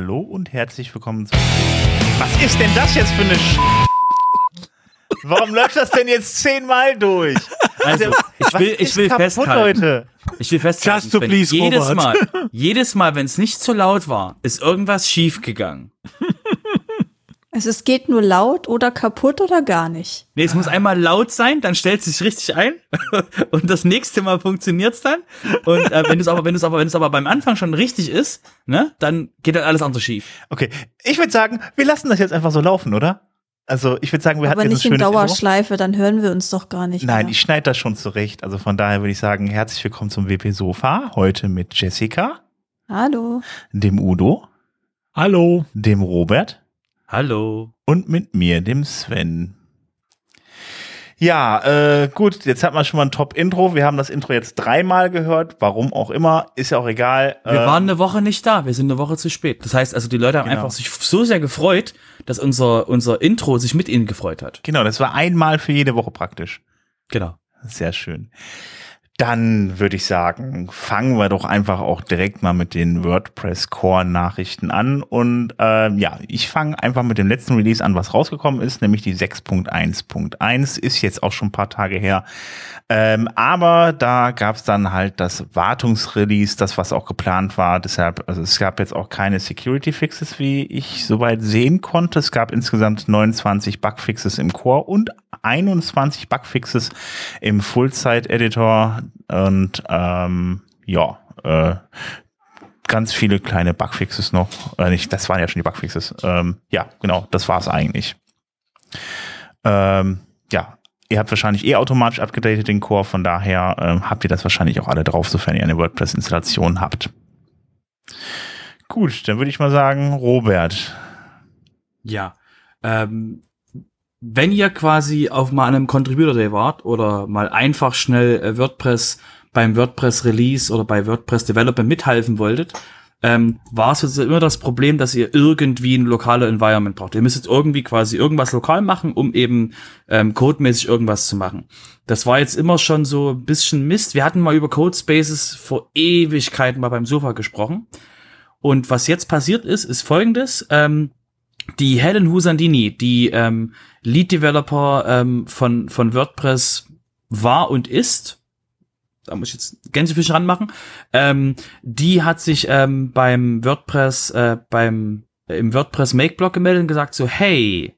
Hallo und herzlich willkommen zu. Was ist denn das jetzt für eine Sch Warum läuft das denn jetzt zehnmal durch? Also, ich will, ich will kaputt, festhalten. Leute? Ich will festhalten. Just to please, jedes Robert. Mal, jedes Mal, wenn es nicht so laut war, ist irgendwas schief gegangen. Also es geht nur laut oder kaputt oder gar nicht. Nee, es muss einmal laut sein, dann stellt es sich richtig ein und das nächste Mal funktioniert's dann. Und äh, wenn es aber, wenn es aber, wenn es aber beim Anfang schon richtig ist, ne, dann geht dann alles andere schief. Okay, ich würde sagen, wir lassen das jetzt einfach so laufen, oder? Also ich würde sagen, wir Aber hatten jetzt nicht ein in schönes Intro. Dauerschleife, dann hören wir uns doch gar nicht Nein, mehr. ich schneide das schon zurecht. Also von daher würde ich sagen, herzlich willkommen zum WP Sofa. Heute mit Jessica, Hallo. dem Udo, Hallo. dem Robert Hallo. und mit mir, dem Sven. Ja, äh, gut, jetzt hat man schon mal ein Top-Intro. Wir haben das Intro jetzt dreimal gehört. Warum auch immer, ist ja auch egal. Wir Äh, waren eine Woche nicht da, wir sind eine Woche zu spät. Das heißt also, die Leute haben Genau. einfach sich so sehr gefreut, dass unser, unser Intro sich mit ihnen gefreut hat. Genau, das war einmal für jede Woche praktisch. Genau. Sehr schön. Dann würde ich sagen, fangen wir doch einfach auch direkt mal mit den WordPress Core Nachrichten an. Und ähm, ja, ich fange einfach mit dem letzten Release an, was rausgekommen ist, nämlich die 6.1.1. Ist jetzt auch schon ein paar Tage her. Ähm, aber da gab es dann halt das Wartungsrelease, das was auch geplant war. Deshalb, also es gab jetzt auch keine Security Fixes, wie ich soweit sehen konnte. Es gab insgesamt 29 Bugfixes im Core und 21 Bugfixes im Full-Site-Editor und ähm, ja, äh, ganz viele kleine Bugfixes noch. Äh, nicht, das waren ja schon die Bugfixes. Ähm, ja, genau, das war's eigentlich. Ähm, ja, ihr habt wahrscheinlich eh automatisch abgedatet den Core, von daher ähm, habt ihr das wahrscheinlich auch alle drauf, sofern ihr eine WordPress-Installation habt. Gut, dann würde ich mal sagen, Robert. Ja. Ähm, wenn ihr quasi auf mal einem Contributor Day wart oder mal einfach schnell äh, WordPress beim WordPress Release oder bei WordPress Development mithelfen wolltet, ähm, war es jetzt immer das Problem, dass ihr irgendwie ein lokale Environment braucht. Ihr müsst jetzt irgendwie quasi irgendwas lokal machen, um eben ähm, codemäßig irgendwas zu machen. Das war jetzt immer schon so ein bisschen Mist. Wir hatten mal über Codespaces vor Ewigkeiten mal beim Sofa gesprochen. Und was jetzt passiert ist, ist folgendes. Ähm, die Helen Husandini, die ähm, Lead Developer ähm, von, von WordPress war und ist, da muss ich jetzt Gänsefisch ranmachen, ähm, die hat sich ähm, beim WordPress, äh, beim äh, im WordPress Make-Blog gemeldet und gesagt so, hey,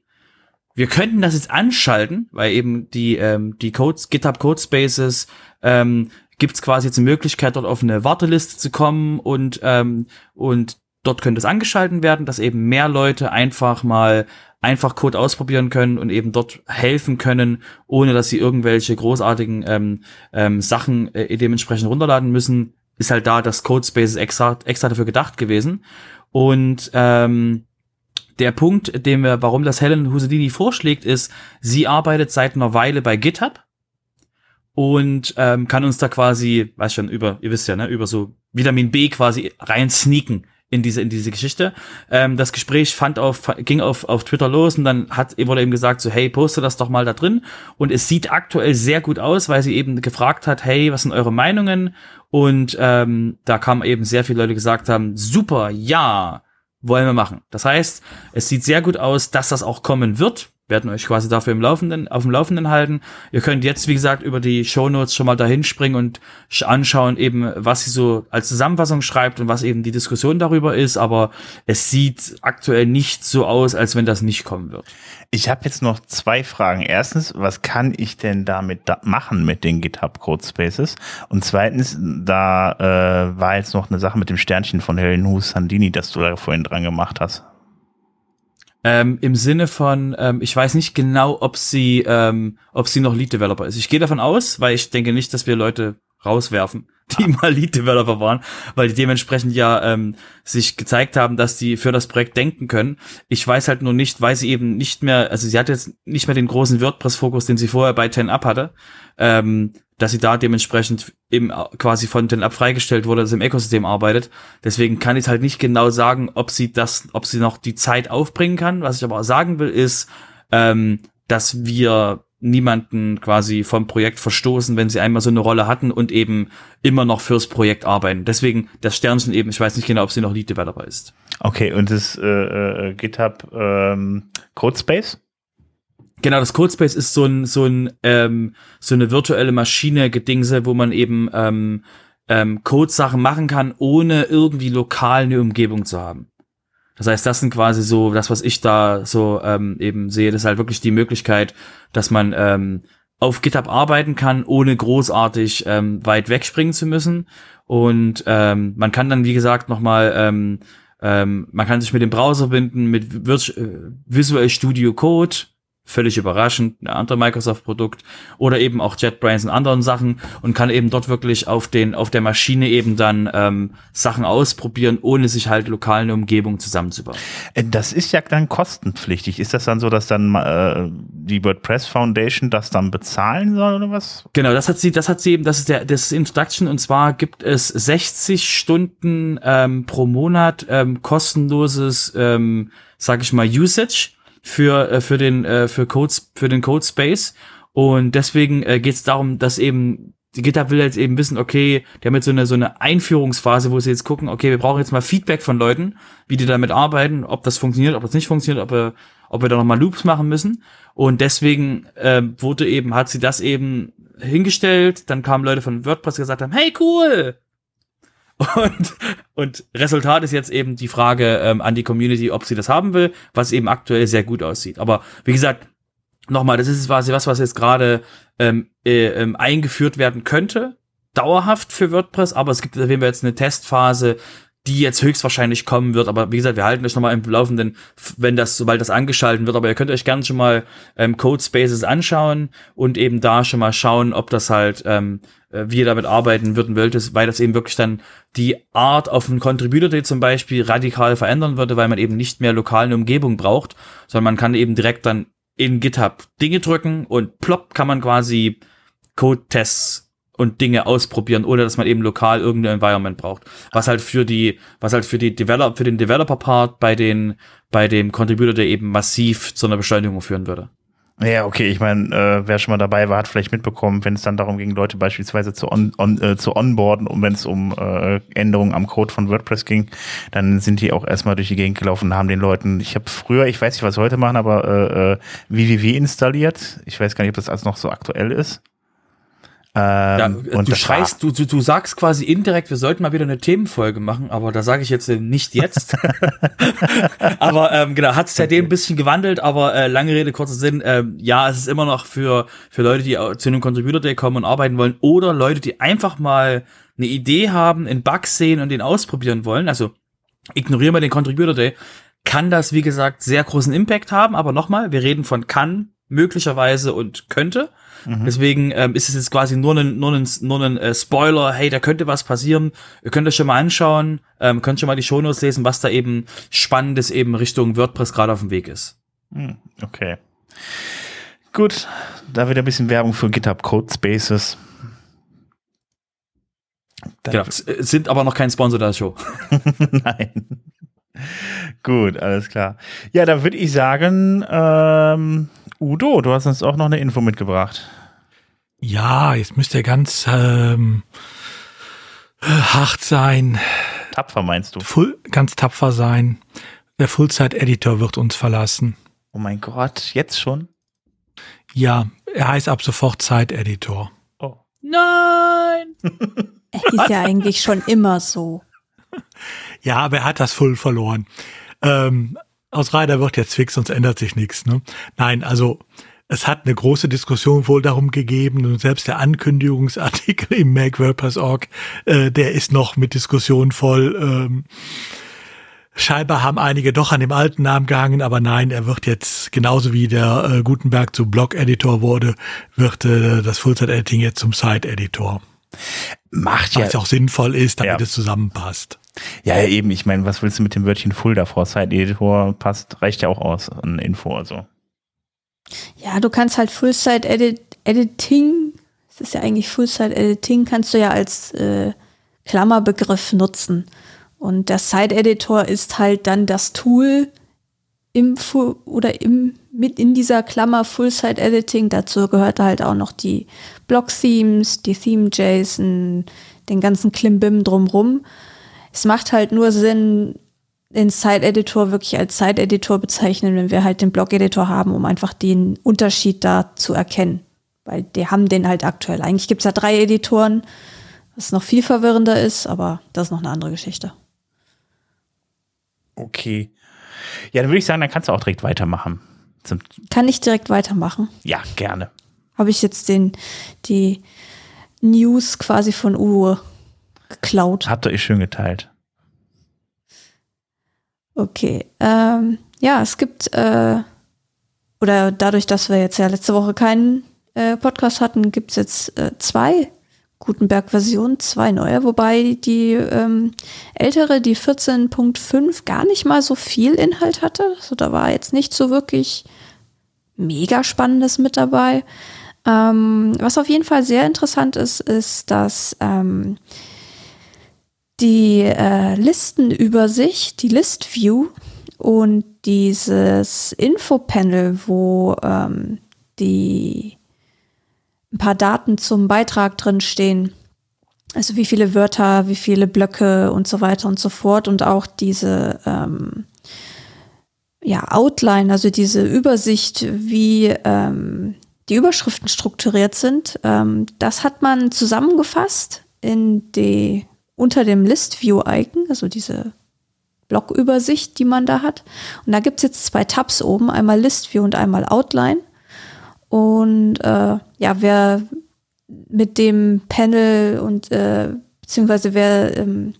wir könnten das jetzt anschalten, weil eben die, ähm, die Codes, GitHub Codespaces ähm, gibt es quasi jetzt eine Möglichkeit, dort auf eine Warteliste zu kommen und, ähm, und dort könnte es angeschalten werden, dass eben mehr Leute einfach mal einfach Code ausprobieren können und eben dort helfen können, ohne dass sie irgendwelche großartigen ähm, ähm, Sachen äh, dementsprechend runterladen müssen, ist halt da das Codespace extra, extra dafür gedacht gewesen. Und ähm, der Punkt, den wir, warum das Helen Husedini vorschlägt, ist, sie arbeitet seit einer Weile bei GitHub und ähm, kann uns da quasi, weiß schon, über, ihr wisst ja, ne, über so Vitamin B quasi rein sneaken in diese in diese Geschichte. Ähm, das Gespräch fand auf ging auf auf Twitter los und dann hat wurde eben gesagt so hey poste das doch mal da drin und es sieht aktuell sehr gut aus, weil sie eben gefragt hat hey was sind eure Meinungen und ähm, da kamen eben sehr viele Leute gesagt haben super ja wollen wir machen. Das heißt es sieht sehr gut aus, dass das auch kommen wird werden euch quasi dafür im Laufenden, auf dem Laufenden halten. Ihr könnt jetzt, wie gesagt, über die Shownotes schon mal dahin springen und sch- anschauen eben, was sie so als Zusammenfassung schreibt und was eben die Diskussion darüber ist, aber es sieht aktuell nicht so aus, als wenn das nicht kommen wird. Ich habe jetzt noch zwei Fragen. Erstens, was kann ich denn damit da machen mit den GitHub Codespaces? Und zweitens, da äh, war jetzt noch eine Sache mit dem Sternchen von Helen Hus Sandini, das du da vorhin dran gemacht hast. Ähm, Im Sinne von, ähm, ich weiß nicht genau, ob sie, ähm, ob sie noch Lead Developer ist. Ich gehe davon aus, weil ich denke nicht, dass wir Leute rauswerfen, die mal Lead Developer waren, weil die dementsprechend ja ähm, sich gezeigt haben, dass die für das Projekt denken können. Ich weiß halt nur nicht, weil sie eben nicht mehr, also sie hat jetzt nicht mehr den großen WordPress-Fokus, den sie vorher bei 10up hatte, ähm, dass sie da dementsprechend eben quasi von 10up freigestellt wurde, dass sie im Ökosystem arbeitet. Deswegen kann ich halt nicht genau sagen, ob sie das, ob sie noch die Zeit aufbringen kann. Was ich aber sagen will, ist, ähm, dass wir niemanden quasi vom Projekt verstoßen, wenn sie einmal so eine Rolle hatten und eben immer noch fürs Projekt arbeiten. Deswegen das Sternchen eben, ich weiß nicht genau, ob sie noch Lead Developer ist. Okay, und das äh, äh, GitHub ähm, Codespace? Genau, das Codespace ist so ein so ein ähm, so eine virtuelle Maschine gedingse, wo man eben ähm, ähm, Code-Sachen machen kann, ohne irgendwie lokal eine Umgebung zu haben. Das heißt, das sind quasi so das, was ich da so ähm, eben sehe. Das ist halt wirklich die Möglichkeit, dass man ähm, auf GitHub arbeiten kann, ohne großartig ähm, weit wegspringen zu müssen. Und ähm, man kann dann, wie gesagt, nochmal, ähm, ähm, man kann sich mit dem Browser binden, mit äh, Visual Studio Code, völlig überraschend, ein anderes Microsoft-Produkt oder eben auch JetBrains und anderen Sachen und kann eben dort wirklich auf den auf der Maschine eben dann ähm, Sachen ausprobieren, ohne sich halt lokal eine Umgebung zusammenzubauen. Äh, das ist ja dann kostenpflichtig. Ist das dann so, dass dann äh, die WordPress Foundation das dann bezahlen soll oder was? Genau, das hat sie, das hat sie eben, das ist der das ist Introduction und zwar gibt es 60 Stunden ähm, pro Monat ähm, kostenloses, ähm, sag ich mal, Usage für, äh, für den, äh, für Codes, für den Code Space. Und deswegen äh, geht es darum, dass eben GitHub will jetzt eben wissen, okay, die haben jetzt so eine, so eine Einführungsphase, wo sie jetzt gucken, okay, wir brauchen jetzt mal Feedback von Leuten, wie die damit arbeiten, ob das funktioniert, ob das nicht funktioniert, ob wir, ob wir da nochmal Loops machen müssen. Und deswegen äh, wurde eben, hat sie das eben hingestellt, dann kamen Leute von WordPress, die gesagt haben, hey, cool, und, und Resultat ist jetzt eben die Frage ähm, an die Community, ob sie das haben will, was eben aktuell sehr gut aussieht. Aber wie gesagt, nochmal, das ist quasi was, was jetzt gerade ähm, äh, ähm, eingeführt werden könnte, dauerhaft für WordPress, aber es gibt, da wir jetzt eine Testphase, die jetzt höchstwahrscheinlich kommen wird. Aber wie gesagt, wir halten euch nochmal im Laufenden, wenn das, sobald das angeschalten wird. Aber ihr könnt euch gerne schon mal ähm, Code Spaces anschauen und eben da schon mal schauen, ob das halt, ähm, äh, wie ihr damit arbeiten würden wolltet, weil das eben wirklich dann die Art auf einen Contributor Day zum Beispiel radikal verändern würde, weil man eben nicht mehr lokal eine Umgebung braucht, sondern man kann eben direkt dann in GitHub Dinge drücken und plopp kann man quasi Code-Tests und Dinge ausprobieren, ohne dass man eben lokal irgendein Environment braucht. Was halt für die, was halt für die Develop, für den Developer-Part bei den, bei dem Contributor, der eben massiv zu einer Beschleunigung führen würde. Ja, okay, ich meine, äh, wer schon mal dabei war, hat vielleicht mitbekommen, wenn es dann darum ging, Leute beispielsweise zu, on, on, äh, zu onboarden und wenn es um äh, Änderungen am Code von WordPress ging, dann sind die auch erstmal durch die Gegend gelaufen und haben den Leuten, ich habe früher, ich weiß nicht, was heute machen, aber äh, äh, WWW installiert. Ich weiß gar nicht, ob das alles noch so aktuell ist. Ähm, ja, du schreist, du, du, du sagst quasi indirekt, wir sollten mal wieder eine Themenfolge machen, aber da sage ich jetzt äh, nicht jetzt. aber ähm, genau, hat sich seitdem ein bisschen gewandelt, aber äh, lange Rede, kurzer Sinn, äh, ja, es ist immer noch für, für Leute, die zu einem Contributor Day kommen und arbeiten wollen oder Leute, die einfach mal eine Idee haben, in Bugs sehen und den ausprobieren wollen. Also ignorieren wir den Contributor Day. Kann das, wie gesagt, sehr großen Impact haben, aber nochmal, wir reden von kann, möglicherweise und könnte. Mhm. Deswegen ähm, ist es jetzt quasi nur ein, nur ein, nur ein äh, Spoiler, hey, da könnte was passieren. Ihr könnt euch schon mal anschauen, ähm, könnt schon mal die Shownotes lesen, was da eben Spannendes eben Richtung WordPress gerade auf dem Weg ist. Mhm. Okay. Gut, da wieder ein bisschen Werbung für GitHub Code Spaces. genau, sind aber noch kein Sponsor der Show. Nein. Gut, alles klar. Ja, dann würde ich sagen, ähm, Udo, du hast uns auch noch eine Info mitgebracht. Ja, jetzt müsst ihr ganz ähm, hart sein. Tapfer meinst du? Full, ganz tapfer sein. Der Fullzeit-Editor wird uns verlassen. Oh mein Gott, jetzt schon? Ja, er heißt ab sofort Zeit-Editor. Oh. Nein! er ist ja eigentlich schon immer so. Ja, aber er hat das Full verloren. Ähm, aus Reiter wird jetzt fix, sonst ändert sich nichts. Ne? Nein, also es hat eine große Diskussion wohl darum gegeben und selbst der Ankündigungsartikel im MakeWordPress.org, äh, der ist noch mit Diskussion voll. Ähm, Scheinbar haben einige doch an dem alten Namen gehangen, aber nein, er wird jetzt genauso wie der äh, Gutenberg zu Blog-Editor wurde, wird äh, das Full-Site-Editing jetzt zum Site-Editor. Macht ja. Was auch sinnvoll ist, damit ja. es zusammenpasst. Ja, eben, ich meine, was willst du mit dem Wörtchen Full davor? Site-Editor passt, reicht ja auch aus an Info, also. Ja, du kannst halt Full-Site-Editing, das ist ja eigentlich Full-Site-Editing, kannst du ja als äh, Klammerbegriff nutzen. Und der Site-Editor ist halt dann das Tool im Full oder im mit in dieser Klammer Full-Site-Editing. Dazu gehört halt auch noch die Block-Themes, die Theme-JSON, den ganzen Klimbim drumrum. Es macht halt nur Sinn, den Site-Editor wirklich als Site-Editor bezeichnen, wenn wir halt den Blog-Editor haben, um einfach den Unterschied da zu erkennen. Weil die haben den halt aktuell. Eigentlich gibt es ja drei Editoren, was noch viel verwirrender ist, aber das ist noch eine andere Geschichte. Okay. Ja, dann würde ich sagen, dann kannst du auch direkt weitermachen. Zum Kann ich direkt weitermachen? ja, gerne. Habe ich jetzt den, die News quasi von Uwe geklaut. Habt ihr euch schön geteilt. Okay. Ähm, ja, es gibt, äh, oder dadurch, dass wir jetzt ja letzte Woche keinen äh, Podcast hatten, gibt es jetzt äh, zwei Gutenberg-Versionen, zwei neue, wobei die ähm, ältere, die 14.5, gar nicht mal so viel Inhalt hatte. Also da war jetzt nicht so wirklich mega Spannendes mit dabei. Ähm, was auf jeden Fall sehr interessant ist, ist, dass ähm, die äh, Listenübersicht, die List View und dieses Infopanel, wo ähm, die ein paar Daten zum Beitrag drin stehen. Also wie viele Wörter, wie viele Blöcke und so weiter und so fort. Und auch diese ähm, ja, Outline, also diese Übersicht, wie ähm, die Überschriften strukturiert sind. Ähm, das hat man zusammengefasst in die unter dem List View Icon, also diese Blockübersicht, die man da hat. Und da gibt's jetzt zwei Tabs oben, einmal List View und einmal Outline. Und äh, ja, wer mit dem Panel und äh, beziehungsweise wer ähm,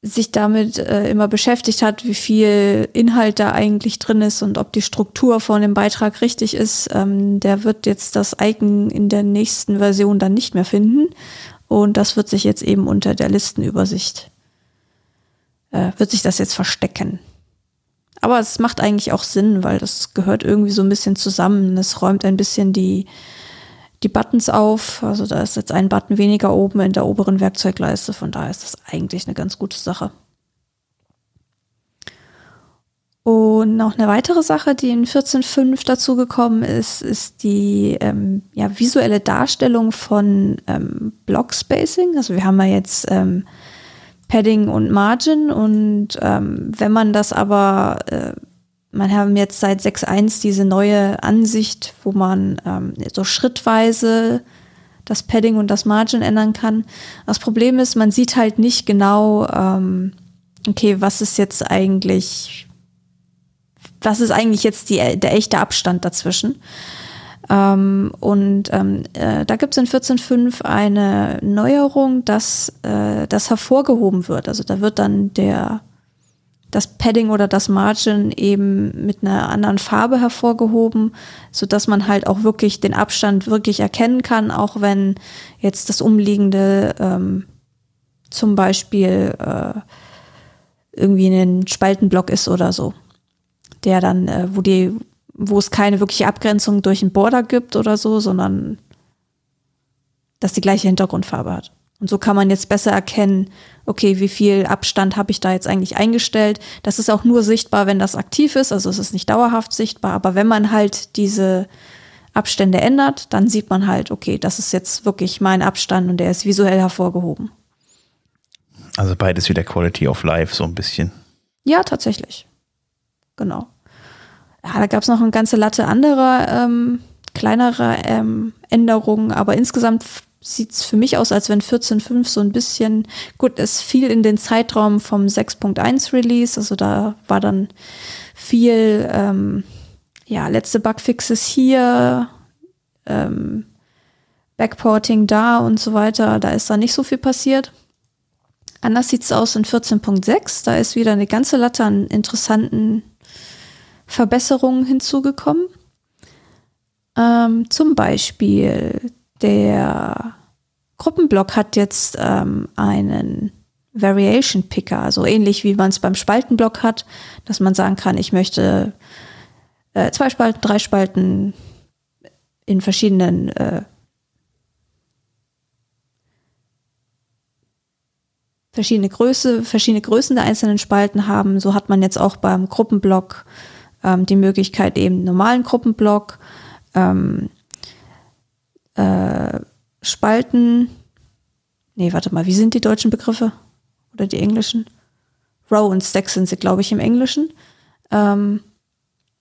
sich damit äh, immer beschäftigt hat, wie viel Inhalt da eigentlich drin ist und ob die Struktur von dem Beitrag richtig ist, ähm, der wird jetzt das Icon in der nächsten Version dann nicht mehr finden. Und das wird sich jetzt eben unter der Listenübersicht, äh, wird sich das jetzt verstecken. Aber es macht eigentlich auch Sinn, weil das gehört irgendwie so ein bisschen zusammen. Es räumt ein bisschen die, die Buttons auf. Also da ist jetzt ein Button weniger oben in der oberen Werkzeugleiste. Von daher ist das eigentlich eine ganz gute Sache. Und noch eine weitere Sache, die in 14.5 dazugekommen ist, ist die ähm, ja, visuelle Darstellung von ähm, Block Spacing. Also wir haben ja jetzt ähm, Padding und Margin und ähm, wenn man das aber, äh, man haben jetzt seit 6.1 diese neue Ansicht, wo man ähm, so schrittweise das Padding und das Margin ändern kann. Das Problem ist, man sieht halt nicht genau, ähm, okay, was ist jetzt eigentlich, was ist eigentlich jetzt die, der echte Abstand dazwischen. Ähm, und ähm, äh, da gibt es in 14.5 eine Neuerung, dass äh, das hervorgehoben wird. Also da wird dann der das Padding oder das Margin eben mit einer anderen Farbe hervorgehoben, so dass man halt auch wirklich den Abstand wirklich erkennen kann, auch wenn jetzt das umliegende ähm, zum Beispiel äh, irgendwie ein Spaltenblock ist oder so, der dann, äh, wo die, wo es keine wirkliche Abgrenzung durch einen Border gibt oder so, sondern dass die gleiche Hintergrundfarbe hat. Und so kann man jetzt besser erkennen, okay, wie viel Abstand habe ich da jetzt eigentlich eingestellt. Das ist auch nur sichtbar, wenn das aktiv ist, also es ist nicht dauerhaft sichtbar, aber wenn man halt diese Abstände ändert, dann sieht man halt, okay, das ist jetzt wirklich mein Abstand und der ist visuell hervorgehoben. Also beides wieder Quality of Life, so ein bisschen. Ja, tatsächlich. Genau. Ja, da gab es noch eine ganze Latte anderer ähm, kleinerer ähm, Änderungen, aber insgesamt sieht es für mich aus, als wenn 14.5 so ein bisschen, gut, es fiel in den Zeitraum vom 6.1 Release, also da war dann viel, ähm, ja, letzte Bugfixes hier, ähm, Backporting da und so weiter, da ist da nicht so viel passiert. Anders sieht es aus in 14.6, da ist wieder eine ganze Latte an interessanten Verbesserungen hinzugekommen. Ähm, zum Beispiel der Gruppenblock hat jetzt ähm, einen Variation Picker, also ähnlich wie man es beim Spaltenblock hat, dass man sagen kann, ich möchte äh, zwei Spalten, drei Spalten in verschiedenen äh, verschiedene Größe, verschiedene Größen der einzelnen Spalten haben. So hat man jetzt auch beim Gruppenblock ähm, die Möglichkeit, eben normalen Gruppenblock, ähm, äh, Spalten. Nee, warte mal, wie sind die deutschen Begriffe? Oder die englischen? Row und Stack sind sie, glaube ich, im Englischen. Ähm,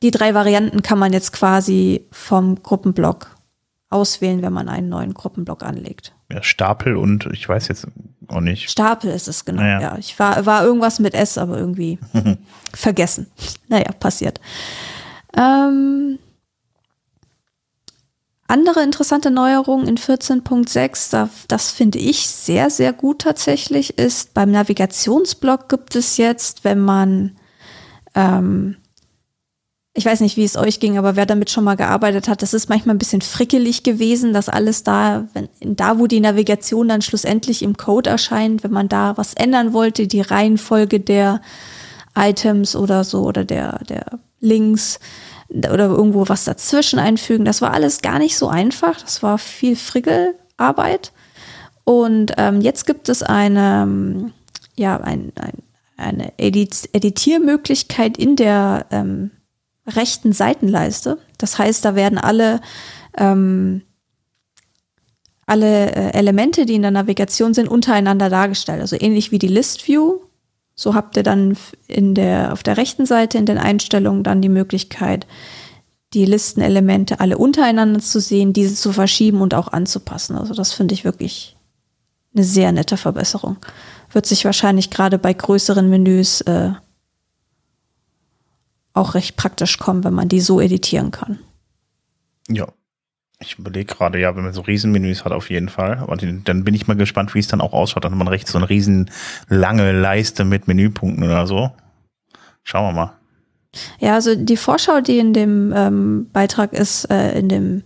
die drei Varianten kann man jetzt quasi vom Gruppenblock auswählen, wenn man einen neuen Gruppenblock anlegt. Ja, Stapel und ich weiß jetzt auch nicht. Stapel ist es, genau. Naja. Ja, ich war, war irgendwas mit S, aber irgendwie vergessen. Naja, passiert. Ähm, andere interessante Neuerung in 14.6, da- das finde ich sehr, sehr gut tatsächlich, ist beim Navigationsblock gibt es jetzt, wenn man, ähm, ich weiß nicht, wie es euch ging, aber wer damit schon mal gearbeitet hat, das ist manchmal ein bisschen frickelig gewesen, dass alles da, wenn, da wo die Navigation dann schlussendlich im Code erscheint, wenn man da was ändern wollte, die Reihenfolge der Items oder so oder der, der Links oder irgendwo was dazwischen einfügen. Das war alles gar nicht so einfach. Das war viel Frickelarbeit. Und ähm, jetzt gibt es eine, ähm, ja, ein, ein, eine Edit Editiermöglichkeit in der ähm, rechten Seitenleiste. Das heißt, da werden alle ähm, alle äh, Elemente, die in der Navigation sind, untereinander dargestellt. Also ähnlich wie die List View. So habt ihr dann in der, auf der rechten Seite in den Einstellungen dann die Möglichkeit, die Listenelemente alle untereinander zu sehen, diese zu verschieben und auch anzupassen. Also das finde ich wirklich eine sehr nette Verbesserung. Wird sich wahrscheinlich gerade bei größeren Menüs äh, auch recht praktisch kommen, wenn man die so editieren kann. Ja. Ich überlege gerade, ja, wenn man so Riesenmenüs hat, auf jeden Fall. Aber die, dann bin ich mal gespannt, wie es dann auch ausschaut. Dann hat man rechts so eine riesen lange Leiste mit Menüpunkten oder so. Schauen wir mal. Ja, also die Vorschau, die in dem ähm, Beitrag ist, äh, in dem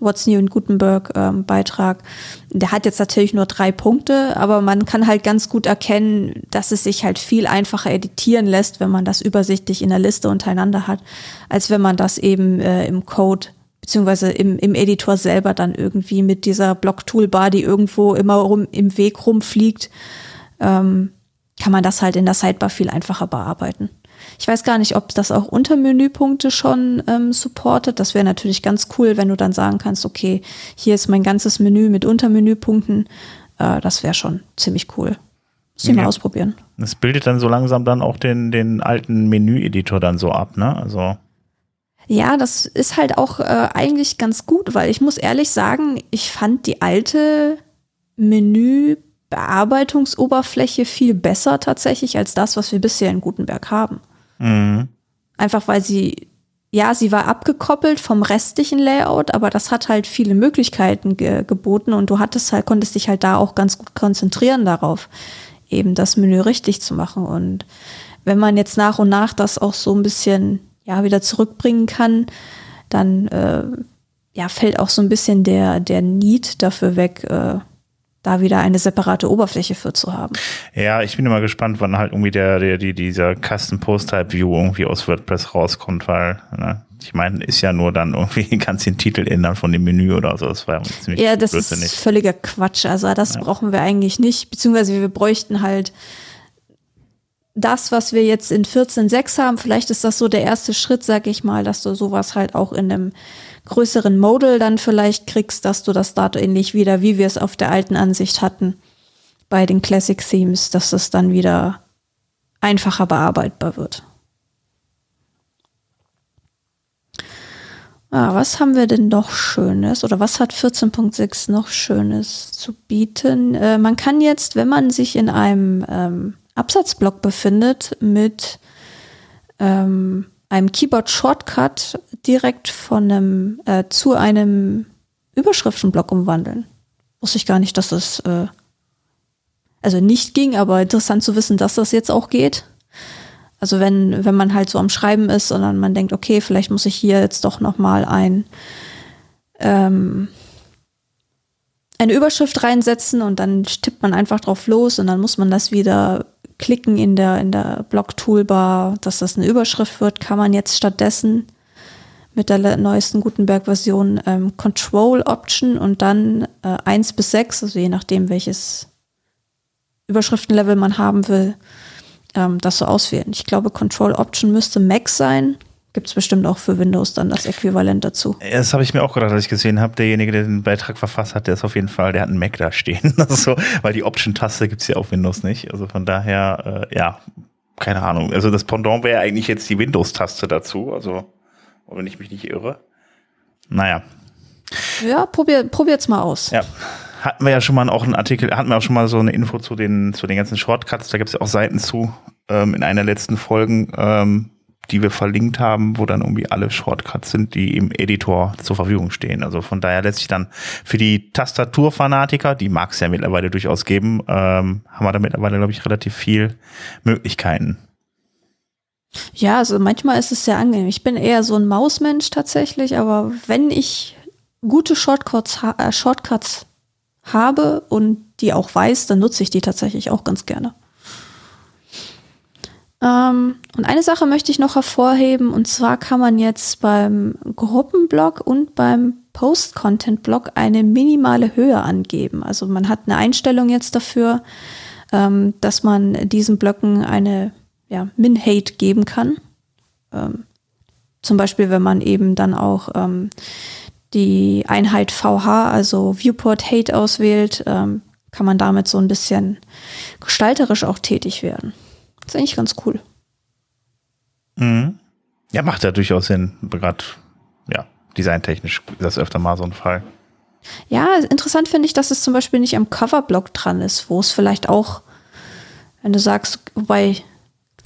What's New in Gutenberg ähm, Beitrag, der hat jetzt natürlich nur drei Punkte, aber man kann halt ganz gut erkennen, dass es sich halt viel einfacher editieren lässt, wenn man das übersichtlich in der Liste untereinander hat, als wenn man das eben äh, im Code beziehungsweise im, im Editor selber dann irgendwie mit dieser Block-Toolbar, die irgendwo immer rum, im Weg rumfliegt, ähm, kann man das halt in der Sidebar viel einfacher bearbeiten. Ich weiß gar nicht, ob das auch Untermenüpunkte schon ähm, supportet. Das wäre natürlich ganz cool, wenn du dann sagen kannst, okay, hier ist mein ganzes Menü mit Untermenüpunkten. Äh, das wäre schon ziemlich cool. Ja. mal ausprobieren. Das bildet dann so langsam dann auch den, den alten Menü-Editor dann so ab, ne? Also, Ja, das ist halt auch äh, eigentlich ganz gut, weil ich muss ehrlich sagen, ich fand die alte Menübearbeitungsoberfläche viel besser tatsächlich als das, was wir bisher in Gutenberg haben. Mhm. Einfach weil sie, ja, sie war abgekoppelt vom restlichen Layout, aber das hat halt viele Möglichkeiten ge geboten und du hattest halt, konntest dich halt da auch ganz gut konzentrieren darauf, eben das Menü richtig zu machen. Und wenn man jetzt nach und nach das auch so ein bisschen, ja, wieder zurückbringen kann, dann, äh, ja, fällt auch so ein bisschen der, der Need dafür weg, äh, da wieder eine separate Oberfläche für zu haben. Ja, ich bin immer gespannt, wann halt irgendwie der, der, die, dieser Custom Post Type View irgendwie aus WordPress rauskommt, weil, ne, ich meine, ist ja nur dann irgendwie, kannst den Titel ändern von dem Menü oder so. Das war ja ziemlich Ja, das ist völliger Quatsch. Also das brauchen wir eigentlich nicht, beziehungsweise wir bräuchten halt das, was wir jetzt in 14.6 haben. Vielleicht ist das so der erste Schritt, sag ich mal, dass du sowas halt auch in einem größeren Modal dann vielleicht kriegst, dass du das da ähnlich wieder, wie wir es auf der alten Ansicht hatten, bei den Classic Themes, dass es dann wieder einfacher bearbeitbar wird. Ah, was haben wir denn noch Schönes oder was hat 14.6 noch Schönes zu bieten? Äh, man kann jetzt, wenn man sich in einem ähm, Absatzblock befindet, mit ähm, einem Keyboard-Shortcut direkt von einem äh, zu einem Überschriftenblock umwandeln. Wusste ich gar nicht, dass das äh, also nicht ging, aber interessant zu wissen, dass das jetzt auch geht. Also wenn, wenn man halt so am Schreiben ist, sondern man denkt, okay, vielleicht muss ich hier jetzt doch noch mal ein ähm, eine Überschrift reinsetzen und dann tippt man einfach drauf los und dann muss man das wieder klicken in der in der Block-Toolbar, dass das eine Überschrift wird, kann man jetzt stattdessen mit der neuesten Gutenberg-Version ähm, Control-Option und dann äh, 1 bis 6, also je nachdem, welches Überschriftenlevel man haben will, ähm, das so auswählen. Ich glaube, Control Option müsste Mac sein. Gibt es bestimmt auch für Windows dann das Äquivalent dazu. Das habe ich mir auch gedacht, als ich gesehen habe, derjenige, der den Beitrag verfasst hat, der ist auf jeden Fall, der hat einen Mac da stehen. Also, weil die Option-Taste gibt's ja auf Windows nicht. Also von daher, äh, ja, keine Ahnung. Also das Pendant wäre eigentlich jetzt die Windows-Taste dazu, also wenn ich mich nicht irre. Naja. Ja, probier, probiert's mal aus. Ja. Hatten wir ja schon mal auch einen Artikel, hatten wir auch schon mal so eine Info zu den, zu den ganzen Shortcuts, da gibt es ja auch Seiten zu, ähm, in einer letzten Folgen, ähm, die wir verlinkt haben, wo dann irgendwie alle Shortcuts sind, die im Editor zur Verfügung stehen. Also von daher lässt sich dann für die Tastaturfanatiker, die mag es ja mittlerweile durchaus geben, ähm, haben wir da mittlerweile, glaube ich, relativ viel Möglichkeiten. Ja, also manchmal ist es sehr angenehm. Ich bin eher so ein Mausmensch tatsächlich, aber wenn ich gute Shortcuts, ha äh, Shortcuts habe und die auch weiß, dann nutze ich die tatsächlich auch ganz gerne. Ähm, und eine Sache möchte ich noch hervorheben, und zwar kann man jetzt beim Gruppenblog und beim Post-Content-Blog eine minimale Höhe angeben. Also man hat eine Einstellung jetzt dafür, ähm, dass man diesen Blöcken eine ja, Min-Hate geben kann. Ähm, zum Beispiel, wenn man eben dann auch ähm, die Einheit VH, also Viewport Hate auswählt, ähm, kann man damit so ein bisschen gestalterisch auch tätig werden. Das ist eigentlich ganz cool. Mhm. Ja, macht ja durchaus Sinn. Gerade, ja, designtechnisch ist das öfter mal so ein Fall. Ja, interessant finde ich, dass es zum Beispiel nicht am Coverblock dran ist, wo es vielleicht auch, wenn du sagst, wobei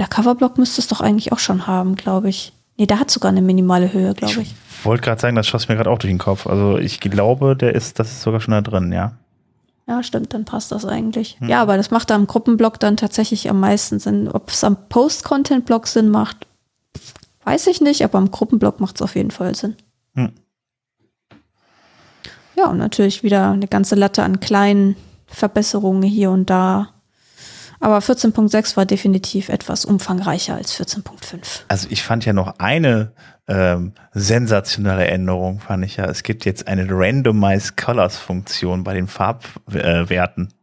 der Coverblock müsste es doch eigentlich auch schon haben, glaube ich. Nee, der hat sogar eine minimale Höhe, glaube ich. Ich wollte gerade sagen, das schoss mir gerade auch durch den Kopf. Also ich glaube, der ist, das ist sogar schon da drin, ja. Ja, stimmt, dann passt das eigentlich. Hm. Ja, aber das macht am Gruppenblock dann tatsächlich am meisten Sinn. Ob es am Post-Content-Block Sinn macht, weiß ich nicht, aber am Gruppenblock macht es auf jeden Fall Sinn. Hm. Ja, und natürlich wieder eine ganze Latte an kleinen Verbesserungen hier und da. Aber 14.6 war definitiv etwas umfangreicher als 14.5. Also ich fand ja noch eine ähm, sensationelle Änderung, fand ich ja. Es gibt jetzt eine Randomized Colors Funktion bei den Farbwerten.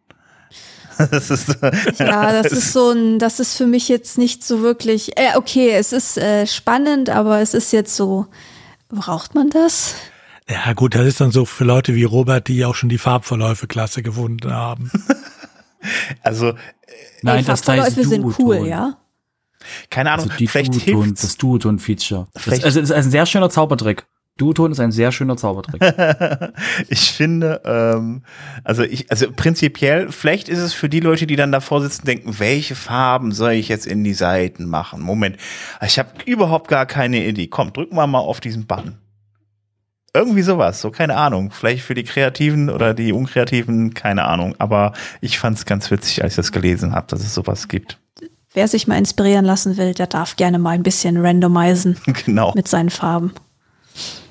Äh, das ist, ja, das ist so ein, das ist für mich jetzt nicht so wirklich, äh, okay, es ist äh, spannend, aber es ist jetzt so, braucht man das? Ja, gut, das ist dann so für Leute wie Robert, die auch schon die Farbverläufe klasse gefunden haben. also, Nein, das Farbverläufe sind cool, ja. Keine Ahnung, also die vielleicht Duoton, hilft's. Das Duoton-Feature. Also es ist ein sehr schöner Zaubertrick. Duoton ist ein sehr schöner Zaubertrick. ich finde, ähm, also ich, also prinzipiell, vielleicht ist es für die Leute, die dann davor sitzen, denken, welche Farben soll ich jetzt in die Seiten machen? Moment, ich habe überhaupt gar keine Idee. Komm, drücken wir mal auf diesen Button. Irgendwie sowas, so keine Ahnung. Vielleicht für die Kreativen oder die Unkreativen, keine Ahnung. Aber ich fand es ganz witzig, als ich das gelesen habe, dass es sowas gibt. Wer sich mal inspirieren lassen will, der darf gerne mal ein bisschen randomisieren genau. mit seinen Farben.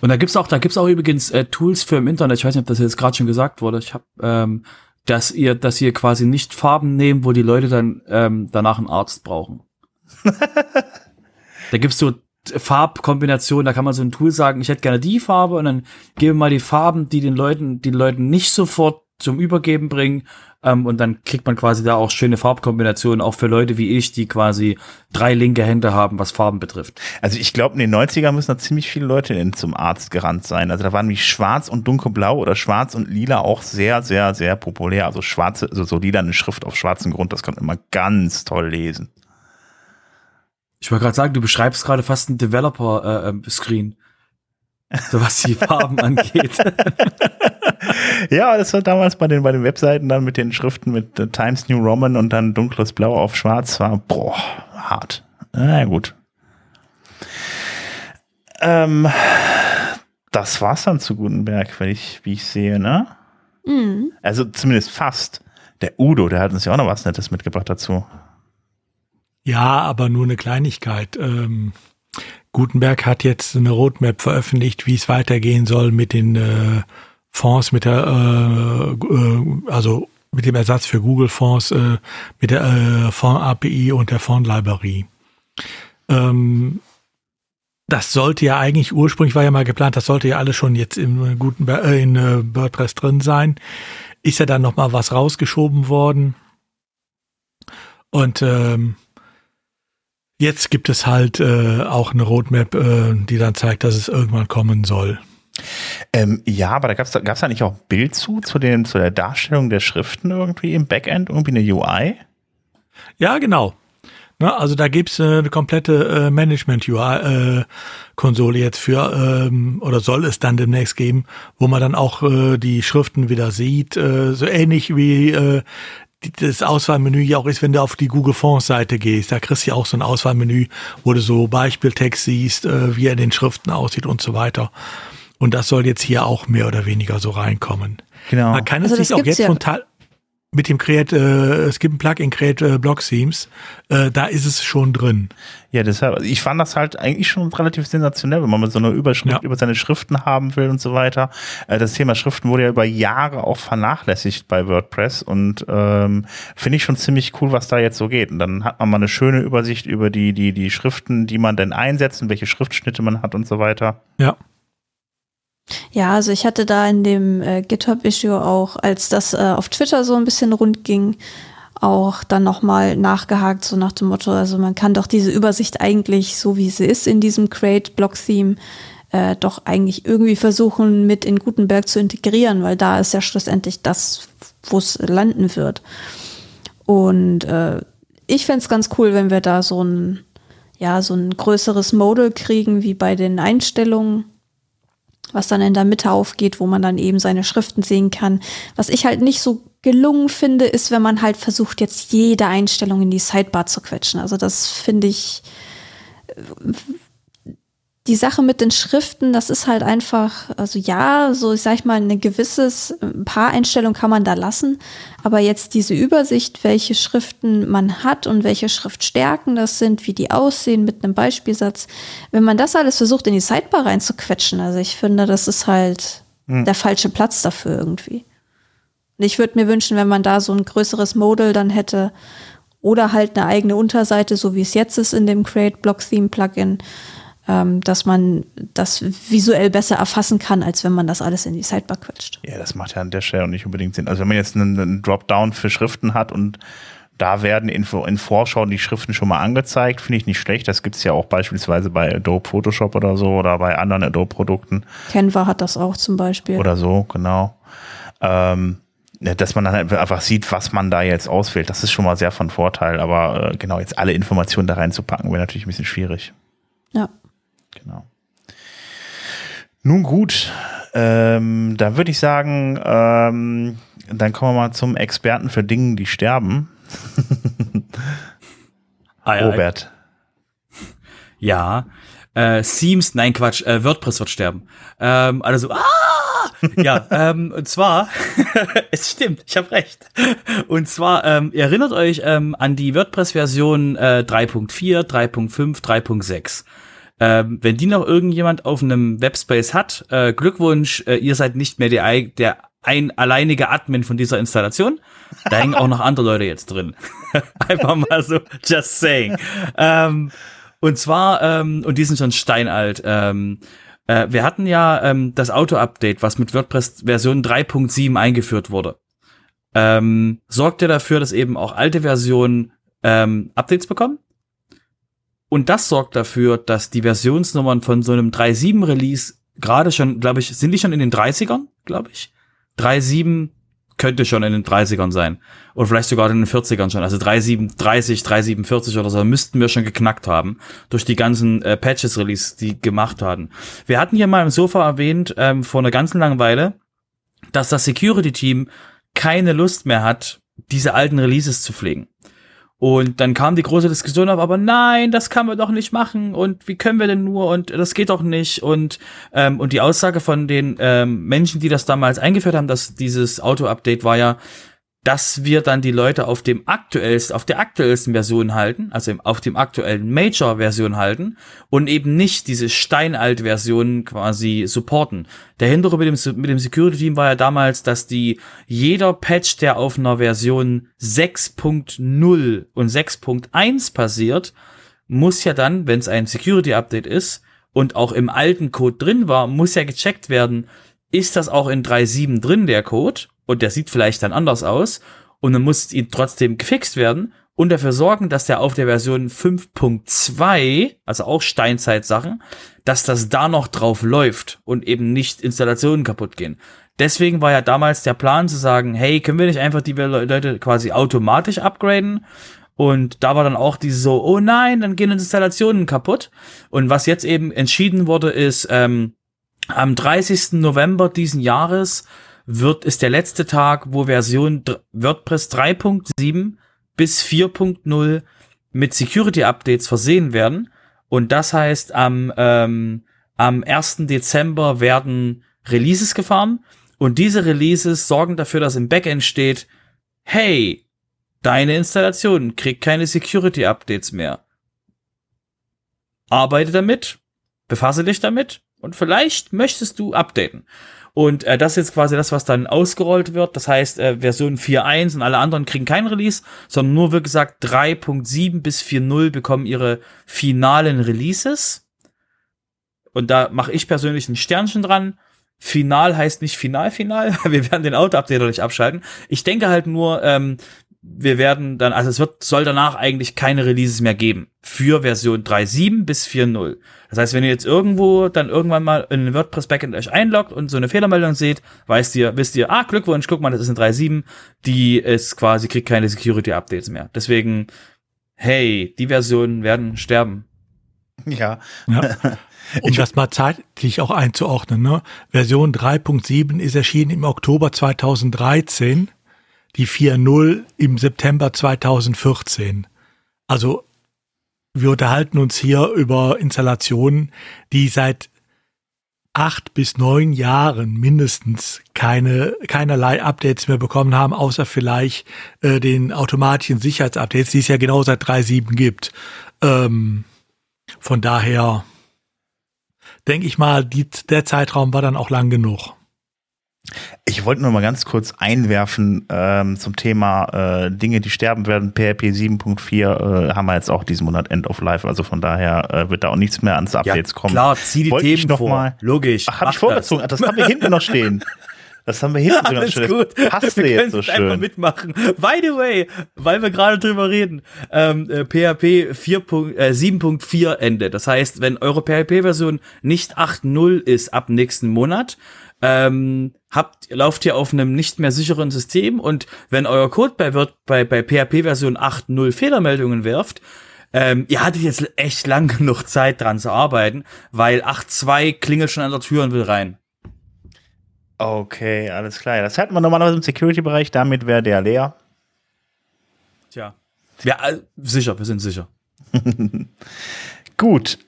Und da gibt's auch, da gibt's auch übrigens äh, Tools für im Internet. Ich weiß nicht, ob das jetzt gerade schon gesagt wurde. Ich habe, ähm, dass ihr, dass ihr quasi nicht Farben nehmt, wo die Leute dann ähm, danach einen Arzt brauchen. da gibt's so Farbkombination, da kann man so ein Tool sagen, ich hätte gerne die Farbe und dann gebe mal die Farben, die den Leuten, die Leuten nicht sofort zum Übergeben bringen. Ähm, und dann kriegt man quasi da auch schöne Farbkombinationen, auch für Leute wie ich, die quasi drei linke Hände haben, was Farben betrifft. Also ich glaube, in den 90ern müssen da ziemlich viele Leute in, zum Arzt gerannt sein. Also da waren wie schwarz und dunkelblau oder schwarz und lila auch sehr, sehr, sehr populär. Also schwarze, also so lila eine Schrift auf schwarzem Grund, das kann man immer ganz toll lesen. Ich wollte gerade sagen, du beschreibst gerade fast einen Developer-Screen. Äh, ähm, so was die Farben angeht. ja, das war damals bei den, bei den Webseiten dann mit den Schriften mit uh, Times New Roman und dann dunkles Blau auf schwarz war, boah, hart. Na gut. Ähm, das war's dann zu Gutenberg, wenn ich, wie ich sehe, ne? Mhm. Also zumindest fast. Der Udo, der hat uns ja auch noch was Nettes mitgebracht dazu. Ja, aber nur eine Kleinigkeit. Ähm, Gutenberg hat jetzt eine Roadmap veröffentlicht, wie es weitergehen soll mit den äh, Fonds, mit der, äh, äh, also mit dem Ersatz für Google Fonds, äh, mit der äh, Fond API und der Fond Library. Ähm, das sollte ja eigentlich ursprünglich war ja mal geplant, das sollte ja alles schon jetzt im Gutenberg, äh, in WordPress drin sein. Ist ja dann noch mal was rausgeschoben worden. Und ähm, Jetzt gibt es halt äh, auch eine Roadmap, äh, die dann zeigt, dass es irgendwann kommen soll. Ähm, ja, aber da gab es da, gab's da nicht auch ein Bild zu, zu, dem, zu der Darstellung der Schriften irgendwie im Backend, irgendwie eine UI? Ja, genau. Ne? Also da gibt's äh, eine komplette äh, Management-UI-Konsole äh, jetzt für, ähm, oder soll es dann demnächst geben, wo man dann auch äh, die Schriften wieder sieht, äh, so ähnlich wie äh, das Auswahlmenü ja auch ist, wenn du auf die Google Fonds Seite gehst. Da kriegst du ja auch so ein Auswahlmenü, wo du so Beispieltext siehst, äh, wie er in den Schriften aussieht und so weiter. Und das soll jetzt hier auch mehr oder weniger so reinkommen. Genau. Man kann Also es das sich auch jetzt ja. von Teil mit dem Create, äh, es gibt ein Plugin Create äh, Block Themes, äh, da ist es schon drin. Ja, deshalb, also ich fand das halt eigentlich schon relativ sensationell, wenn man mal so eine Überschrift Ja. über seine Schriften haben will und so weiter. Äh, Das Thema Schriften wurde ja über Jahre auch vernachlässigt bei WordPress und ähm, finde ich schon ziemlich cool, was da jetzt so geht. Und dann hat man mal eine schöne Übersicht über die, die, die Schriften, die man denn einsetzt und welche Schriftschnitte man hat und so weiter. Ja. Ja, also ich hatte da in dem äh, GitHub-Issue auch, als das äh, auf Twitter so ein bisschen rund ging, auch dann nochmal nachgehakt, so nach dem Motto, also man kann doch diese Übersicht eigentlich, so wie sie ist in diesem Create-Block-Theme, äh, doch eigentlich irgendwie versuchen, mit in Gutenberg zu integrieren, weil da ist ja schlussendlich das, wo es landen wird. Und äh, ich fänd's ganz cool, wenn wir da so ein, ja, so ein größeres Modal kriegen, wie bei den Einstellungen was dann in der Mitte aufgeht, wo man dann eben seine Schriften sehen kann. Was ich halt nicht so gelungen finde, ist, wenn man halt versucht, jetzt jede Einstellung in die Sidebar zu quetschen. Also das finde ich, die Sache mit den Schriften, das ist halt einfach, also ja, so ich sag mal, eine gewisses, ein paar Einstellungen kann man da lassen, aber jetzt diese Übersicht, welche Schriften man hat und welche Schriftstärken das sind, wie die aussehen mit einem Beispielsatz, wenn man das alles versucht, in die Sidebar reinzuquetschen, also ich finde, das ist halt der falsche Platz dafür irgendwie. Und ich würde mir wünschen, wenn man da so ein größeres Modal dann hätte oder halt eine eigene Unterseite, so wie es jetzt ist in dem Create Block Theme Plugin, dass man das visuell besser erfassen kann, als wenn man das alles in die Sidebar quetscht. Ja, das macht ja an der Stelle auch nicht unbedingt Sinn. Also wenn man jetzt einen, einen Dropdown für Schriften hat und da werden in, in Vorschau die Schriften schon mal angezeigt, finde ich nicht schlecht. Das gibt's ja auch beispielsweise bei Adobe Photoshop oder so oder bei anderen Adobe-Produkten Canva hat das auch zum Beispiel. oder so, genau. Ähm, dass man dann einfach sieht, was man da jetzt auswählt. Das ist schon mal sehr von Vorteil. Aber äh, genau, jetzt alle Informationen da reinzupacken, wäre natürlich ein bisschen schwierig. ja. Genau. Nun gut, ähm, dann würde ich sagen, ähm, dann kommen wir mal zum Experten für Dinge, die sterben. Ei, ei. Robert. Ja. Äh, Themes, nein Quatsch, äh, WordPress wird sterben. Ähm, also, ah! ja, ähm, und zwar, es stimmt, ich habe recht. Und zwar, ähm, ihr erinnert euch ähm, an die WordPress-Version äh, 3.4, 3.5, 3.6. Ähm, wenn die noch irgendjemand auf einem Webspace hat, äh, Glückwunsch, äh, ihr seid nicht mehr der, der ein alleinige Admin von dieser Installation. Da hängen auch noch andere Leute jetzt drin. Einfach mal so, just saying. Ähm, und zwar, ähm, und die sind schon steinalt. Ähm, äh, wir hatten ja ähm, das Auto-Update, was mit WordPress Version 3.7 eingeführt wurde. Ähm, sorgt ja dafür, dass eben auch alte Versionen ähm, Updates bekommen. Und das sorgt dafür, dass die Versionsnummern von so einem 3.7 Release gerade schon, glaube ich, sind die schon in den 30ern, glaube ich. 3.7 könnte schon in den 30ern sein. Oder vielleicht sogar in den 40ern schon. Also 3.730, 3.740 oder so müssten wir schon geknackt haben. Durch die ganzen äh, Patches-Release, die gemacht hatten. Wir hatten hier mal im Sofa erwähnt, ähm, vor einer ganzen langen Weile, dass das Security-Team keine Lust mehr hat, diese alten Releases zu pflegen. Und dann kam die große Diskussion auf, aber nein, das kann man doch nicht machen. Und wie können wir denn nur? Und das geht doch nicht. Und ähm, und die Aussage von den ähm, Menschen, die das damals eingeführt haben, dass dieses Auto-Update war ja, dass wir dann die Leute auf dem aktuellsten, auf der aktuellsten Version halten, also auf dem aktuellen Major-Version halten und eben nicht diese Steinalt-Version quasi supporten. Der Hintergrund mit dem, mit dem Security-Team war ja damals, dass die jeder Patch, der auf einer Version 6.0 und 6.1 passiert, muss ja dann, wenn es ein Security-Update ist und auch im alten Code drin war, muss ja gecheckt werden, ist das auch in 3.7 drin, der Code? Und der sieht vielleicht dann anders aus. Und dann muss ihn trotzdem gefixt werden und dafür sorgen, dass der auf der Version 5.2, also auch Steinzeit-Sachen, dass das da noch drauf läuft und eben nicht Installationen kaputt gehen. Deswegen war ja damals der Plan zu sagen, hey, können wir nicht einfach die Leute quasi automatisch upgraden? Und da war dann auch diese so, oh nein, dann gehen Installationen kaputt. Und was jetzt eben entschieden wurde, ist, ähm, am 30. November diesen Jahres wird, ist der letzte Tag, wo Version WordPress 3.7 bis 4.0 mit Security Updates versehen werden. Und das heißt, am, ähm, am 1. Dezember werden Releases gefahren. Und diese Releases sorgen dafür, dass im Backend steht, hey, Deine Installation kriegt keine Security Updates mehr. Arbeite damit, befasse dich damit und vielleicht möchtest du updaten. Und äh, das ist jetzt quasi das, was dann ausgerollt wird. Das heißt, äh, Version 4.1 und alle anderen kriegen kein Release, sondern nur, wie gesagt, 3.7 bis 4.0 bekommen ihre finalen Releases. Und da mache ich persönlich ein Sternchen dran. Final heißt nicht final, final. Wir werden den Auto-Updater nicht abschalten. Ich denke halt nur, ähm, wir werden dann, also es wird, soll danach eigentlich keine Releases mehr geben. Für Version 3.7 bis 4.0. Das heißt, wenn ihr jetzt irgendwo dann irgendwann mal in ein WordPress Backend euch einloggt und so eine Fehlermeldung seht, weißt ihr, wisst ihr, ah, Glückwunsch, guck mal, das ist eine 3.7, die ist quasi, kriegt keine Security Updates mehr. Deswegen, hey, die Versionen werden sterben. Ja. ja. Um das mal zeitlich auch einzuordnen, ne? Version 3.7 ist erschienen im Oktober 2013 die 4.0 im September 2014. Also wir unterhalten uns hier über Installationen, die seit acht bis neun Jahren mindestens keine keinerlei Updates mehr bekommen haben, außer vielleicht äh, den automatischen Sicherheitsupdates, die es ja genau seit 3.7 gibt. Ähm, von daher denke ich mal, die, der Zeitraum war dann auch lang genug. Ich wollte nur mal ganz kurz einwerfen ähm, zum Thema äh, Dinge, die sterben werden. PHP 7.4 äh, haben wir jetzt auch diesen Monat End of Life, also von daher äh, wird da auch nichts mehr ans Updates ja, kommen. Klar, zieh die wollte Themen noch vor. Mal, Logisch. Ach, hab ich vorgezogen. Das. das haben wir hinten noch stehen. Das haben wir hinten Alles noch stehen. gut. Passt wir jetzt so einfach schön. mitmachen. By the way, weil wir gerade drüber reden, ähm, äh, PHP 4. Äh, 7.4 Ende. Das heißt, wenn eure PHP-Version nicht 8.0 ist ab nächsten Monat, ähm, habt, lauft ihr auf einem nicht mehr sicheren System und wenn euer Code bei, wird, bei, bei PHP Version 8.0 Fehlermeldungen werft, ähm, ihr hattet jetzt echt lang genug Zeit dran zu arbeiten, weil 8.2 klingelt schon an der Tür und will rein. Okay, alles klar. Das hat man normalerweise im Security-Bereich, damit wäre der leer. Tja. Ja, äh, sicher, wir sind sicher. Gut.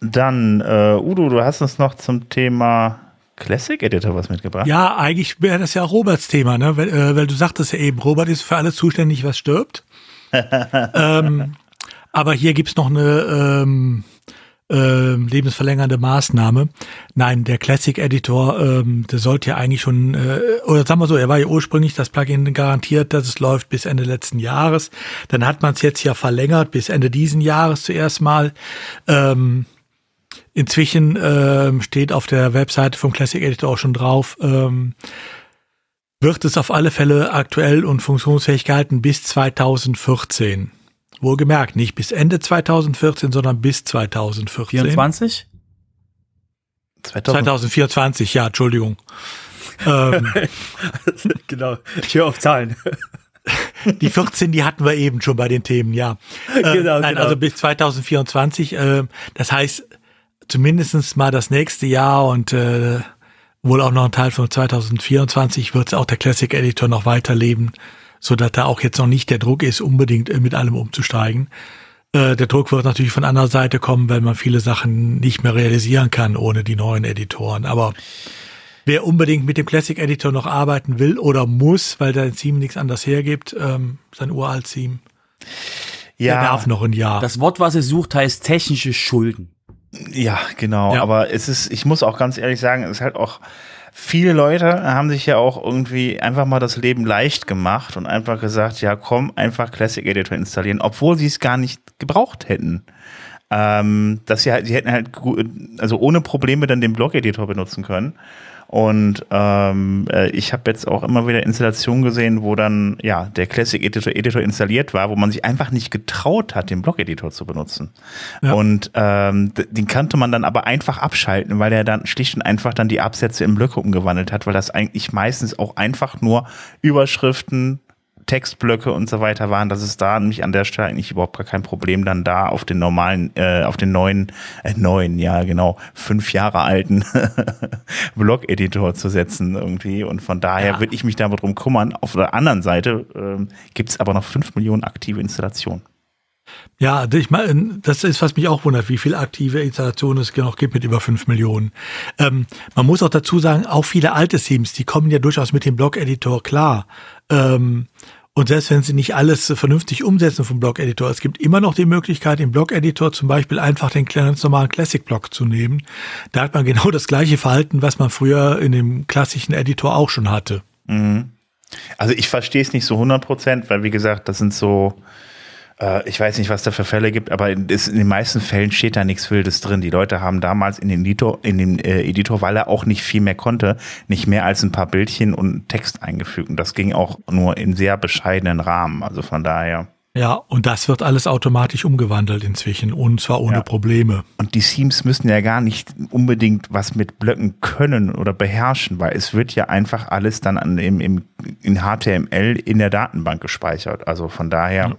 Dann, äh, Udo, du hast uns noch zum Thema Classic Editor was mitgebracht? Ja, eigentlich wäre das ja auch Roberts Thema, ne? Weil, äh, weil du sagtest ja eben, Robert ist für alles zuständig, was stirbt. ähm, aber hier gibt's noch eine ähm, äh, lebensverlängernde Maßnahme. Nein, der Classic Editor, ähm, der sollte ja eigentlich schon, äh, oder sagen wir so, er war ja ursprünglich das Plugin garantiert, dass es läuft bis Ende letzten Jahres. Dann hat man es jetzt ja verlängert bis Ende diesen Jahres zuerst mal. Ähm, Inzwischen ähm, steht auf der Webseite vom Classic Editor auch schon drauf, ähm, wird es auf alle Fälle aktuell und funktionsfähig gehalten bis 2014. Wohlgemerkt, nicht bis Ende 2014, sondern bis 2014. 24? 2024, ja, Entschuldigung. ähm, genau, ich höre auf Zahlen. die 14, die hatten wir eben schon bei den Themen, ja. Äh, genau, nein, genau. also bis 2024. Äh, das heißt, zumindestens mal das nächste Jahr und äh, wohl auch noch ein Teil von 2024 wird auch der Classic Editor noch weiterleben, so dass da auch jetzt noch nicht der Druck ist, unbedingt äh, mit allem umzusteigen. Äh, der Druck wird natürlich von anderer Seite kommen, weil man viele Sachen nicht mehr realisieren kann ohne die neuen Editoren. Aber wer unbedingt mit dem Classic Editor noch arbeiten will oder muss, weil sein Theme nichts anderes hergibt, ähm, sein uralt Theme, ja, der darf noch ein Jahr. Das Wort, was ihr sucht, heißt technische Schulden. Ja, genau. Ja. Aber es ist, ich muss auch ganz ehrlich sagen, es ist halt auch, viele Leute haben sich ja auch irgendwie einfach mal das Leben leicht gemacht und einfach gesagt, ja, komm, einfach Classic Editor installieren, obwohl sie es gar nicht gebraucht hätten. Ähm, dass sie halt, sie hätten halt, also ohne Probleme dann den Blog-Editor benutzen können. Und ähm, äh, ich habe jetzt auch immer wieder Installationen gesehen, wo dann ja der Classic Editor, Editor installiert war, wo man sich einfach nicht getraut hat, den Blog-Editor zu benutzen. Ja. Und ähm, den kannte man dann aber einfach abschalten, weil er dann schlicht und einfach dann die Absätze in Blöcke umgewandelt hat, weil das eigentlich meistens auch einfach nur Überschriften, Textblöcke und so weiter waren, dass es da nämlich an der Stelle eigentlich überhaupt gar kein Problem dann da auf den normalen, äh, auf den neuen, äh, neuen, ja genau, fünf Jahre alten Blog-Editor zu setzen irgendwie. Und von daher ja. würde ich mich darum kümmern. Auf der anderen Seite ähm, gibt es aber noch fünf Millionen aktive Installationen. Ja, ich meine, das ist, was mich auch wundert, wie viele aktive Installationen es noch gibt mit über fünf Millionen. Ähm, man muss auch dazu sagen, auch viele alte Themes, die kommen ja durchaus mit dem Blog-Editor klar. Ähm, und selbst wenn sie nicht alles vernünftig umsetzen vom Blog-Editor, es gibt immer noch die Möglichkeit, im Blog-Editor zum Beispiel einfach den ganz normalen Classic-Blog zu nehmen. Da hat man genau das gleiche Verhalten, was man früher in dem klassischen Editor auch schon hatte. Mhm. Also ich verstehe es nicht so 100 Prozent, weil wie gesagt, das sind so äh, ich weiß nicht, was da für Fälle gibt, aber in, den meisten Fällen steht da nichts Wildes drin. Die Leute haben damals in den Editor, in den äh, Editor, weil er auch nicht viel mehr konnte, nicht mehr als ein paar Bildchen und Text eingefügt. Und das ging auch nur in sehr bescheidenen Rahmen. Also von daher. Ja, und das wird alles automatisch umgewandelt inzwischen und zwar ohne ja. Probleme. Und die Themes müssen ja gar nicht unbedingt was mit Blöcken können oder beherrschen, weil es wird ja einfach alles dann an, im, im, in HTML in der Datenbank gespeichert. Also von daher. Ja.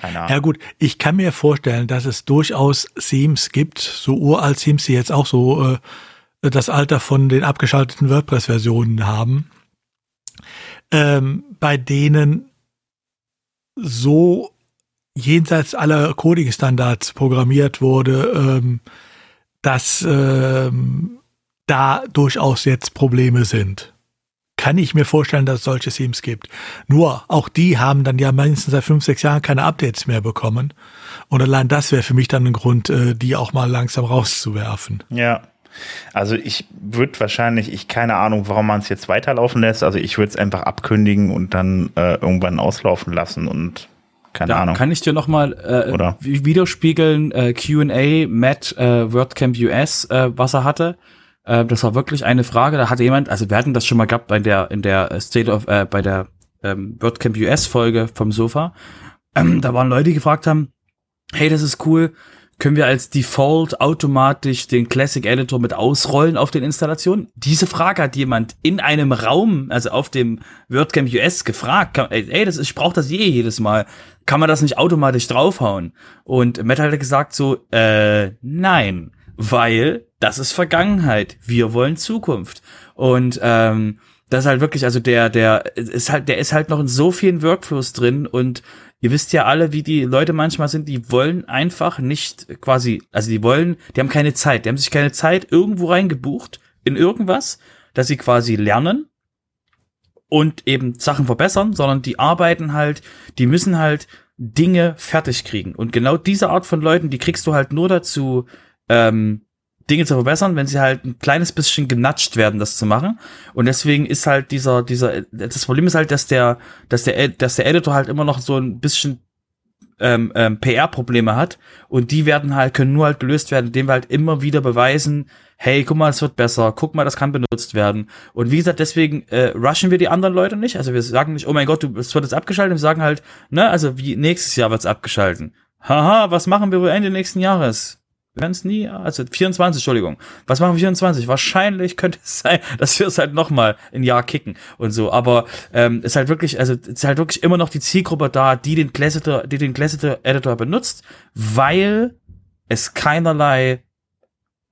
Keine Ahnung. Ja gut, ich kann mir vorstellen, dass es durchaus Themes gibt, so uralt Themes, die jetzt auch so äh, das Alter von den abgeschalteten WordPress-Versionen haben, ähm, bei denen so jenseits aller Coding-Standards programmiert wurde, ähm, dass ähm, da durchaus jetzt Probleme sind kann ich mir vorstellen, dass es solche Themes gibt. Nur, auch die haben dann ja mindestens seit fünf, sechs Jahren keine Updates mehr bekommen. Und allein das wäre für mich dann ein Grund, äh, die auch mal langsam rauszuwerfen. Ja. Also ich würde wahrscheinlich, ich keine Ahnung, warum man es jetzt weiterlaufen lässt. Also ich würde es einfach abkündigen und dann äh, irgendwann auslaufen lassen und keine da Ahnung. Kann ich dir noch mal äh, Oder? widerspiegeln äh, Q&A Matt äh, WordCamp US, äh, was er hatte? Äh, das war wirklich eine Frage. Da hatte jemand, also wir hatten das schon mal gehabt bei der in der State of äh, bei der ähm, WordCamp US Folge vom Sofa. Ähm, da waren Leute, die gefragt haben, hey, das ist cool. Können wir als Default automatisch den Classic Editor mit ausrollen auf den Installationen? Diese Frage hat jemand in einem Raum, also auf dem WordCamp US gefragt. ey, das ist, ich brauche das je jedes Mal. Kann man das nicht automatisch draufhauen? Und Matt hat gesagt so, äh, nein weil das ist Vergangenheit. Wir wollen Zukunft. Und ähm, das ist halt wirklich, also der, der ist halt, der ist halt noch in so vielen Workflows drin und ihr wisst ja alle, wie die Leute manchmal sind, die wollen einfach nicht quasi, also die wollen, die haben keine Zeit, die haben sich keine Zeit irgendwo reingebucht in irgendwas, dass sie quasi lernen und eben Sachen verbessern, sondern die arbeiten halt, die müssen halt Dinge fertig kriegen. Und genau diese Art von Leuten, die kriegst du halt nur dazu, ähm, Dinge zu verbessern, wenn sie halt ein kleines bisschen genatscht werden, das zu machen. Und deswegen ist halt dieser, dieser, das Problem ist halt, dass der, dass der, dass der Editor halt immer noch so ein bisschen ähm, ähm, PR-Probleme hat und die werden halt, können nur halt gelöst werden, indem wir halt immer wieder beweisen, hey, guck mal, es wird besser, guck mal, das kann benutzt werden. Und wie gesagt, deswegen äh, rushen wir die anderen Leute nicht. Also wir sagen nicht, oh mein Gott, du, es wird jetzt abgeschaltet, wir sagen halt, ne, also wie nächstes Jahr wird's abgeschalten. Haha, was machen wir wohl Ende nächsten Jahres? Werden es nie, also 24, Entschuldigung. Was machen wir 24? Wahrscheinlich könnte es sein, dass wir es halt nochmal ein Jahr kicken und so. Aber ähm, ist halt wirklich, also ist halt wirklich immer noch die Zielgruppe da, die den Classitor, die den Classitor Editor benutzt, weil es keinerlei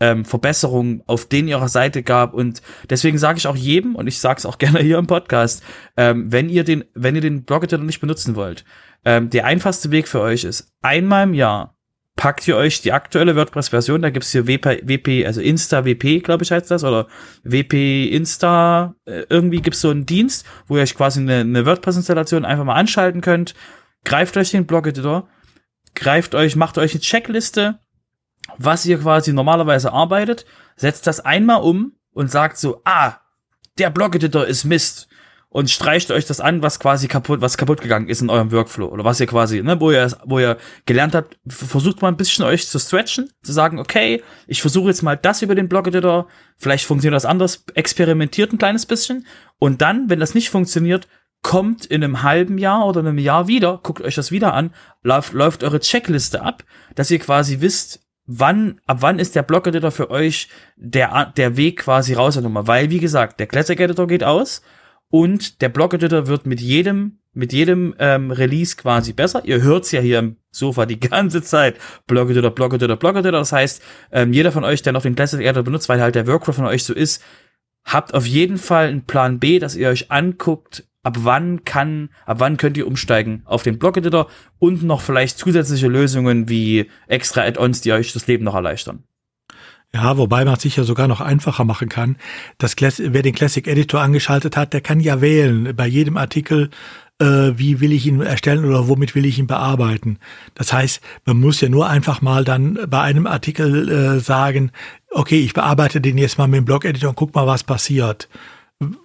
ähm, Verbesserungen auf den ihrer Seite gab und deswegen sage ich auch jedem und ich sage es auch gerne hier im Podcast, ähm, wenn ihr den, wenn ihr den Blog Editor nicht benutzen wollt, ähm, der einfachste Weg für euch ist einmal im Jahr packt ihr euch die aktuelle WordPress-Version, da gibt's hier WP, WP, also Insta WP, glaube ich heißt das, oder WP Insta, äh, irgendwie gibt's so einen Dienst, wo ihr euch quasi eine, eine WordPress-Installation einfach mal anschalten könnt, greift euch den Blog-Editor, greift euch, macht euch eine Checkliste, was ihr quasi normalerweise arbeitet, setzt das einmal um und sagt so, ah, der Blog-Editor ist Mist und streicht euch das an, was quasi kaputt, was kaputt gegangen ist in eurem Workflow oder was ihr quasi, ne, wo ihr, wo ihr gelernt habt, versucht mal ein bisschen euch zu stretchen, zu sagen, okay, ich versuche jetzt mal das über den Blog-Editor, vielleicht funktioniert das anders, experimentiert ein kleines bisschen und dann, wenn das nicht funktioniert, kommt in einem halben Jahr oder einem Jahr wieder, guckt euch das wieder an, läuft, läuft eure Checkliste ab, dass ihr quasi wisst, wann, ab wann ist der Blog-Editor für euch der, der Weg quasi raus der Nummer, weil, wie gesagt, der Classic-Editor geht aus, und der Blog-Editor wird mit jedem mit jedem ähm, Release quasi besser. Ihr hört's ja hier im Sofa die ganze Zeit. Oder blogget oder. Das heißt, ähm, jeder von euch, der noch den Classic Editor benutzt, weil halt der Workflow von euch so ist, habt auf jeden Fall einen Plan B, dass ihr euch anguckt, ab wann kann, ab wann könnt ihr umsteigen auf den Blog-Editor und noch vielleicht zusätzliche Lösungen wie extra Add-ons, die euch das Leben noch erleichtern. Ja, wobei man es sicher sogar noch einfacher machen kann. Das wer den Classic Editor angeschaltet hat, der kann ja wählen bei jedem Artikel, äh, wie will ich ihn erstellen oder womit will ich ihn bearbeiten. Das heißt, man muss ja nur einfach mal dann bei einem Artikel äh, sagen, okay, ich bearbeite den jetzt mal mit dem Blog-Editor und guck mal, was passiert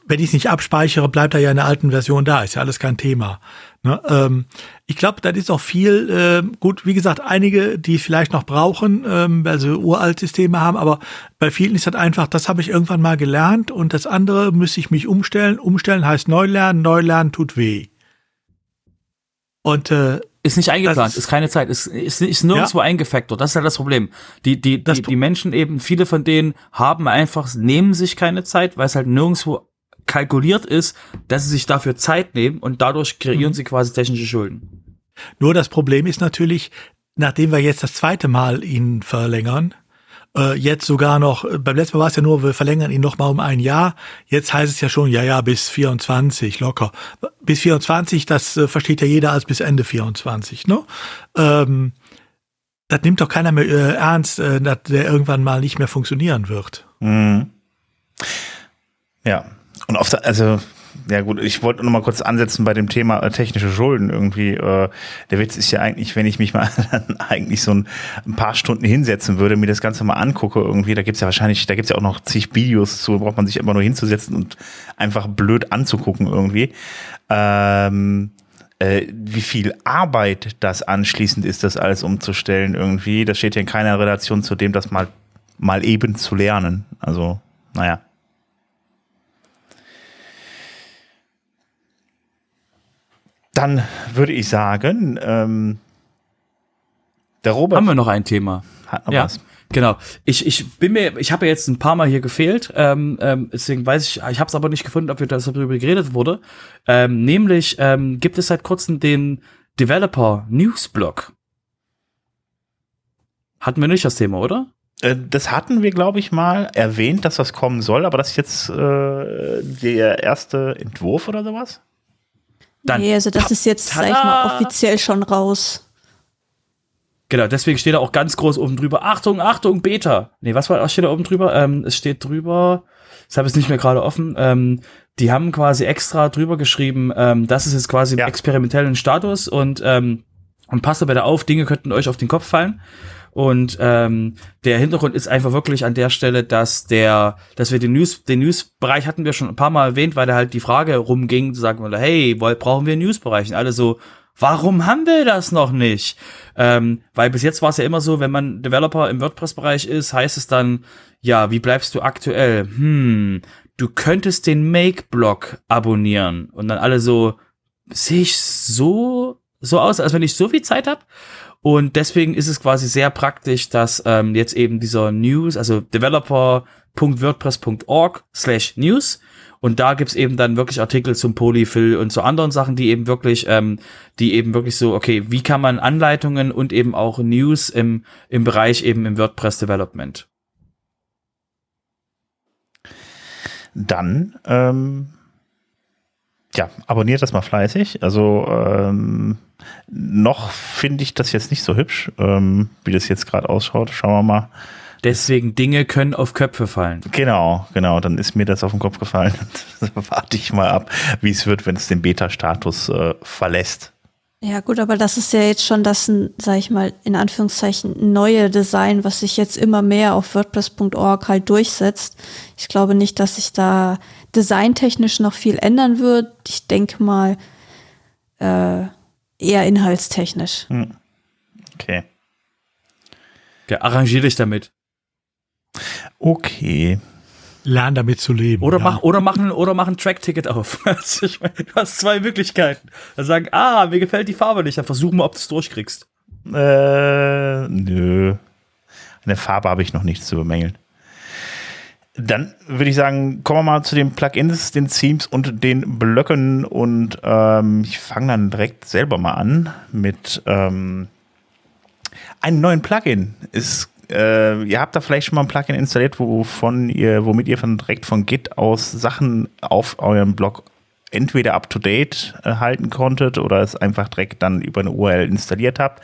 wenn ich es nicht abspeichere, bleibt er ja in der alten Version da. Ist ja alles kein Thema. Ne? Ähm, ich glaube, das ist auch viel, äh, gut, wie gesagt, einige, die vielleicht noch brauchen, ähm, weil sie uralt Systeme haben, aber bei vielen ist das einfach, das habe ich irgendwann mal gelernt und das andere müsste ich mich umstellen. Umstellen heißt neu lernen, neu lernen tut weh. Und äh, ist nicht eingeplant, ist, ist, keine Zeit, ist, ist, ist nirgendwo ja. eingefactort. Das ist ja das Problem. Die, die, die, die Menschen eben, viele von denen haben einfach, nehmen sich keine Zeit, weil es halt nirgendwo kalkuliert ist, dass sie sich dafür Zeit nehmen und dadurch kreieren mhm. sie quasi technische Schulden. Nur das Problem ist natürlich, nachdem wir jetzt das zweite Mal ihn verlängern, äh, jetzt sogar noch, äh, beim letzten Mal war es ja nur, wir verlängern ihn noch mal um ein Jahr. Jetzt heißt es ja schon, ja, ja, bis 24, locker. Bis 24, das äh, versteht ja jeder als bis Ende 24, ne? Ähm, das nimmt doch keiner mehr äh, ernst, äh, dass der irgendwann mal nicht mehr funktionieren wird. Mhm. Ja. Und auf der, also ja gut, ich wollte noch mal kurz ansetzen bei dem Thema äh, technische Schulden irgendwie. Äh, der Witz ist ja eigentlich, wenn ich mich mal dann eigentlich so ein, ein, paar Stunden hinsetzen würde, mir das Ganze mal angucke irgendwie, da gibt's ja wahrscheinlich, da gibt's ja auch noch zig Videos zu, braucht man sich immer nur hinzusetzen und einfach blöd anzugucken irgendwie. Ähm, äh, wie viel Arbeit das anschließend ist, das alles umzustellen irgendwie, das steht ja in keiner Relation zu dem, das mal, mal eben zu lernen. Also, naja. Dann würde ich sagen, ähm, der Robert. Haben wir noch ein Thema? Hat noch ja. was. Genau. Ich, ich bin mir, ich habe ja jetzt ein paar Mal hier gefehlt, ähm, ähm, deswegen weiß ich, ich habe es aber nicht gefunden, ob wir das darüber geredet wurde. Ähm, nämlich ähm, gibt es seit kurzem den Developer Newsblog. Hatten wir nicht das Thema, oder? Äh, das hatten wir, glaube ich, mal erwähnt, dass das kommen soll, aber das ist jetzt äh, der erste Entwurf oder sowas? Dann nee, also das ist jetzt, sag ich mal, offiziell schon raus. Genau, deswegen steht da auch ganz groß oben drüber, Achtung, Achtung, Beta. Nee, was war, was steht da oben drüber? Ähm, es steht drüber, ich habe es nicht mehr gerade offen, ähm, die haben quasi extra drüber geschrieben, ähm, das ist jetzt quasi ja. im experimentellen Status und, ähm, und passt bitte auf, Dinge könnten euch auf den Kopf fallen. Und ähm, der Hintergrund ist einfach wirklich an der Stelle, dass der, dass wir den News, den News-Bereich hatten wir schon ein paar Mal erwähnt, weil da halt die Frage rumging, zu sagen, hey, brauchen wir einen News-Bereich? Und alle so, warum haben wir das noch nicht? Ähm, weil bis jetzt war es ja immer so, wenn man Developer im WordPress-Bereich ist, heißt es dann, ja, wie bleibst du aktuell? Hm, du könntest den Make-Blog abonnieren. Und dann alle so, sehe ich so, so aus, als wenn ich so viel Zeit habe? Und deswegen ist es quasi sehr praktisch, dass ähm, jetzt eben dieser News, also developer.wordpress.org slash news und da gibt's eben dann wirklich Artikel zum Polyfill und zu anderen Sachen, die eben wirklich, ähm, die eben wirklich so, okay, wie kann man Anleitungen und eben auch News im, im Bereich eben im WordPress Development. Dann ähm, ja, abonniert das mal fleißig. Also ähm, noch finde ich das jetzt nicht so hübsch, ähm, wie das jetzt gerade ausschaut. Schauen wir mal. Deswegen Dinge können auf Köpfe fallen. Genau, genau. Dann ist mir das auf den Kopf gefallen. warte ich mal ab, wie es wird, wenn es den Beta-Status äh, verlässt. Ja, gut, aber das ist ja jetzt schon das, sag ich mal, in Anführungszeichen neue Design, was sich jetzt immer mehr auf WordPress.org halt durchsetzt. Ich glaube nicht, dass sich da designtechnisch noch viel ändern wird. Ich denke mal äh, eher inhaltstechnisch. Hm. Okay. Ja, arrangier dich damit. Okay. Lern damit zu leben. Oder, ja. mach, oder machen oder machen Track-Ticket auf. du hast zwei Möglichkeiten. Dann sagen, ah, mir gefällt die Farbe nicht. Dann versuchen wir, ob du es durchkriegst. Äh, nö. Eine Farbe habe ich noch nichts zu bemängeln. Dann würde ich sagen, kommen wir mal zu den Plugins, den Themes und den Blöcken und ähm, ich fange dann direkt selber mal an mit ähm, einem neuen Plugin. Ist, äh, ihr habt da vielleicht schon mal ein Plugin installiert, wovon ihr, womit ihr von direkt von Git aus Sachen auf eurem Blog entweder up-to-date äh, halten konntet oder es einfach direkt dann über eine URL installiert habt.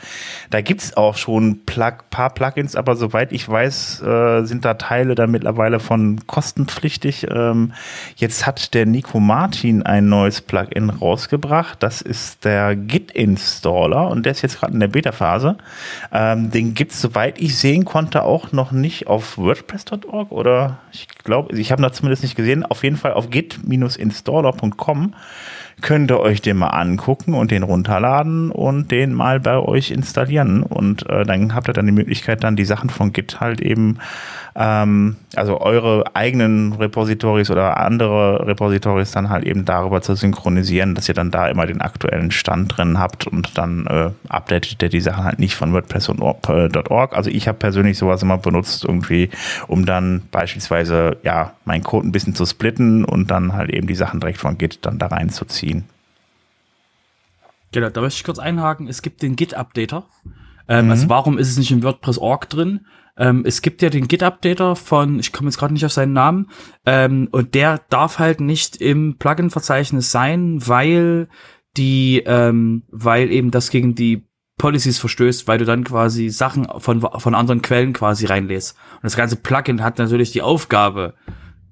Da gibt's auch schon Plug paar Plugins, aber soweit ich weiß, äh, sind da Teile da mittlerweile von kostenpflichtig. Ähm, jetzt hat der Nico Martin ein neues Plugin rausgebracht. Das ist der Git-Installer und der ist jetzt gerade in der Beta-Phase. Ähm, den gibt's soweit ich sehen konnte, auch noch nicht auf WordPress.org oder ich glaube, ich habe da zumindest nicht gesehen. Auf jeden Fall auf git-installer.com könnt ihr euch den mal angucken und den runterladen und den mal bei euch installieren. Und äh, dann habt ihr dann die Möglichkeit, dann die Sachen von Git halt eben ähm, also eure eigenen Repositories oder andere Repositories dann halt eben darüber zu synchronisieren, dass ihr dann da immer den aktuellen Stand drin habt und dann äh, updatet ihr die Sachen halt nicht von WordPress.org. Äh, also ich habe persönlich sowas immer benutzt irgendwie, um dann beispielsweise ja meinen Code ein bisschen zu splitten und dann halt eben die Sachen direkt von Git dann da reinzuziehen. Genau, da möchte ich kurz einhaken. Es gibt den Git-Updater. Ähm, mhm. Also warum ist es nicht in WordPress.org drin? Ähm, es gibt ja den Git-Updater von, ich komme jetzt gerade nicht auf seinen Namen, ähm, und der darf halt nicht im Plugin-Verzeichnis sein, weil die, ähm, weil eben das gegen die Policies verstößt, weil du dann quasi Sachen von, von anderen Quellen quasi reinlässt. Und das ganze Plugin hat natürlich die Aufgabe,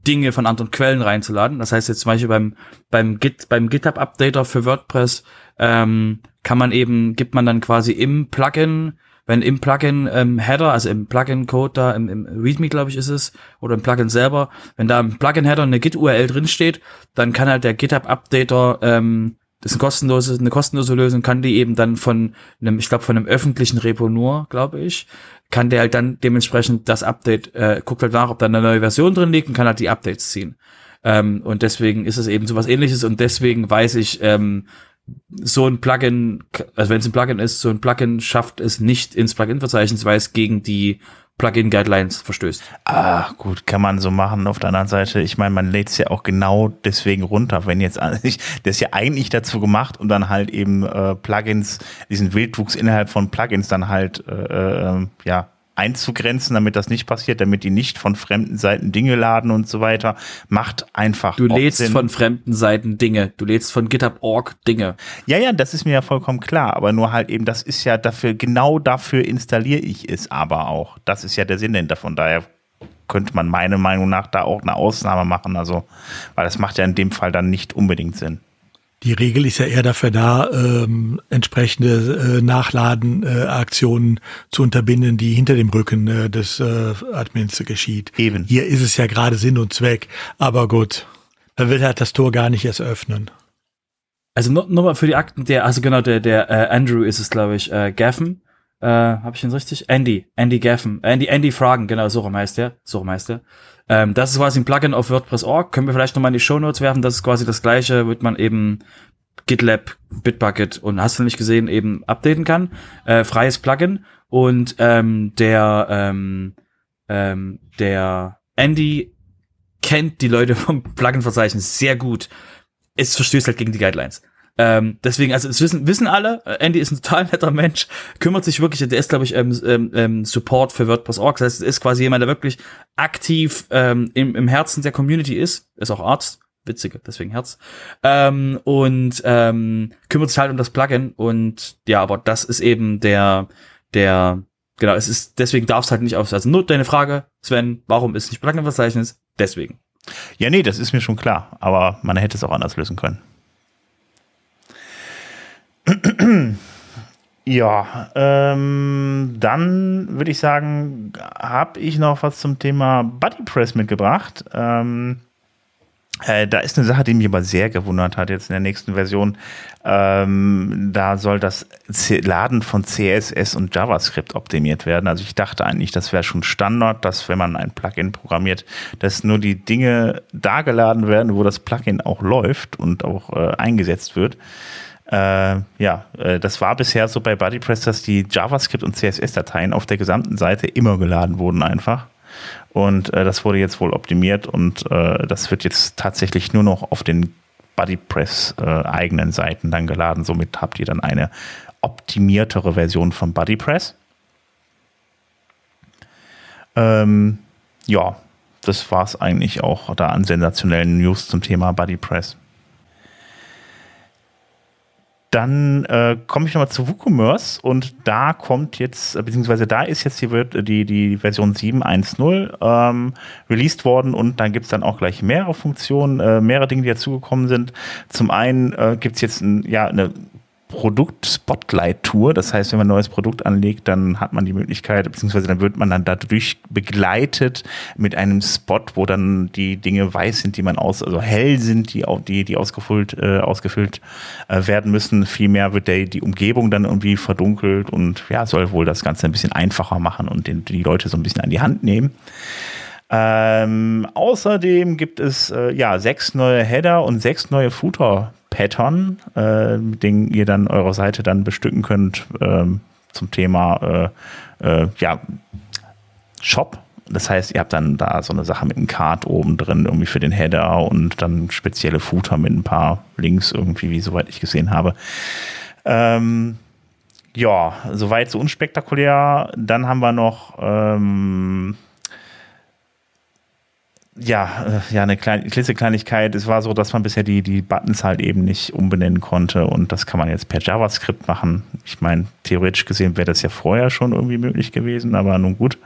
Dinge von anderen Quellen reinzuladen. Das heißt jetzt zum Beispiel beim, beim Git, beim GitHub Updater für WordPress, ähm, kann man eben, gibt man dann quasi im Plugin wenn im Plugin ähm, Header, also im Plugin Code da, im, im README glaube ich ist es, oder im Plugin selber, wenn da im Plugin Header eine Git URL drin steht, dann kann halt der GitHub Updater ähm, das ist eine kostenlose, eine kostenlose Lösung, kann die eben dann von einem, ich glaube, von einem öffentlichen Repo nur, glaube ich, kann der halt dann dementsprechend das Update, äh, guckt halt nach, ob da eine neue Version drin liegt und kann halt die Updates ziehen. Ähm, und deswegen ist es eben so was ähnliches und deswegen weiß ich, ähm, so ein Plugin, also wenn es ein Plugin ist, so ein Plugin schafft es nicht ins Plugin-Verzeichnis, weil es gegen die Plugin-Guidelines verstößt. Ah, gut, kann man so machen. Auf der anderen Seite, ich meine, man lädt es ja auch genau deswegen runter. Wenn jetzt, das ist ja eigentlich dazu gemacht, um dann halt eben äh, Plugins, diesen Wildwuchs innerhalb von Plugins dann halt, äh, äh, ja, einzugrenzen, damit das nicht passiert, damit die nicht von fremden Seiten Dinge laden und so weiter, macht einfach. Du lädst Sinn. von fremden Seiten Dinge. Du lädst von GitHub.org Dinge. Ja, ja, das ist mir ja vollkommen klar. Aber nur halt eben, das ist ja dafür, genau dafür installiere ich es aber auch. Das ist ja der Sinn dahinter. Von daher könnte man meiner Meinung nach da auch eine Ausnahme machen. Also, weil das macht ja in dem Fall dann nicht unbedingt Sinn. Die Regel ist ja eher dafür da, ähm, entsprechende äh, Nachladen-Aktionen äh, zu unterbinden, die hinter dem Rücken äh, des äh, Admins geschieht. Eben. Hier ist es ja gerade Sinn und Zweck, aber gut, man will halt das Tor gar nicht erst öffnen. Also nur, nur mal für die Akten, der, also genau, der, der äh, Andrew ist es, glaube ich, äh, Gaffen. Äh, Habe ich ihn richtig? Andy, Andy Gaffen, Andy, Andy Fragen, genau, so rum heißt der, so rum heißt der. Ähm, das ist quasi ein Plugin auf WordPress.org. Können wir vielleicht nochmal in die Show Notes werfen. Das ist quasi das gleiche, wird man eben GitLab, Bitbucket und hast du nicht gesehen, eben updaten kann. Äh, freies Plugin. Und ähm, der, ähm, ähm, der Andy kennt die Leute vom Plugin-Verzeichnis sehr gut. Es verstößt halt gegen die Guidelines. Ähm, deswegen, also es wissen, wissen alle, äh, Andy ist ein total netter Mensch, kümmert sich wirklich, der ist, glaube ich, ähm, ähm, ähm, Support für WordPress.org. Das heißt, ist quasi jemand, der wirklich aktiv ähm, im, im Herzen der Community ist, ist auch Arzt, witzige, deswegen Herz. Ähm, und ähm, kümmert sich halt um das Plugin und ja, aber das ist eben der, der, genau, es ist, deswegen darf es halt nicht auf, also nur deine Frage, Sven, warum ist nicht Plugin-Verzeichnis? Deswegen. Ja, nee, das ist mir schon klar, aber man hätte es auch anders lösen können. Ja, ähm, dann würde ich sagen, habe ich noch was zum Thema BuddyPress mitgebracht. Ähm, äh, da ist eine Sache, die mich aber sehr gewundert hat jetzt in der nächsten Version. Ähm, da soll das Laden von CSS und JavaScript optimiert werden. Also ich dachte eigentlich, das wäre schon Standard, dass wenn man ein Plugin programmiert, dass nur die Dinge da geladen werden, wo das Plugin auch läuft und auch äh, eingesetzt wird. Äh, ja, äh, das war bisher so bei BuddyPress, dass die JavaScript und CSS-Dateien auf der gesamten Seite immer geladen wurden einfach. Und äh, das wurde jetzt wohl optimiert und äh, das wird jetzt tatsächlich nur noch auf den BuddyPress äh, eigenen Seiten dann geladen. Somit habt ihr dann eine optimiertere Version von BuddyPress. Ähm, ja, das war es eigentlich auch da an sensationellen News zum Thema BuddyPress. Dann äh, komme ich nochmal zu WooCommerce und da kommt jetzt, beziehungsweise da ist jetzt die, die, die Version 7.1.0 ähm, released worden und dann gibt es dann auch gleich mehrere Funktionen, äh, mehrere Dinge, die dazugekommen sind. Zum einen äh, gibt es jetzt ein, ja, eine Produkt-Spotlight-Tour. Das heißt, wenn man ein neues Produkt anlegt, dann hat man die Möglichkeit, beziehungsweise dann wird man dann dadurch begleitet mit einem Spot, wo dann die Dinge weiß sind, die man aus, also hell sind, die, die, die ausgefüllt, äh, ausgefüllt äh, werden müssen. Vielmehr wird der, die Umgebung dann irgendwie verdunkelt und ja, soll wohl das Ganze ein bisschen einfacher machen und den, die Leute so ein bisschen an die Hand nehmen. Ähm, außerdem gibt es äh, ja sechs neue Header und sechs neue Footer Pattern, äh, mit denen ihr dann eure Seite dann bestücken könnt ähm, zum Thema äh, äh, ja, Shop. Das heißt, ihr habt dann da so eine Sache mit einem Card oben drin, irgendwie für den Header und dann spezielle Footer mit ein paar Links irgendwie, wie soweit ich gesehen habe. Ähm, ja, soweit so unspektakulär. Dann haben wir noch ähm, ja, äh, ja, eine kleine, Kleinigkeit. Es war so, dass man bisher die, die Buttons halt eben nicht umbenennen konnte und das kann man jetzt per JavaScript machen. Ich meine, theoretisch gesehen wäre das ja vorher schon irgendwie möglich gewesen, aber nun gut.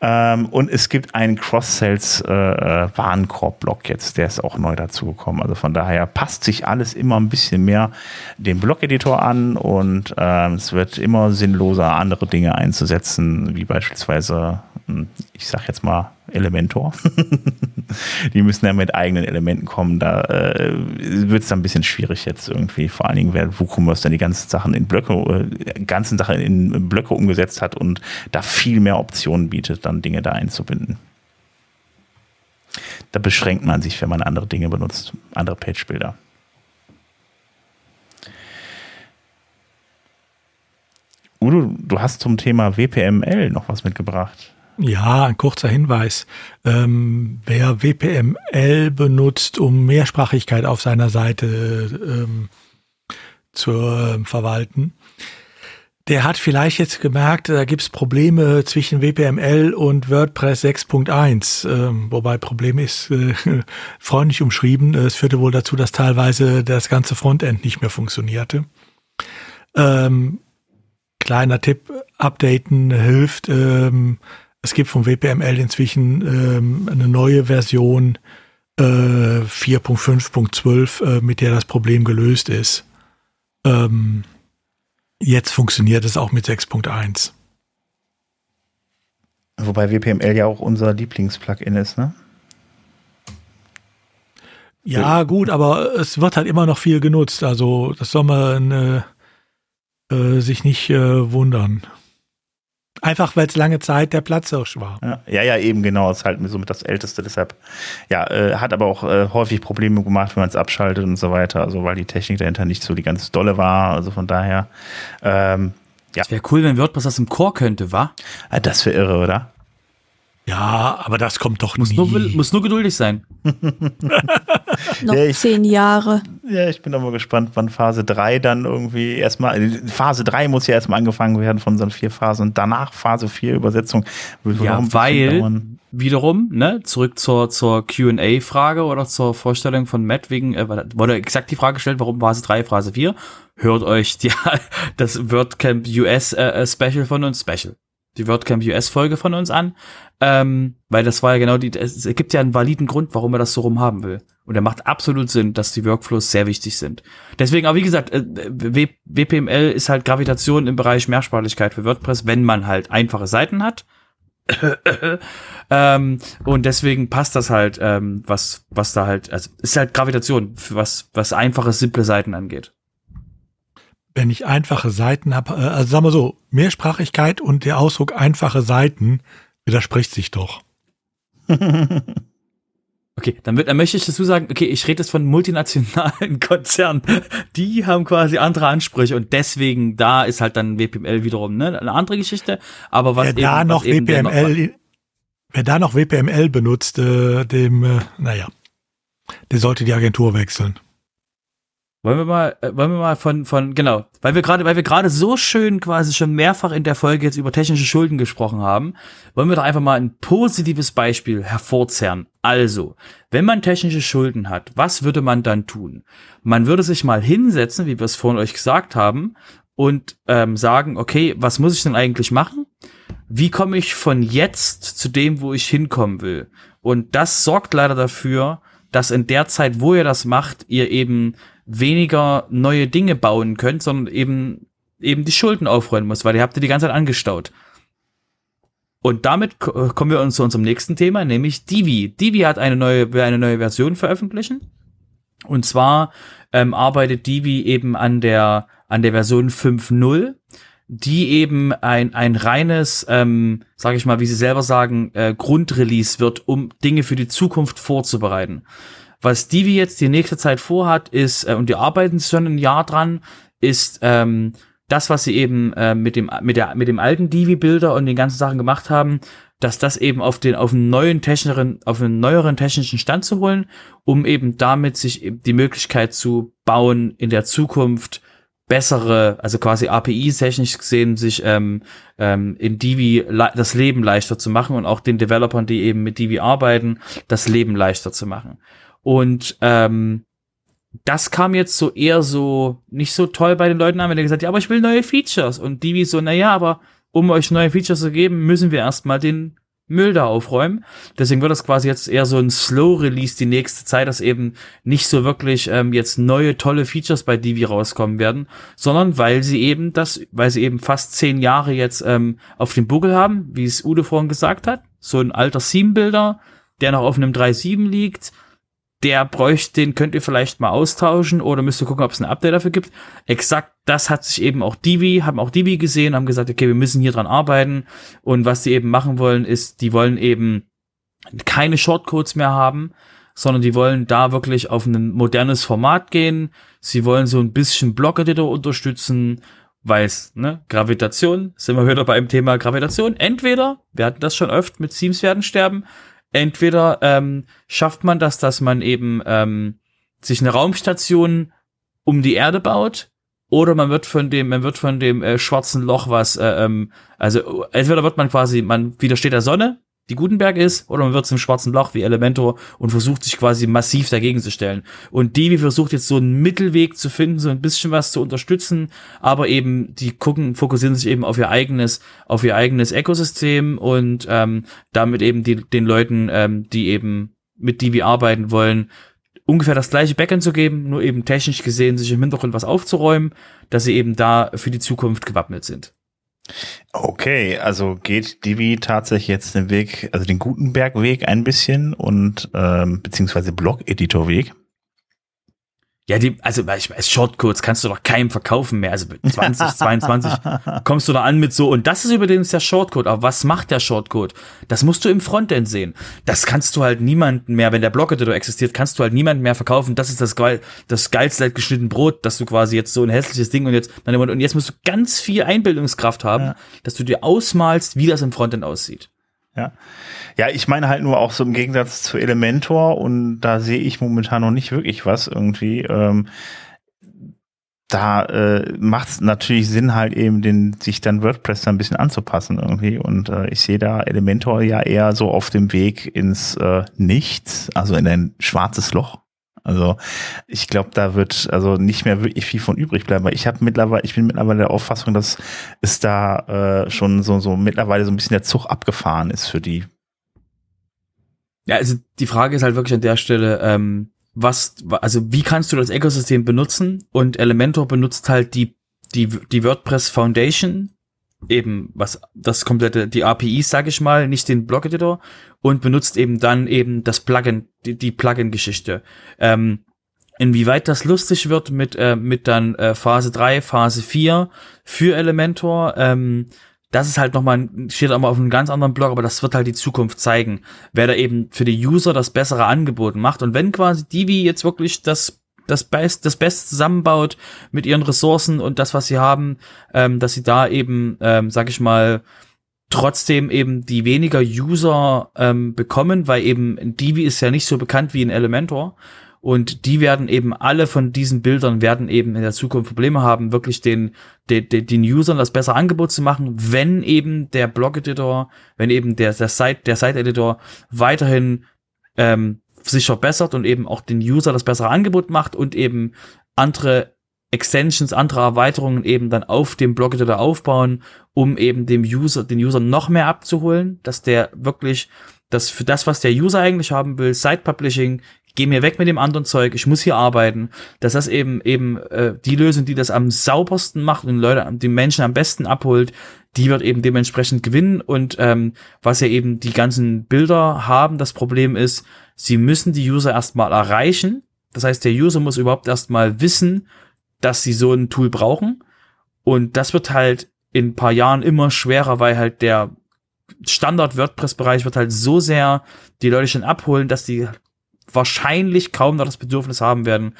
Ähm, und es gibt einen Cross-Sales äh, äh, jetzt, der ist auch neu dazugekommen. Also von daher passt sich alles immer ein bisschen mehr dem Block-Editor an und äh, es wird immer sinnloser, andere Dinge einzusetzen, wie beispielsweise, ich sag jetzt mal, Elementor. die müssen ja mit eigenen Elementen kommen. Da äh, wird es dann ein bisschen schwierig jetzt irgendwie. Vor allen Dingen, wer WooCommerce dann die ganzen Sachen in Blöcke, äh, ganzen Sachen in Blöcke umgesetzt hat und da viel mehr Optionen bietet, dann Dinge da einzubinden. Da beschränkt man sich, wenn man andere Dinge benutzt, andere Page-Bilder. Udo, du hast zum Thema WPML noch was mitgebracht. Ja, ein kurzer Hinweis. Ähm, wer WPML benutzt, um Mehrsprachigkeit auf seiner Seite ähm, zu äh, verwalten, der hat vielleicht jetzt gemerkt, da gibt's Probleme zwischen WPML und WordPress 6.1. Ähm, wobei Problem ist äh, freundlich umschrieben. Es führte wohl dazu, dass teilweise das ganze Frontend nicht mehr funktionierte. Ähm, kleiner Tipp, updaten hilft. Ähm, es gibt vom WPML inzwischen ähm, eine neue Version äh, 4.5.12, äh, mit der das Problem gelöst ist. Ähm, jetzt funktioniert es auch mit 6.1. Wobei WPML ja auch unser Lieblingsplugin ist, ne? Ja, gut, aber es wird halt immer noch viel genutzt. Also das soll man äh, äh, sich nicht äh, wundern. Einfach weil es lange Zeit der Platzhirsch war. Ja, ja, ja, eben genau. Ist halt somit das Älteste. Deshalb, ja, äh, hat aber auch äh, häufig Probleme gemacht, wenn man es abschaltet und so weiter. Also weil die Technik dahinter nicht so die ganz dolle war. Also von daher, ähm, ja. Es wäre cool, wenn WordPress das im Core könnte, wa? Ja, das wäre irre, oder? Ja, aber das kommt doch muss nie. Nur, muss nur geduldig sein. Noch ja, ich, zehn Jahre. Ja, ich bin aber gespannt, wann Phase 3 dann irgendwie erstmal, Phase 3 muss ja erstmal angefangen werden von unseren vier Phasen und danach Phase 4 Übersetzung. Ja, weil wiederum, ne, zurück zur, zur Q&A-Frage oder zur Vorstellung von Matt wegen, äh, wurde exakt die Frage gestellt, warum Phase 3, Phase 4? Hört euch die, das WordCamp US äh, äh, Special von uns, Special, die WordCamp US Folge von uns an, ähm, weil das war ja genau die, es gibt ja einen validen Grund, warum er das so rum haben will. Und er macht absolut Sinn, dass die Workflows sehr wichtig sind. Deswegen, aber wie gesagt, äh, WPML ist halt Gravitation im Bereich Mehrsprachigkeit für WordPress, wenn man halt einfache Seiten hat. ähm, und deswegen passt das halt, ähm, was, was da halt, also ist halt Gravitation, was, was einfache, simple Seiten angeht wenn ich einfache Seiten habe, äh, also sagen wir so, Mehrsprachigkeit und der Ausdruck einfache Seiten widerspricht sich doch. Okay, dann, wird, dann möchte ich dazu sagen, okay, ich rede jetzt von multinationalen Konzernen. Die haben quasi andere Ansprüche und deswegen, da ist halt dann WPML wiederum ne, eine andere Geschichte. Aber was da eben, noch was WPML, wer da noch WPML benutzt, äh, dem, äh, naja, der sollte die Agentur wechseln. Wollen wir mal, äh, wollen wir mal von, von, genau, weil wir gerade, weil wir gerade so schön quasi schon mehrfach in der Folge jetzt über technische Schulden gesprochen haben, wollen wir doch einfach mal ein positives Beispiel hervorzerren. Also, wenn man technische Schulden hat, was würde man dann tun? Man würde sich mal hinsetzen, wie wir es vorhin euch gesagt haben, und ähm, sagen, okay, was muss ich denn eigentlich machen? Wie komme ich von jetzt zu dem, wo ich hinkommen will? Und das sorgt leider dafür, dass in der Zeit, wo ihr das macht, ihr eben weniger neue Dinge bauen könnt, sondern eben eben die Schulden aufräumen muss, weil ihr habt ihr die ganze Zeit angestaut. Und damit kommen wir uns zu unserem nächsten Thema, nämlich Divi. Divi hat eine neue, will eine neue Version veröffentlichen. Und zwar ähm, arbeitet Divi eben an der, an der Version 5.0, die eben ein, ein reines, ähm, sage ich mal, wie sie selber sagen, äh, Grundrelease wird, um Dinge für die Zukunft vorzubereiten. Was Divi jetzt die nächste Zeit vorhat, ist, äh, und die arbeiten schon ein Jahr dran, ist ähm, das, was sie eben äh, mit dem mit der mit dem alten Divi-Bilder und den ganzen Sachen gemacht haben, dass das eben auf den auf einen neuen technischeren auf einen neueren technischen Stand zu holen, um eben damit sich die Möglichkeit zu bauen in der Zukunft bessere, also quasi API-technisch gesehen, sich ähm, ähm, in Divi das Leben leichter zu machen und auch den Developern, die eben mit Divi arbeiten, das Leben leichter zu machen. Und ähm, das kam jetzt so eher so nicht so toll bei den Leuten an, wenn die gesagt, ja, aber ich will neue Features. Und die wie so, naja, aber um euch neue Features zu geben, müssen wir erstmal den Müll da aufräumen. Deswegen wird das quasi jetzt eher so ein Slow Release die nächste Zeit, dass eben nicht so wirklich ähm, jetzt neue tolle Features bei Divi rauskommen werden, sondern weil sie eben das, weil sie eben fast zehn Jahre jetzt ähm, auf dem Buckel haben, wie es Ude vorhin gesagt hat, so ein alter Theme-Builder, der noch auf einem 3.7 liegt, der bräuchte, den könnt ihr vielleicht mal austauschen oder müsst ihr gucken, ob es ein Update dafür gibt. Exakt das hat sich eben auch Divi, haben auch Divi gesehen, haben gesagt, okay, wir müssen hier dran arbeiten. Und was die eben machen wollen, ist, die wollen eben keine Shortcodes mehr haben, sondern die wollen da wirklich auf ein modernes Format gehen. Sie wollen so ein bisschen Block-Editor unterstützen, weil es, ne, Gravitation, sind wir wieder beim Thema Gravitation. Entweder, wir hatten das schon öfter mit Teams werden sterben, entweder ähm, schafft man das, dass man eben ähm, sich eine Raumstation um die Erde baut, oder man wird von dem, man wird von dem äh, schwarzen Loch was, äh, ähm, also entweder wird man quasi, man widersteht der Sonne, die Gutenberg ist, oder man wird zum schwarzen Loch wie Elementor und versucht sich quasi massiv dagegen zu stellen. Und Divi versucht jetzt so einen Mittelweg zu finden, so ein bisschen was zu unterstützen, aber eben die gucken, fokussieren sich eben auf ihr eigenes, auf ihr eigenes Ökosystem und ähm, damit eben die, den Leuten, ähm, die eben mit Divi arbeiten wollen, ungefähr das gleiche Backend zu geben, nur eben technisch gesehen sich im Hintergrund was aufzuräumen, dass sie eben da für die Zukunft gewappnet sind. Okay, also geht Divi tatsächlich jetzt den Weg, also den Gutenberg-Weg ein bisschen und ähm, beziehungsweise Blog-Editor-Weg. Ja, die, also ich weiß, Shortcodes kannst du doch keinem verkaufen mehr. Also 2022 kommst du da an mit so, und das ist übrigens der Shortcode. Aber was macht der Shortcode? Das musst du im Frontend sehen. Das kannst du halt niemanden mehr, wenn der Block-Editor existiert, kannst du halt niemanden mehr verkaufen. Das ist das geil, das geilste halt geschnitten Brot, dass du quasi jetzt so ein hässliches Ding und jetzt, und jetzt musst du ganz viel Einbildungskraft haben, ja. dass du dir ausmalst, wie das im Frontend aussieht. Ja. Ja, ich meine halt nur auch so im Gegensatz zu Elementor und da sehe ich momentan noch nicht wirklich was irgendwie. Ähm, da äh, macht es natürlich Sinn, halt eben den, sich dann WordPress da ein bisschen anzupassen irgendwie. Und äh, ich sehe da Elementor ja eher so auf dem Weg ins äh, Nichts, also in ein schwarzes Loch. Also ich glaube, da wird also nicht mehr wirklich viel von übrig bleiben. Weil ich habe mittlerweile, ich bin mittlerweile der Auffassung, dass es da äh, schon so so mittlerweile so ein bisschen der Zug abgefahren ist für die. Ja, also die Frage ist halt wirklich an der Stelle, ähm, was, also wie kannst du das Ökosystem benutzen? Und Elementor benutzt halt die die die WordPress Foundation eben was das komplette die APIs sage ich mal nicht den Blog Editor und benutzt eben dann eben das Plugin die, die Plugin Geschichte ähm, inwieweit das lustig wird mit äh, mit dann äh, Phase 3 Phase 4 für Elementor ähm, das ist halt nochmal, steht auch mal auf einem ganz anderen Blog, aber das wird halt die Zukunft zeigen, wer da eben für die User das bessere Angebot macht. Und wenn quasi Divi jetzt wirklich das das Best, das Beste zusammenbaut mit ihren Ressourcen und das, was sie haben, ähm, dass sie da eben, ähm, sag ich mal, trotzdem eben die weniger User ähm, bekommen, weil eben Divi ist ja nicht so bekannt wie in Elementor. Und die werden eben alle von diesen Bildern werden eben in der Zukunft Probleme haben, wirklich den, den, den Usern das bessere Angebot zu machen, wenn eben der Blog-Editor, wenn eben der, der Site, der Site-Editor weiterhin ähm, sich verbessert und eben auch den User das bessere Angebot macht und eben andere Extensions, andere Erweiterungen eben dann auf dem Blog-Editor aufbauen, um eben dem User, den User noch mehr abzuholen, dass der wirklich das für das, was der User eigentlich haben will, Site Publishing, geh mir weg mit dem anderen Zeug, ich muss hier arbeiten, dass das eben eben äh, die Lösung, die das am saubersten macht und Leute, die Menschen am besten abholt, die wird eben dementsprechend gewinnen und ähm, was ja eben die ganzen Bilder haben, das Problem ist, sie müssen die User erstmal erreichen. Das heißt, der User muss überhaupt erstmal wissen, dass sie so ein Tool brauchen. Und das wird halt in ein paar Jahren immer schwerer, weil halt der Standard WordPress-Bereich wird halt so sehr die Leute schon abholen, dass die wahrscheinlich kaum noch das Bedürfnis haben werden,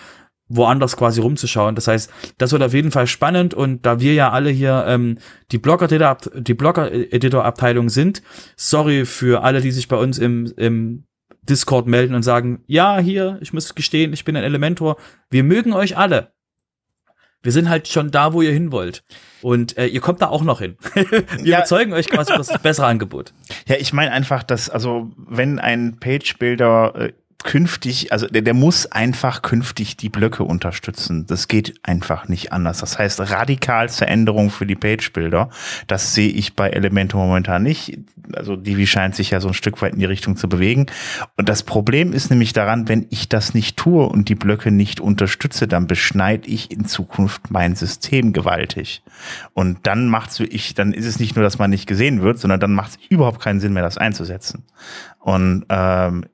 woanders quasi rumzuschauen. Das heißt, das wird auf jeden Fall spannend und da wir ja alle hier ähm, die Blogger-Editor die Blogger-Editor-Abteilung sind, sorry für alle, die sich bei uns im, im Discord melden und sagen, ja, hier, ich muss gestehen, ich bin ein Elementor. Wir mögen euch alle wir sind halt schon da, wo ihr hin wollt. Und äh, ihr kommt da auch noch hin. wir ja. überzeugen euch quasi das bessere Angebot. Ja, ich meine einfach, dass, also, wenn ein Page-Builder äh, künftig, also der, der muss einfach künftig die Blöcke unterstützen. Das geht einfach nicht anders. Das heißt, radikalste Änderung für die Page-Builder, das sehe ich bei Elementor momentan nicht. Also Divi scheint sich ja so ein Stück weit in die Richtung zu bewegen. Und das Problem ist nämlich daran, wenn ich das nicht tue und die Blöcke nicht unterstütze, dann beschneide ich in Zukunft mein System gewaltig. Und dann macht's ich, dann ist es nicht nur, dass man nicht gesehen wird, sondern dann macht es überhaupt keinen Sinn mehr, das einzusetzen. Und ähm,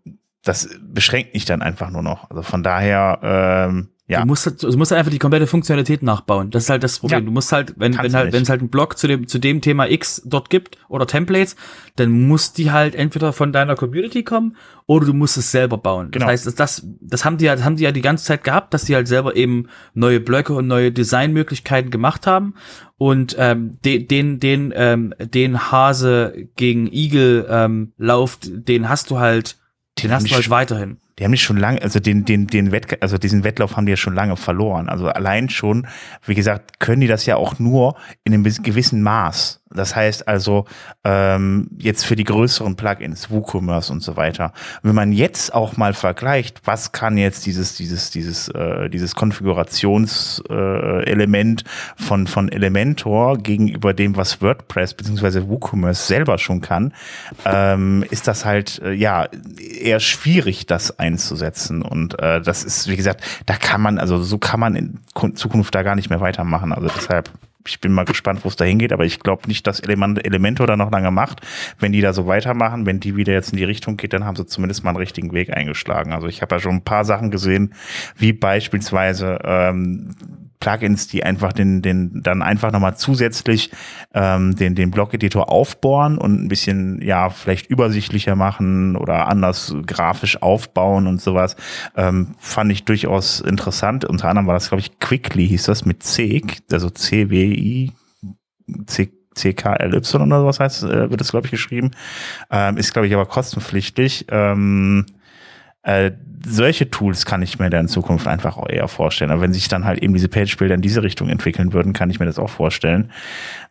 das beschränkt mich dann einfach nur noch. Also von daher, ähm, ja. Du musst, halt, du musst halt einfach die komplette Funktionalität nachbauen. Das ist halt das Problem. Ja, du musst halt, wenn, wenn halt, wenn es halt einen Blog zu dem, zu dem Thema X dort gibt oder Templates, dann muss die halt entweder von deiner Community kommen oder du musst es selber bauen. Genau. Das heißt, das, das haben die ja, das haben die ja die ganze Zeit gehabt, dass die halt selber eben neue Blöcke und neue Designmöglichkeiten gemacht haben. Und ähm, den, den, den, ähm, den Hase gegen Igel ähm, lauft, den hast du halt den hast du halt weiterhin. Die haben nicht schon lange, also den, den, den Wett, also diesen Wettlauf haben die ja schon lange verloren. Also allein schon, wie gesagt, können die das ja auch nur in einem gewissen Maß. Das heißt also ähm, jetzt für die größeren Plugins, WooCommerce und so weiter. wenn man jetzt auch mal vergleicht, was kann jetzt dieses dieses dieses äh, dieses Konfigurationselement äh, von von Elementor gegenüber dem, was WordPress bzw. WooCommerce selber schon kann, ähm, ist das halt äh, ja eher schwierig, das einzusetzen. Und äh, das ist wie gesagt, da kann man also so kann man in Zukunft da gar nicht mehr weitermachen. Also deshalb ich bin mal gespannt, wo es da hingeht, aber ich glaube nicht, dass Element, Elementor da noch lange macht. Wenn die da so weitermachen, wenn die wieder jetzt in die Richtung geht, dann haben sie zumindest mal einen richtigen Weg eingeschlagen. Also ich habe ja schon ein paar Sachen gesehen, wie beispielsweise ähm, Plugins, die einfach den, den dann einfach nochmal zusätzlich ähm, den, den Blog-Editor aufbohren und ein bisschen, ja, vielleicht übersichtlicher machen oder anders grafisch aufbauen und sowas, ähm, fand ich durchaus interessant. Unter anderem war das, glaube ich, Quickly hieß das mit C, also C-W-I, C CKLY oder was heißt, äh, wird das, glaube ich, geschrieben. Ähm, ist, glaube ich, aber kostenpflichtig. Ähm, äh, solche Tools kann ich mir da in Zukunft einfach auch eher vorstellen. Aber wenn sich dann halt eben diese Page-Bilder in diese Richtung entwickeln würden, kann ich mir das auch vorstellen.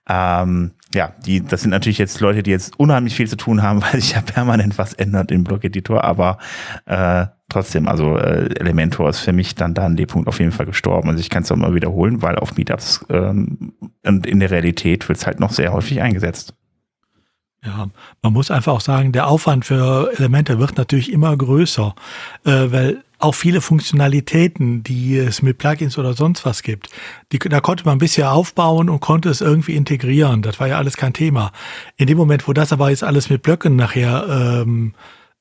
Ähm, ja, die, das sind natürlich jetzt Leute, die jetzt unheimlich viel zu tun haben, weil sich ja permanent was ändert im Blog-Editor, aber äh, trotzdem, also äh, Elementor ist für mich dann da an dem Punkt auf jeden Fall gestorben. Also ich kann es auch mal wiederholen, weil auf Meetups ähm, und in der Realität wird es halt noch sehr häufig eingesetzt. Ja, man muss einfach auch sagen, der Aufwand für Elemente wird natürlich immer größer, äh, weil auch viele Funktionalitäten, die es mit Plugins oder sonst was gibt, die, da konnte man bisher aufbauen und konnte es irgendwie integrieren. Das war ja alles kein Thema. In dem Moment, wo das aber jetzt alles mit Blöcken nachher ähm,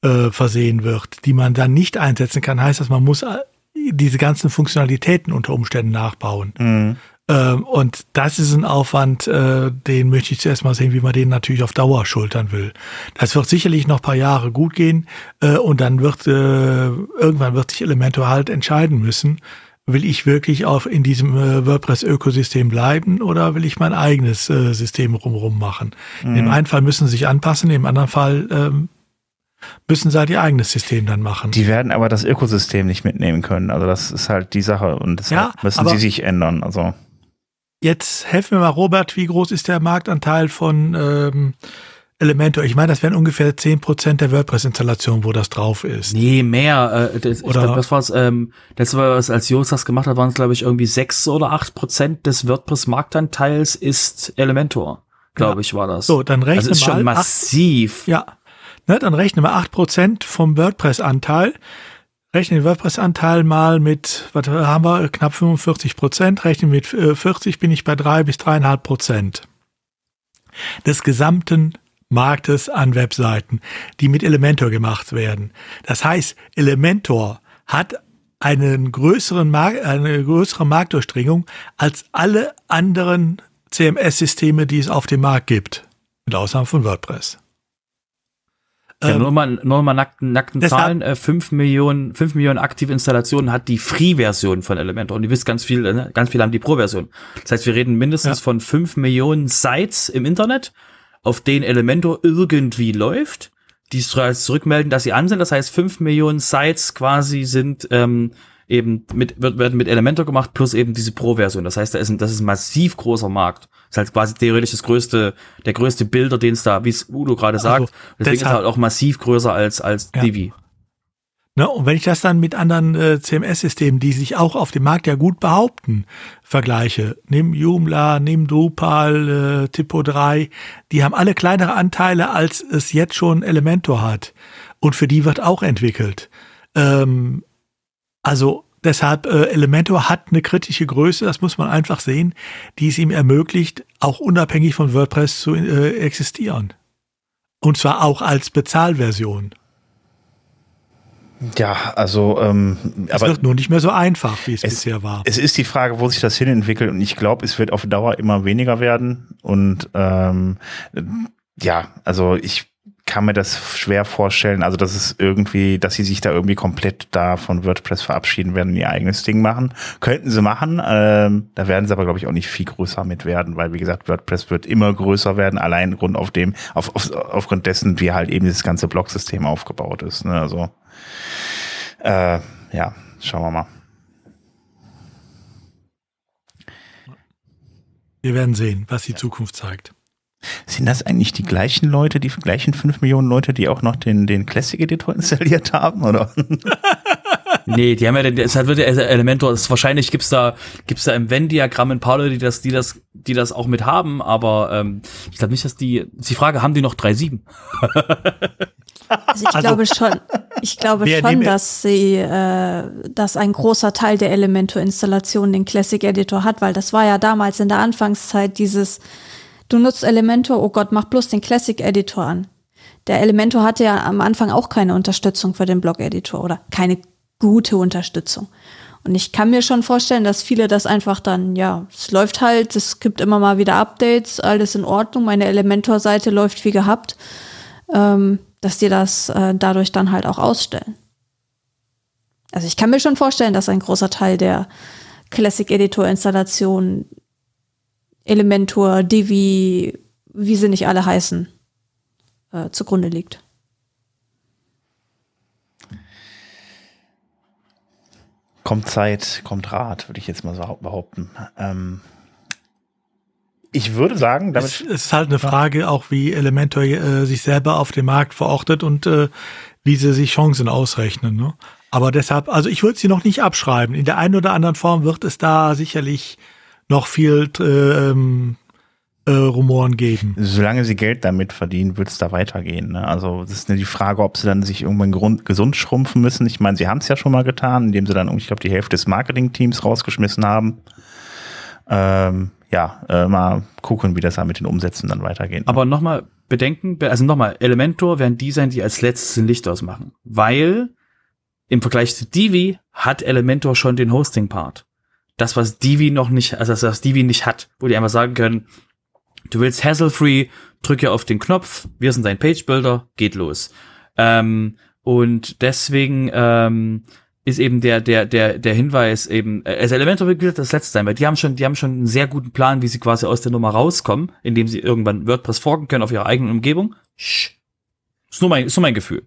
äh, versehen wird, die man dann nicht einsetzen kann, heißt das, man muss äh, diese ganzen Funktionalitäten unter Umständen nachbauen. Mhm. Ähm, und das ist ein Aufwand, äh, den möchte ich zuerst mal sehen, wie man den natürlich auf Dauer schultern will. Das wird sicherlich noch paar Jahre gut gehen äh, und dann wird äh, irgendwann wird sich Elementor halt entscheiden müssen, will ich wirklich auf in diesem äh, WordPress-Ökosystem bleiben oder will ich mein eigenes äh, System rumrum machen? Mhm. Im einen Fall müssen sie sich anpassen, im anderen Fall ähm, müssen sie halt ihr eigenes System dann machen. Die werden aber das Ökosystem nicht mitnehmen können. Also das ist halt die Sache und deshalb ja, müssen sie sich ändern. Also jetzt helfen wir mal, Robert, wie groß ist der Marktanteil von ähm, Elementor. Ich meine, das wären ungefähr zehn Prozent der WordPress-Installation, wo das drauf ist. Nee, mehr. Äh, das, oder ich glaub, das war's, ähm, das war, was als Jos das gemacht hat, waren es, glaube ich, irgendwie sechs oder acht Prozent des WordPress-Marktanteils ist Elementor, glaube ja. ich, war das. So, dann rechne also ist mal. schon massiv. Acht, ja. Ne, dann rechne mal acht Prozent vom WordPress-Anteil. Rechne den WordPress-Anteil mal mit, was haben wir, knapp 45 Prozent. Rechne mit 40 äh, bin ich bei drei bis dreieinhalb Prozent des gesamten Marktes an Webseiten, die mit Elementor gemacht werden. Das heißt, Elementor hat einen größeren Markt, eine größere Marktdurchdringung als alle anderen CMS-Systeme, die es auf dem Markt gibt. Mit Ausnahme von WordPress. Ja, ähm, nur mal, nur mal nackten, nackten Zahlen. Äh, 5 Millionen, 5 Millionen aktive Installationen hat die Free-Version von Elementor. Und ihr wisst ganz viel, ne? ganz viele haben die Pro-Version. Das heißt, wir reden mindestens ja. von 5 Millionen Sites im Internet auf denen Elementor irgendwie läuft, die zurückmelden, dass sie an sind. Das heißt, fünf Millionen Sites quasi sind ähm, eben mit, wird, werden mit Elementor gemacht, plus eben diese Pro-Version. Das heißt, da ist ein, das ist ein massiv großer Markt. Das ist halt quasi theoretisch das größte, der größte Bilder, den es da, wie es Udo gerade sagt. Also, Deswegen ist er halt auch massiv größer als, als ja. Divi. Ne, und wenn ich das dann mit anderen äh, CMS-Systemen, die sich auch auf dem Markt ja gut behaupten, vergleiche, nimm Joomla, nimm Drupal, äh, Typo 3, die haben alle kleinere Anteile, als es jetzt schon Elementor hat. Und für die wird auch entwickelt. Ähm, also deshalb, äh, Elementor hat eine kritische Größe, das muss man einfach sehen, die es ihm ermöglicht, auch unabhängig von WordPress zu äh, existieren. Und zwar auch als Bezahlversion. Ja, also ähm, es wird nur nicht mehr so einfach, wie es, es, bisher war. Es ist die Frage, wo sich das hin entwickelt und ich glaube, es wird auf Dauer immer weniger werden und ähm, ja, also ich kann mir das schwer vorstellen, also dass es irgendwie, dass sie sich da irgendwie komplett da von WordPress verabschieden werden, ihr eigenes Ding machen. Könnten sie machen, ähm, da werden sie aber glaube ich auch nicht viel größer mit werden, weil wie gesagt, WordPress wird immer größer werden, allein Grund auf dem, auf, auf, aufgrund dessen, wie halt eben dieses ganze Blocksystem aufgebaut ist. Ne? Also äh, ja, schauen wir mal. Wir werden sehen, was die Zukunft zeigt. Sind das eigentlich die gleichen Leute, die gleichen fünf Millionen Leute, die auch noch den, den Classic Editor installiert haben, oder? nee, die haben ja, den, es hat wird Elementor, es wahrscheinlich gibt's da, gibt's da im Venn-Diagramm ein paar Leute, die das, die das, die das auch mit haben, aber ähm, ich glaube nicht, dass die, die Frage, haben die noch 3.7? Also ich also, glaube schon, ich glaube schon, dass sie, äh, dass ein großer Teil der Elementor-Installation den Classic Editor hat, weil das war ja damals in der Anfangszeit dieses, du nutzt Elementor, oh Gott, mach bloß den Classic Editor an. Der Elementor hatte ja am Anfang auch keine Unterstützung für den Blog-Editor oder keine gute Unterstützung. Und ich kann mir schon vorstellen, dass viele das einfach dann, ja, es läuft halt, es gibt immer mal wieder Updates, alles in Ordnung, meine Elementor-Seite läuft wie gehabt. Ähm, dass die das äh, dadurch dann halt auch ausstellen. Also ich kann mir schon vorstellen, dass ein großer Teil der Classic Editor Installation Elementor, Divi, wie sie nicht alle heißen, äh, zugrunde liegt. Kommt Zeit, kommt Rat, würde ich jetzt mal so behaupten. Ähm, ich würde sagen, damit. Es ist halt eine Frage auch, wie Elementor äh, sich selber auf dem Markt verortet und äh, wie sie sich Chancen ausrechnen. Ne? Aber deshalb, also ich würde sie noch nicht abschreiben. In der einen oder anderen Form wird es da sicherlich noch viel äh, ähm, äh, Rumoren geben. Solange sie Geld damit verdienen, wird es da weitergehen. Ne? Also das ist nur die Frage, ob sie dann sich irgendwann grund, gesund schrumpfen müssen. Ich meine, sie haben es ja schon mal getan, indem sie dann, ich glaube, die Hälfte des Marketing-Teams rausgeschmissen haben. Ähm, ja, äh, mal gucken, wie das da mit den Umsätzen dann weitergeht. Ne? Aber nochmal bedenken, also nochmal, Elementor werden die sein, die als letztes den Licht ausmachen. Weil im Vergleich zu Divi hat Elementor schon den Hosting-Part. Das, was Divi noch nicht, also das, was Divi nicht hat, wo die einfach sagen können, du willst hassle-free, drücke auf den Knopf, wir sind dein Page-Builder, geht los. Ähm, und deswegen ähm, ist eben der, der, der, der Hinweis eben, äh, also Elementor wird das letzte sein, weil die haben schon, die haben schon einen sehr guten Plan, wie sie quasi aus der Nummer rauskommen, indem sie irgendwann WordPress forken können auf ihrer eigenen Umgebung. Shh. Ist nur mein, ist nur mein Gefühl.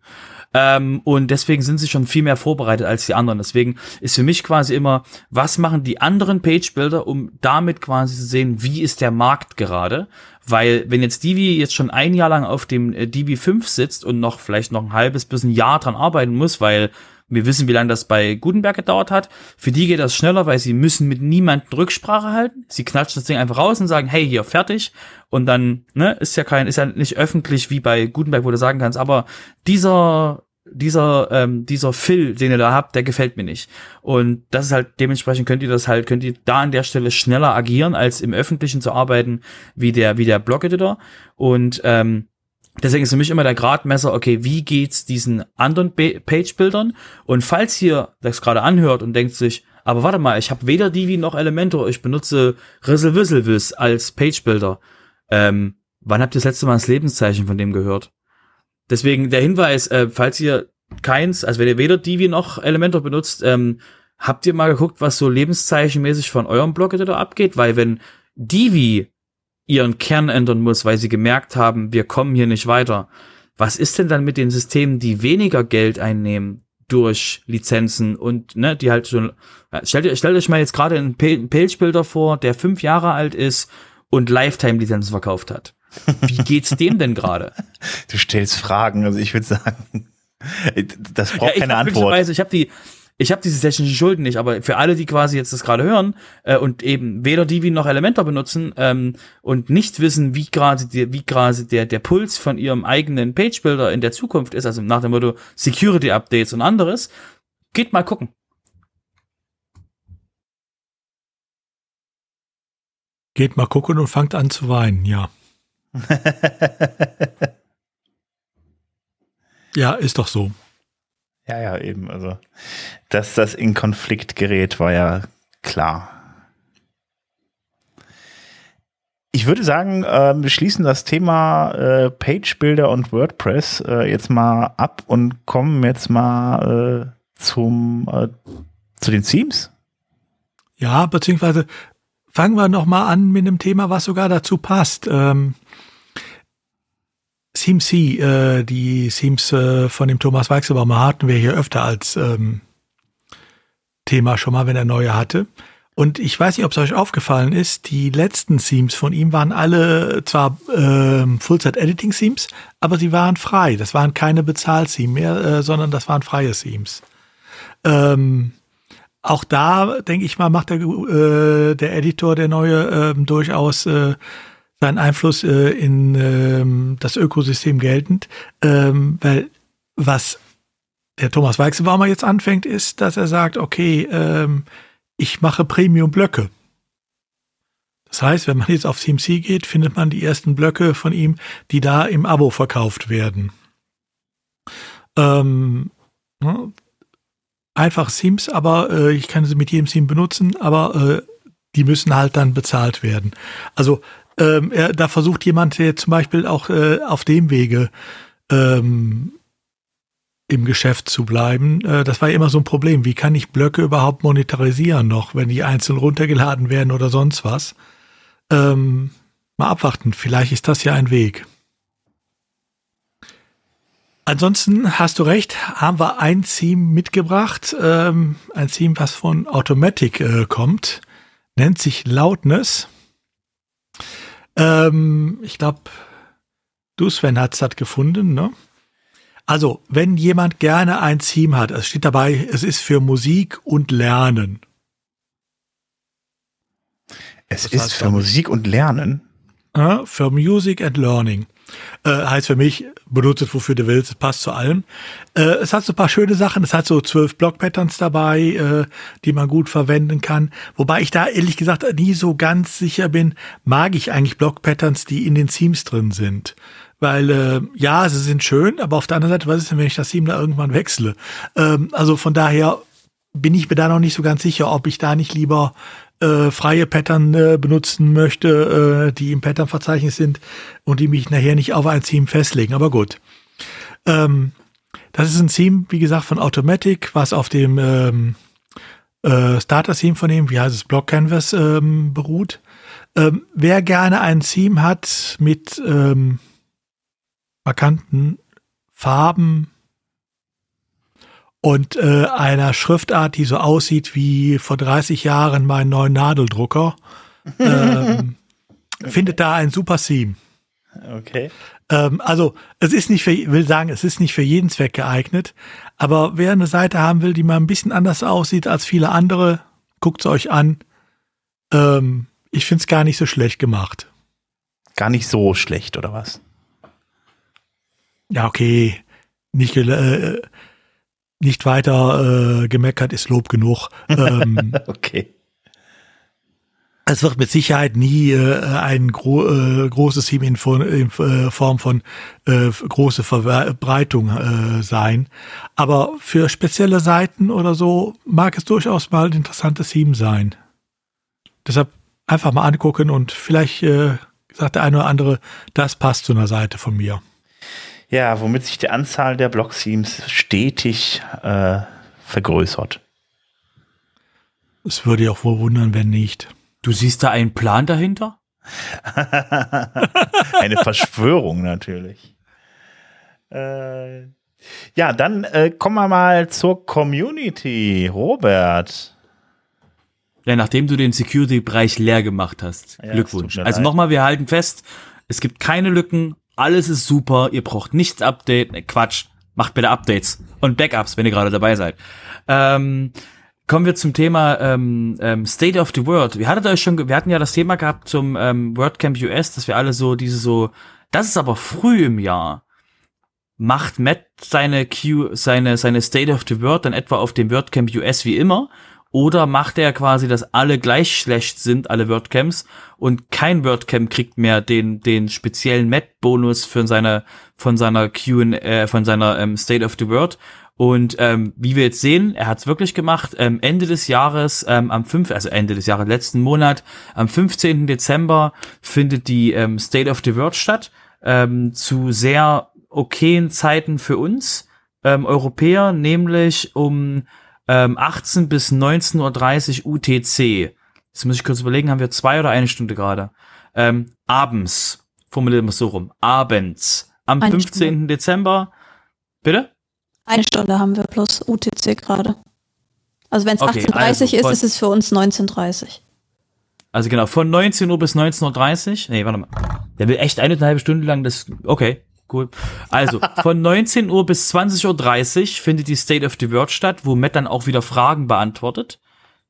Ähm, und deswegen sind sie schon viel mehr vorbereitet als die anderen. Deswegen ist für mich quasi immer, was machen die anderen Page-Builder, um damit quasi zu sehen, wie ist der Markt gerade? Weil wenn jetzt Divi jetzt schon ein Jahr lang auf dem äh, Divi 5 sitzt und noch vielleicht noch ein halbes bis ein Jahr dran arbeiten muss, weil wir wissen, wie lange das bei Gutenberg gedauert hat. Für die geht das schneller, weil sie müssen mit niemandem Rücksprache halten. Sie knatschen das Ding einfach raus und sagen, hey, hier, fertig. Und dann, ne, ist ja kein, ist ja nicht öffentlich wie bei Gutenberg, wo du sagen kannst, aber dieser, dieser, ähm, dieser Fill, den ihr da habt, der gefällt mir nicht. Und das ist halt, dementsprechend könnt ihr das halt, könnt ihr da an der Stelle schneller agieren, als im Öffentlichen zu arbeiten, wie der, wie der Blog-Editor. Und, ähm, Deswegen ist für mich immer der Gradmesser, okay, wie geht's diesen anderen Page-Bildern? Und falls ihr das gerade anhört und denkt sich, aber warte mal, ich habe weder Divi noch Elementor, ich benutze Rissel als Page-Builder. Ähm, wann habt ihr das letzte Mal das Lebenszeichen von dem gehört? Deswegen der Hinweis, äh, falls ihr keins, also wenn ihr weder Divi noch Elementor benutzt, ähm, habt ihr mal geguckt, was so lebenszeichenmäßig von eurem Blog-Editor abgeht? Weil wenn Divi ihren Kern ändern muss, weil sie gemerkt haben, wir kommen hier nicht weiter. Was ist denn dann mit den Systemen, die weniger Geld einnehmen durch Lizenzen und ne, die halt schon stellt, stellt euch mal jetzt gerade einen Page-Builder vor, der fünf Jahre alt ist und Lifetime-Lizenzen verkauft hat. Wie geht's dem denn gerade? Du stellst Fragen, also ich würde sagen, das braucht ja, keine Antwort. Ich habe die, ich habe diese technischen Schulden nicht, aber für alle, die quasi jetzt das gerade hören äh, und eben weder Divi noch Elementor benutzen ähm, und nicht wissen, wie gerade der, wie gerade der der Puls von ihrem eigenen Page Builder in der Zukunft ist, also nach dem Motto Security Updates und anderes, geht mal gucken. Geht mal gucken und fangt an zu weinen, ja. ja, ist doch so. Ja, ja, eben. Also, dass das in Konflikt gerät, war ja klar. Ich würde sagen, äh, wir schließen das Thema äh, Page Builder und WordPress äh, jetzt mal ab und kommen jetzt mal äh, zum äh, zu den Themes. Ja, beziehungsweise fangen wir noch mal an mit einem Thema, was sogar dazu passt. Ähm, CMC, äh, die Themes äh, von dem Thomas Weichselbaumer hatten wir hier öfter als ähm, Thema schon mal, wenn er neue hatte. Und ich weiß nicht, ob es euch aufgefallen ist, die letzten Themes von ihm waren alle zwar äh, Full-Set-Editing-Themes, aber sie waren frei. Das waren keine Bezahl-Themes mehr, äh, sondern das waren freie Themes. Ähm, auch da, denke ich mal, macht der, äh, der Editor, der neue, äh, durchaus äh, seinen Einfluss äh, in ähm, das Ökosystem geltend, ähm, weil was der Thomas Weichselbaumer jetzt anfängt, ist, dass er sagt, okay, ähm, ich mache Premium-Blöcke. Das heißt, wenn man jetzt auf CMC geht, findet man die ersten Blöcke von ihm, die da im Abo verkauft werden. Ähm, ne? einfach Themes, aber äh, ich kann sie mit jedem Theme benutzen, aber äh, die müssen halt dann bezahlt werden. Also ähm, er, da versucht jemand, der zum Beispiel auch äh, auf dem Wege ähm, im Geschäft zu bleiben. Äh, das war ja immer so ein Problem. Wie kann ich Blöcke überhaupt monetarisieren noch, wenn die einzeln runtergeladen werden oder sonst was? Ähm, mal abwarten. Vielleicht ist das ja ein Weg. Ansonsten hast du recht, haben wir ein Theme mitgebracht, ähm, ein Theme, was von Automatic äh, kommt, nennt sich Loudness. Ähm, ich glaube, du, Sven, hast das gefunden, ne? Also, wenn jemand gerne ein Theme hat, es steht dabei, es ist für Musik und Lernen. Es Was ist für Musik und Lernen? Äh, für Music and Learning. Äh, heißt für mich, benutze es, wofür du willst, es passt zu allem. Äh, es hat so ein paar schöne Sachen, es hat so zwölf Block-Patterns dabei, äh, die man gut verwenden kann. Wobei ich da ehrlich gesagt nie so ganz sicher bin, mag ich eigentlich Block-Patterns, die in den Themes drin sind. Weil, äh, ja, sie sind schön, aber auf der anderen Seite, was ist denn, wenn ich das Theme da irgendwann wechsle? Ähm, also von daher bin ich mir da noch nicht so ganz sicher, ob ich da nicht lieber äh, freie Pattern äh, benutzen möchte, äh, die im Pattern-Verzeichnis sind und die mich nachher nicht auf ein Theme festlegen. Aber gut. Ähm, Das ist ein Theme, wie gesagt, von Automatic, was auf dem ähm, äh, Starter-Theme von dem, wie heißt es, Block Canvas ähm, beruht. Ähm, wer gerne ein Theme hat mit ähm, markanten Farben und äh, einer Schriftart, die so aussieht wie vor 30 Jahren mein neuen Nadeldrucker, ähm, findet da ein super Theme. Okay. Ähm, also es ist nicht für, will sagen, es ist nicht für jeden Zweck geeignet, aber wer eine Seite haben will, die mal ein bisschen anders aussieht als viele andere, guckt es euch an. Ähm, ich finde es gar nicht so schlecht gemacht. Gar nicht so schlecht, oder was? Ja, okay. Nicht, äh, nicht weiter äh, gemeckert ist Lob genug. Ähm, okay. Es wird mit Sicherheit nie äh, ein gro äh, großes Team in, in äh, Form von äh, große Verbreitung äh, sein. Aber für spezielle Seiten oder so mag es durchaus mal ein interessantes Team sein. Deshalb einfach mal angucken und vielleicht sagt der eine oder andere, das passt zu einer Seite von mir. Ja, womit sich die Anzahl der Block-Themes stetig äh, vergrößert. Es würde ja auch wohl wundern, wenn nicht. Du siehst da einen Plan dahinter? Eine Verschwörung natürlich. Äh, ja, dann äh, kommen wir mal zur Community. Robert. Ja, nachdem du den Security-Bereich leer gemacht hast. Ja, Glückwunsch. Also nochmal, wir halten fest, es gibt keine Lücken, alles ist super, ihr braucht nichts Update, ne, Quatsch, macht bitte Updates und Backups, wenn ihr gerade dabei seid. Ähm, kommen wir zum Thema ähm, ähm, State of the World. Wir hattet euch schon, wir hatten ja das Thema gehabt zum ähm, WordCamp US, dass wir alle so diese so, das ist aber früh im Jahr. Macht Matt seine Q, seine seine State of the World dann etwa auf dem WordCamp US wie immer? Oder macht er quasi, dass alle gleich schlecht sind, alle WordCamps, und kein WordCamp kriegt mehr den, den speziellen Met-Bonus von seiner, von seiner Q, äh, von seiner ähm, State of the World. Und ähm, wie wir jetzt sehen, er hat es wirklich gemacht. Ähm, Ende des Jahres, ähm, am 5., also Ende des Jahres, letzten Monat, am 15. Dezember findet die ähm, State of the World statt. Ähm, zu sehr okayen Zeiten für uns ähm, Europäer, nämlich um ähm, 18 bis 19.30 Uhr UTC. Jetzt muss ich kurz überlegen, haben wir zwei oder eine Stunde gerade? Ähm, abends, formulieren wir es so rum, abends, am Eine 15. Dezember. Bitte? Eine Stunde haben wir plus UTC gerade. Also wenn es Okay, 18.30 also ist, ist es für uns 19.30 Also genau, von 19 Uhr bis 19.30 Uhr. Nee, warte mal. Der will echt eine halbe Stunde lang das. Okay, cool. Also, von 19 Uhr bis 20.30 Uhr findet die State of the World statt, wo Matt dann auch wieder Fragen beantwortet.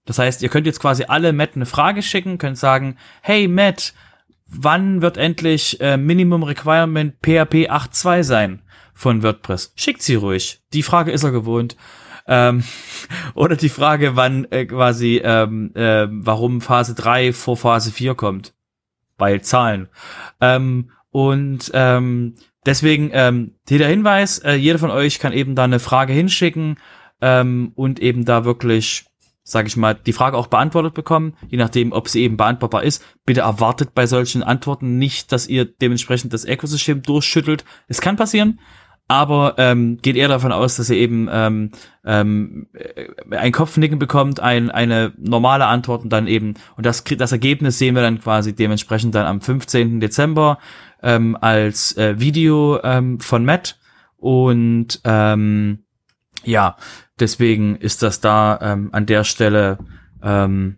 Das heißt, ihr könnt jetzt quasi alle Matt eine Frage schicken, könnt sagen, hey Matt, wann wird endlich äh, Minimum Requirement PHP 8.2 sein von WordPress? Schickt sie ruhig. Die Frage ist er gewohnt. Ähm, oder die Frage, wann äh, quasi, ähm, äh, warum Phase 3 vor Phase 4 kommt. Bei Zahlen. Ähm, und ähm, deswegen, ähm, der Hinweis, äh, jeder von euch kann eben da eine Frage hinschicken ähm, und eben da wirklich, sage ich mal, die Frage auch beantwortet bekommen, je nachdem, ob sie eben beantwortbar ist. Bitte erwartet bei solchen Antworten nicht, dass ihr dementsprechend das Ökosystem durchschüttelt. Es kann passieren, aber ähm, geht eher davon aus, dass ihr eben ähm, ähm, äh, ein Kopfnicken bekommt, ein, eine normale Antwort und dann eben, und das, das Ergebnis sehen wir dann quasi dementsprechend dann am 15. Dezember ähm, als äh, Video ähm, von Matt und ähm, ja, deswegen ist das da ähm, an der Stelle ähm,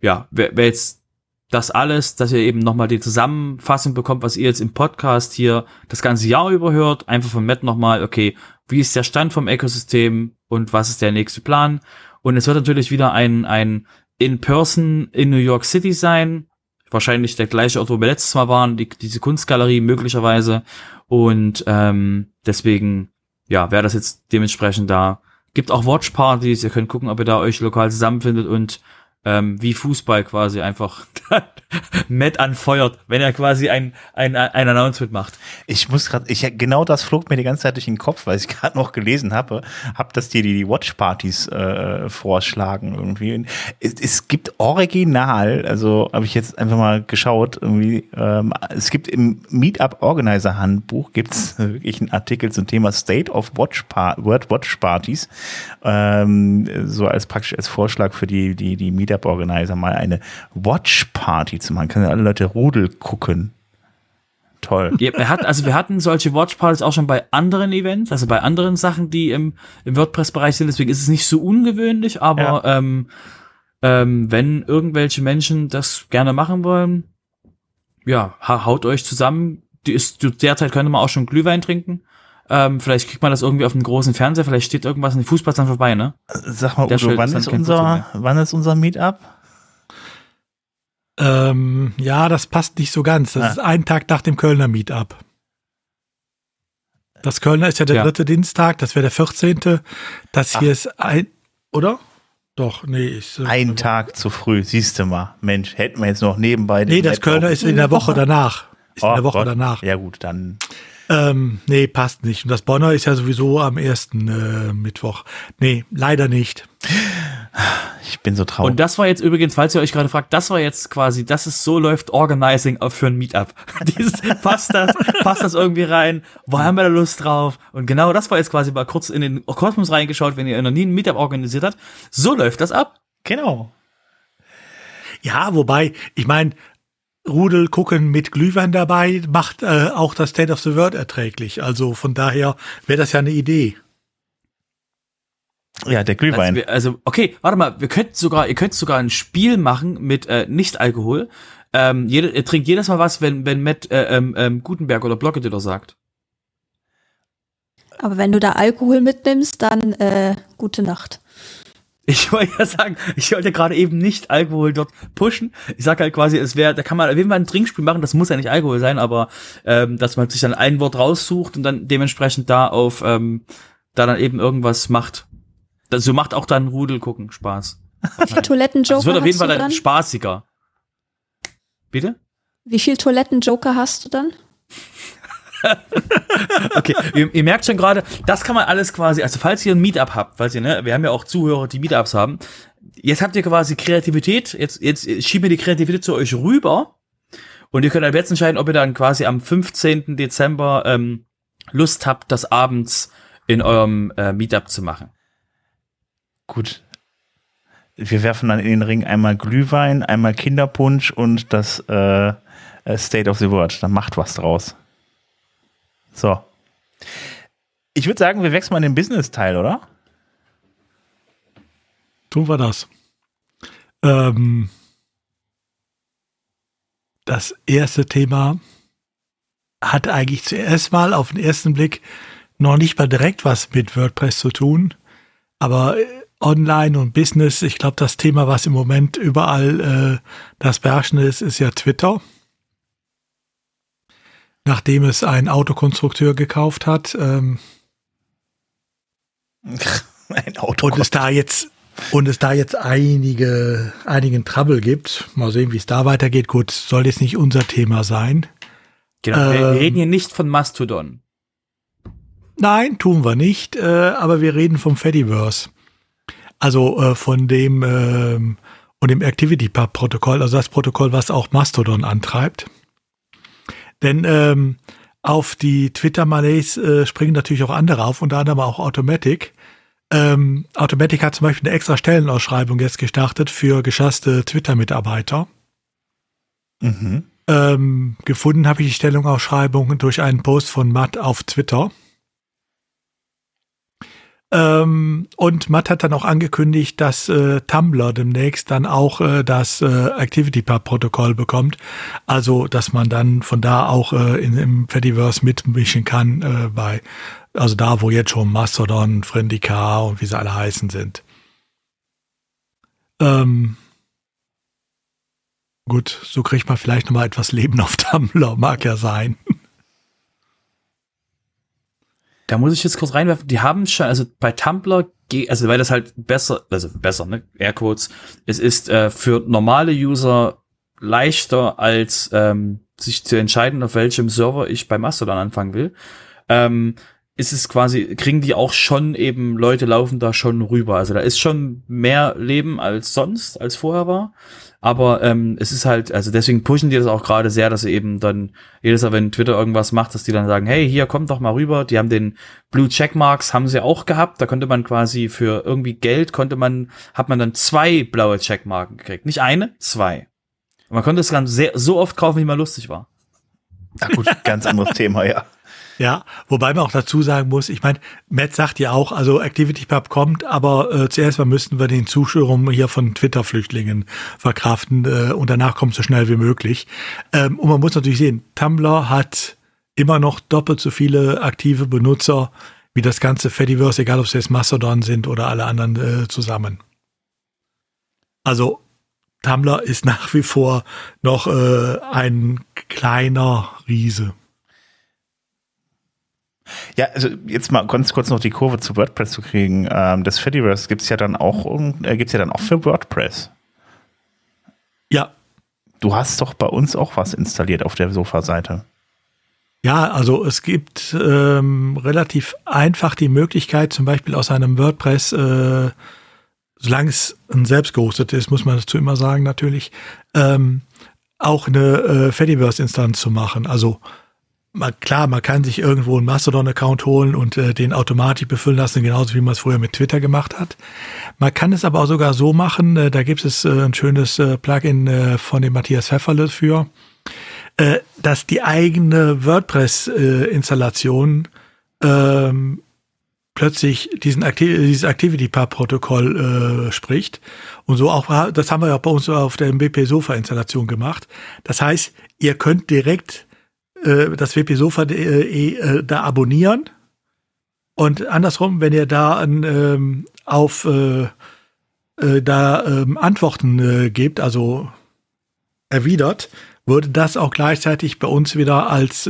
ja, wer, wer jetzt das alles, dass ihr eben nochmal die Zusammenfassung bekommt, was ihr jetzt im Podcast hier das ganze Jahr über hört, einfach von Matt nochmal, okay, wie ist der Stand vom Ökosystem und was ist der nächste Plan? Und es wird natürlich wieder ein, ein In-Person in New York City sein, wahrscheinlich der gleiche Ort, wo wir letztes Mal waren, die, diese Kunstgalerie möglicherweise. Und ähm, deswegen, ja, wäre das jetzt dementsprechend da. Gibt auch Watchpartys, ihr könnt gucken, ob ihr da euch lokal zusammenfindet und ähm, wie Fußball quasi einfach Matt anfeuert, wenn er quasi ein, ein, ein Announcement macht. Ich muss gerade, ich genau das flog mir die ganze Zeit durch den Kopf, weil ich gerade noch gelesen habe, hab dass dir die, die Watchpartys äh, vorschlagen irgendwie. Es, es gibt original, also habe ich jetzt einfach mal geschaut, irgendwie, ähm, es gibt im Meetup Organizer Handbuch gibt's wirklich einen Artikel zum Thema State of Watch Word Watch Partys, ähm, so als praktisch als Vorschlag für die die die Meetup Organizer mal eine Watch Party zu machen. Können ja alle Leute Rudel gucken. Toll. Ja, wir hatten, also wir hatten solche Watchpartys auch schon bei anderen Events, also bei anderen Sachen, die im, im WordPress-Bereich sind. Deswegen ist es nicht so ungewöhnlich, aber ja. ähm, ähm, wenn irgendwelche Menschen das gerne machen wollen, ja, haut euch zusammen. Die ist, derzeit könnte man auch schon Glühwein trinken. Ähm, vielleicht kriegt man das irgendwie auf einem großen Fernseher, vielleicht steht irgendwas in den Fußball vorbei, ne? Sag mal, Udo, wann ist, unser, wann ist unser Meetup? Ähm, ja, das passt nicht so ganz. Das ah. ist ein Tag nach dem Kölner Meetup. Das Kölner ist ja der ja. dritte Dienstag, das wäre der 14. Das Ach. hier ist ein, oder? Doch, nee. Äh, ein Tag zu früh, siehst du mal. Mensch, hätten wir jetzt noch nebenbei. Nee, das Kölner ist in der Woche danach. Ist oh, in der Woche Gott. danach. Ja, gut, dann. Ähm, nee, passt nicht. Und das Bonner ist ja sowieso am ersten äh, Mittwoch. Nee, leider nicht. Ich bin so traurig. Und das war jetzt übrigens, falls ihr euch gerade fragt, das war jetzt quasi, das ist so läuft Organizing für ein Meetup. Dieses, passt das, passt das irgendwie rein? Wo haben wir da Lust drauf? Und genau das war jetzt quasi mal kurz in den Kosmos reingeschaut, wenn ihr noch nie ein Meetup organisiert habt. So läuft das ab. Genau. Ja, wobei, ich meine, Rudel gucken mit Glühwein dabei macht äh, auch das State of the World erträglich. Also von daher wäre das ja eine Idee. Ja, der Glühwein. Also, also, okay, warte mal, wir könnten sogar, ihr könnt sogar ein Spiel machen mit äh, Nicht-Alkohol. Ähm, jeder, ihr trinkt jedes Mal was, wenn, wenn Matt äh, ähm, ähm, Gutenberg oder Blockeditor sagt. Aber wenn du da Alkohol mitnimmst, dann äh, gute Nacht. Ich wollte ja sagen, ich wollte gerade eben nicht Alkohol dort pushen. Ich sag halt quasi, es wäre, da kann man auf jeden Fall ein Trinkspiel machen, das muss ja nicht Alkohol sein, aber ähm, dass man sich dann ein Wort raussucht und dann dementsprechend da auf ähm, da dann eben irgendwas macht. Das, so macht auch dann Rudel gucken Spaß. Wie viele Toilettenjoker also Es wird auf jeden Fall dann spaßiger. Bitte? Wie viel Toilettenjoker hast du dann? okay, ihr, ihr, merkt schon gerade, das kann man alles quasi, also falls ihr ein Meetup habt, falls ihr, ne, wir haben ja auch Zuhörer, die Meetups haben, jetzt habt ihr quasi Kreativität, jetzt, jetzt schieben wir die Kreativität zu euch rüber und ihr könnt ab jetzt entscheiden, ob ihr dann quasi am 15. Dezember ähm, Lust habt, das abends in eurem äh, Meetup zu machen. Gut. Wir werfen dann in den Ring einmal Glühwein, einmal Kinderpunsch und das äh, State of the World. Dann macht was draus. So. Ich würde sagen, wir wechseln mal in den Business-Teil, oder? Tun wir das. Ähm, das erste Thema hat eigentlich zuerst mal auf den ersten Blick noch nicht mal direkt was mit WordPress zu tun, aber äh, Online und Business, ich glaube, das Thema, was im Moment überall äh, das Beherrschende ist, ist ja Twitter. Nachdem es ein Autokonstrukteur gekauft hat. Ähm, ein Autokonstrukteur. Und es da jetzt und es da jetzt einige, einigen Trouble gibt. Mal sehen, wie es da weitergeht. Gut, soll jetzt nicht unser Thema sein. Genau, ähm, wir reden hier nicht von Mastodon. Nein, tun wir nicht, äh, aber wir reden vom Fediverse. Also äh, von dem äh, und dem ActivityPub-Protokoll, also das Protokoll, was auch Mastodon antreibt. Denn ähm, auf die Twitter-Malays äh, springen natürlich auch andere auf, unter anderem auch Automatic. Ähm, Automatic hat zum Beispiel eine extra Stellenausschreibung jetzt gestartet für geschasste Twitter-Mitarbeiter. Mhm. Ähm, gefunden habe ich die Stellenausschreibung durch einen Post von Matt auf Twitter. Ähm, und Matt hat dann auch angekündigt, dass äh, Tumblr demnächst dann auch äh, das äh, ActivityPub-Protokoll bekommt. Also, dass man dann von da auch äh, in, im Fediverse mitmischen kann, äh, bei, also da, wo jetzt schon Mastodon, Friendica und wie sie alle heißen sind. Ähm, gut, so kriegt man vielleicht nochmal etwas Leben auf Tumblr, mag ja sein. Da muss ich jetzt kurz reinwerfen, die haben schon, also bei Tumblr also weil das halt besser, also besser, ne, Airquotes, es ist äh, für normale User leichter als ähm, sich zu entscheiden, auf welchem Server ich bei Mastodon anfangen will. Ähm, ist es quasi, kriegen die auch schon eben, Leute laufen da schon rüber. Also da ist schon mehr Leben als sonst, als vorher war. Aber ähm, es ist halt, also deswegen pushen die das auch gerade sehr, dass sie eben dann jedes Mal, wenn Twitter irgendwas macht, dass die dann sagen, hey, hier, kommt doch mal rüber. Die haben den Blue Checkmarks, haben sie auch gehabt. Da konnte man quasi für irgendwie Geld, konnte man, hat man dann zwei blaue Checkmarken gekriegt. Nicht eine, zwei. Und man konnte es dann sehr, so oft kaufen, wie man lustig war. Na gut, ganz anderes Thema, ja. Ja, wobei man auch dazu sagen muss, ich meine, Matt sagt ja auch, also ActivityPub kommt, aber äh, zuerst mal müssten wir den Zuschauern hier von Twitter-Flüchtlingen verkraften äh, und danach kommt so schnell wie möglich. Ähm, und man muss natürlich sehen, Tumblr hat immer noch doppelt so viele aktive Benutzer wie das ganze Fediverse, egal ob es jetzt Mastodon sind oder alle anderen äh, zusammen. Also Tumblr ist nach wie vor noch äh, ein kleiner Riese. Ja, also jetzt mal ganz kurz noch die Kurve zu WordPress zu kriegen. Ähm, das Fediverse gibt's ja dann auch, äh, gibt's ja dann auch für WordPress. Ja. Du hast doch bei uns auch was installiert auf der Sofa-Seite. Ja, also es gibt ähm, relativ einfach die Möglichkeit, zum Beispiel aus einem WordPress, äh, solange es ein selbst gehostet ist, muss man dazu immer sagen natürlich, ähm, auch eine äh, Fediverse-Instanz zu machen. Also man, klar, man kann sich irgendwo einen Mastodon-Account holen und äh, den automatisch befüllen lassen, genauso wie man es früher mit Twitter gemacht hat. Man kann es aber auch sogar so machen, äh, da gibt es äh, ein schönes äh, Plugin äh, von dem Matthias Pfefferle für, äh, dass die eigene WordPress-Installation ähm, plötzlich diesen Activ dieses ActivityPub-Protokoll äh, spricht. Und so auch, das haben wir ja bei uns auf der BP Sofa-Installation gemacht. Das heißt, ihr könnt direkt äh, das wpsofa.de äh, da abonnieren. Und andersrum, wenn ihr da an, ähm, auf äh, äh, da ähm, Antworten äh, gebt, also erwidert, würde das auch gleichzeitig bei uns wieder als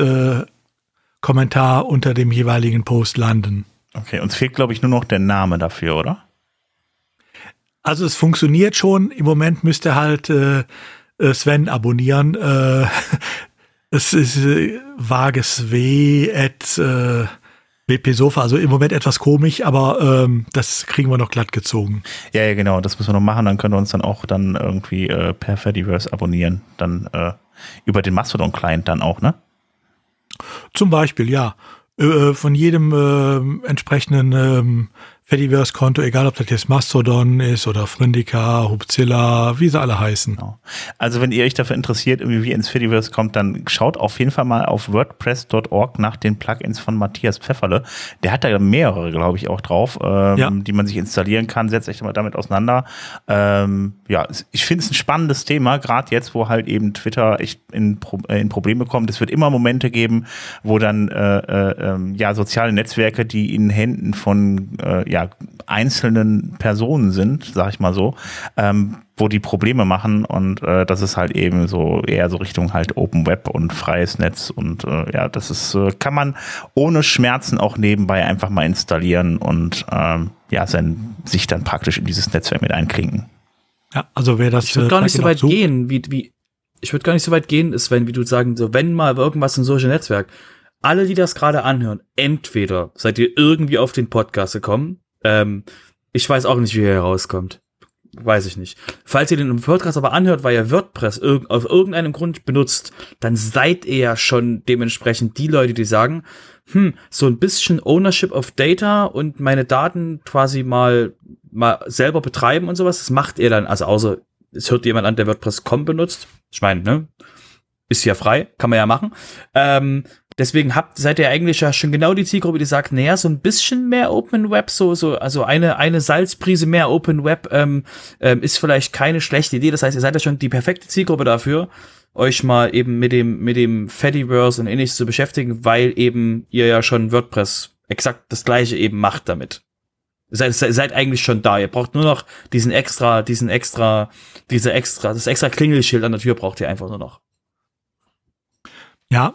Kommentar unter dem jeweiligen Post landen. Okay, uns fehlt, glaube ich, nur noch der Name dafür, oder? Also es funktioniert schon. Im Moment müsst ihr halt äh, Sven abonnieren. Äh, es ist äh, vages W at äh, BP Sofa, also im Moment etwas komisch, aber ähm, das kriegen wir noch glatt gezogen. Ja, ja, genau, das müssen wir noch machen, dann können wir uns dann auch dann irgendwie äh, per Fediverse abonnieren, dann äh, über den Mastodon-Client dann auch, ne? Zum Beispiel, ja. Äh, von jedem äh, entsprechenden ähm, Fediverse-Konto, egal ob das jetzt Mastodon ist oder Frindika, Hubzilla, wie sie alle heißen. Genau. Also wenn ihr euch dafür interessiert, irgendwie wie ins Fediverse kommt, dann schaut auf jeden Fall mal auf wordpress.org nach den Plugins von Matthias Pfefferle. Der hat da mehrere, glaube ich, auch drauf, ähm, ja. die man sich installieren kann. Setzt euch mal damit auseinander. Ähm, ja, ich finde es ein spannendes Thema, gerade jetzt, wo halt eben Twitter echt in, Pro äh, in Probleme kommt. Es wird immer Momente geben, wo dann äh, äh, ähm, ja soziale Netzwerke, die in Händen von äh, ja, ja, einzelnen Personen sind, sag ich mal so, ähm, wo die Probleme machen und äh, das ist halt eben so eher so Richtung halt Open Web und freies Netz und äh, ja, das ist, äh, kann man ohne Schmerzen auch nebenbei einfach mal installieren und ähm, ja, sein, sich dann praktisch in dieses Netzwerk mit einklinken. Ja, also wer das. Ich würde äh, gar nicht so weit gehen, wie, wie, ich würde gar nicht so weit gehen, ist, wenn, wie du sagen, so, wenn mal irgendwas in Social Netzwerk, alle, die das gerade anhören, entweder seid ihr irgendwie auf den Podcast gekommen, ähm, ich weiß auch nicht, wie er herauskommt. Weiß ich nicht. Falls ihr den Podcast aber anhört, weil ihr WordPress irg auf irgendeinem Grund benutzt, dann seid ihr ja schon dementsprechend die Leute, die sagen, hm, so ein bisschen Ownership of Data und meine Daten quasi mal, mal selber betreiben und sowas, das macht ihr dann, also außer es hört jemand an, der WordPress.com benutzt. Ich meine, ne? Ist ja frei, kann man ja machen. Ähm, Deswegen habt, seid ihr eigentlich ja schon genau die Zielgruppe, die sagt, naja, so ein bisschen mehr Open Web, so, so, also eine, eine Salzprise mehr Open Web ähm, ähm, ist vielleicht keine schlechte Idee. Das heißt, ihr seid ja schon die perfekte Zielgruppe dafür, euch mal eben mit dem, mit dem Fediverse und ähnliches zu beschäftigen, weil eben ihr ja schon WordPress exakt das gleiche eben macht damit. Seid, seid eigentlich schon da. Ihr braucht nur noch diesen extra, diesen extra, diese extra, das extra Klingelschild an der Tür braucht ihr einfach nur noch. Ja,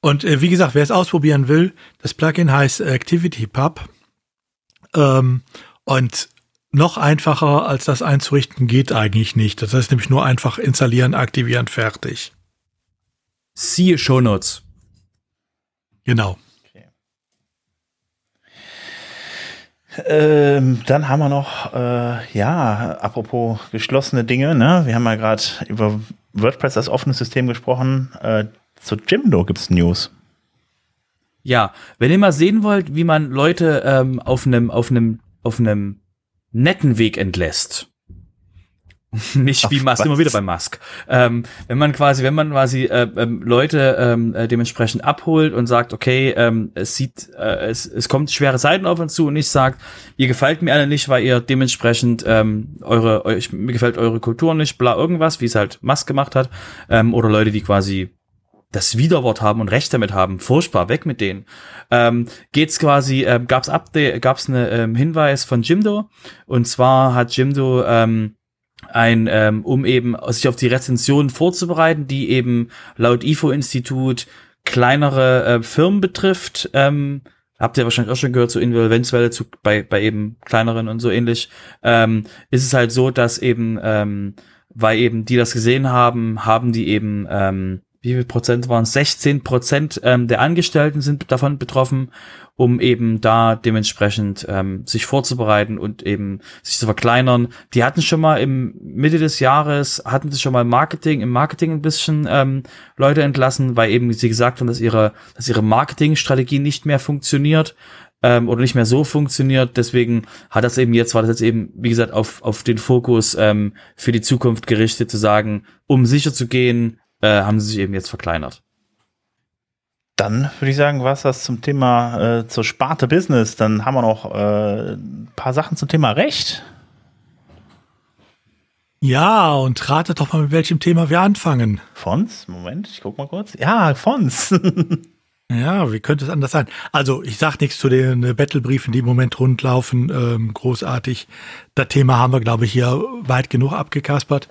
und äh, wie gesagt, wer es ausprobieren will, das Plugin heißt ActivityPub. Ähm, Und noch einfacher als das einzurichten geht eigentlich nicht. Das heißt nämlich nur einfach installieren, aktivieren, fertig. Siehe Shownotes. Genau. Ähm, dann haben wir noch, äh, ja, apropos geschlossene Dinge, ne? Wir haben ja gerade über WordPress als offenes System gesprochen. Äh, zu Jimdo gibt's News. Ja, wenn ihr mal sehen wollt, wie man Leute ähm, auf einem auf einem auf einem netten Weg entlässt, nicht wie Musk, immer wieder bei Musk. Ähm, wenn man quasi, wenn man quasi äh, ähm, Leute ähm, äh, dementsprechend abholt und sagt, okay, ähm, es sieht, äh, es, es kommt schwere Zeiten auf uns zu und nicht sagt, ihr gefällt mir alle nicht, weil ihr dementsprechend ähm, eure, euch, mir gefällt eure Kultur nicht, bla irgendwas, wie es halt Musk gemacht hat, ähm, oder Leute, die quasi das Widerwort haben und Recht damit haben, furchtbar, weg mit denen. Ähm, geht's quasi, äh, gab's Update, gab's eine ähm, Hinweis von Jimdo und zwar hat Jimdo ähm, ein, ähm, um eben sich auf die Rezensionen vorzubereiten, die eben laut IFO-Institut kleinere äh, Firmen betrifft. Ähm, habt ihr wahrscheinlich auch schon gehört, so Insolvenzwelle zu, bei, bei eben kleineren und so ähnlich, ähm, ist es halt so, dass eben, ähm, weil eben die das gesehen haben, haben die eben ähm, wie viel Prozent waren es? 16 Prozent ähm, der Angestellten sind davon betroffen, um eben da dementsprechend ähm, sich vorzubereiten und eben sich zu verkleinern. Die hatten schon mal im Mitte des Jahres, hatten sie schon mal Marketing, im Marketing ein bisschen ähm, Leute entlassen, weil eben sie gesagt haben, dass ihre, dass ihre Marketingstrategie nicht mehr funktioniert ähm, oder nicht mehr so funktioniert. Deswegen hat das eben jetzt, war das jetzt eben, wie gesagt, auf, auf den Fokus ähm, für die Zukunft gerichtet, zu sagen, um sicher zu gehen, äh, haben sie sich eben jetzt verkleinert. Dann würde ich sagen, was das zum Thema äh, zur Sparte Business. Dann haben wir noch äh, ein paar Sachen zum Thema Recht. Ja, und ratet doch mal, mit welchem Thema wir anfangen. Fons? Moment, ich guck mal kurz. Ja, Fons. ja, wie könnte es anders sein? Also, ich sag nichts zu den äh, Battlebriefen, die im Moment rundlaufen. Ähm, großartig. Das Thema haben wir, glaube ich, hier weit genug abgekaspert.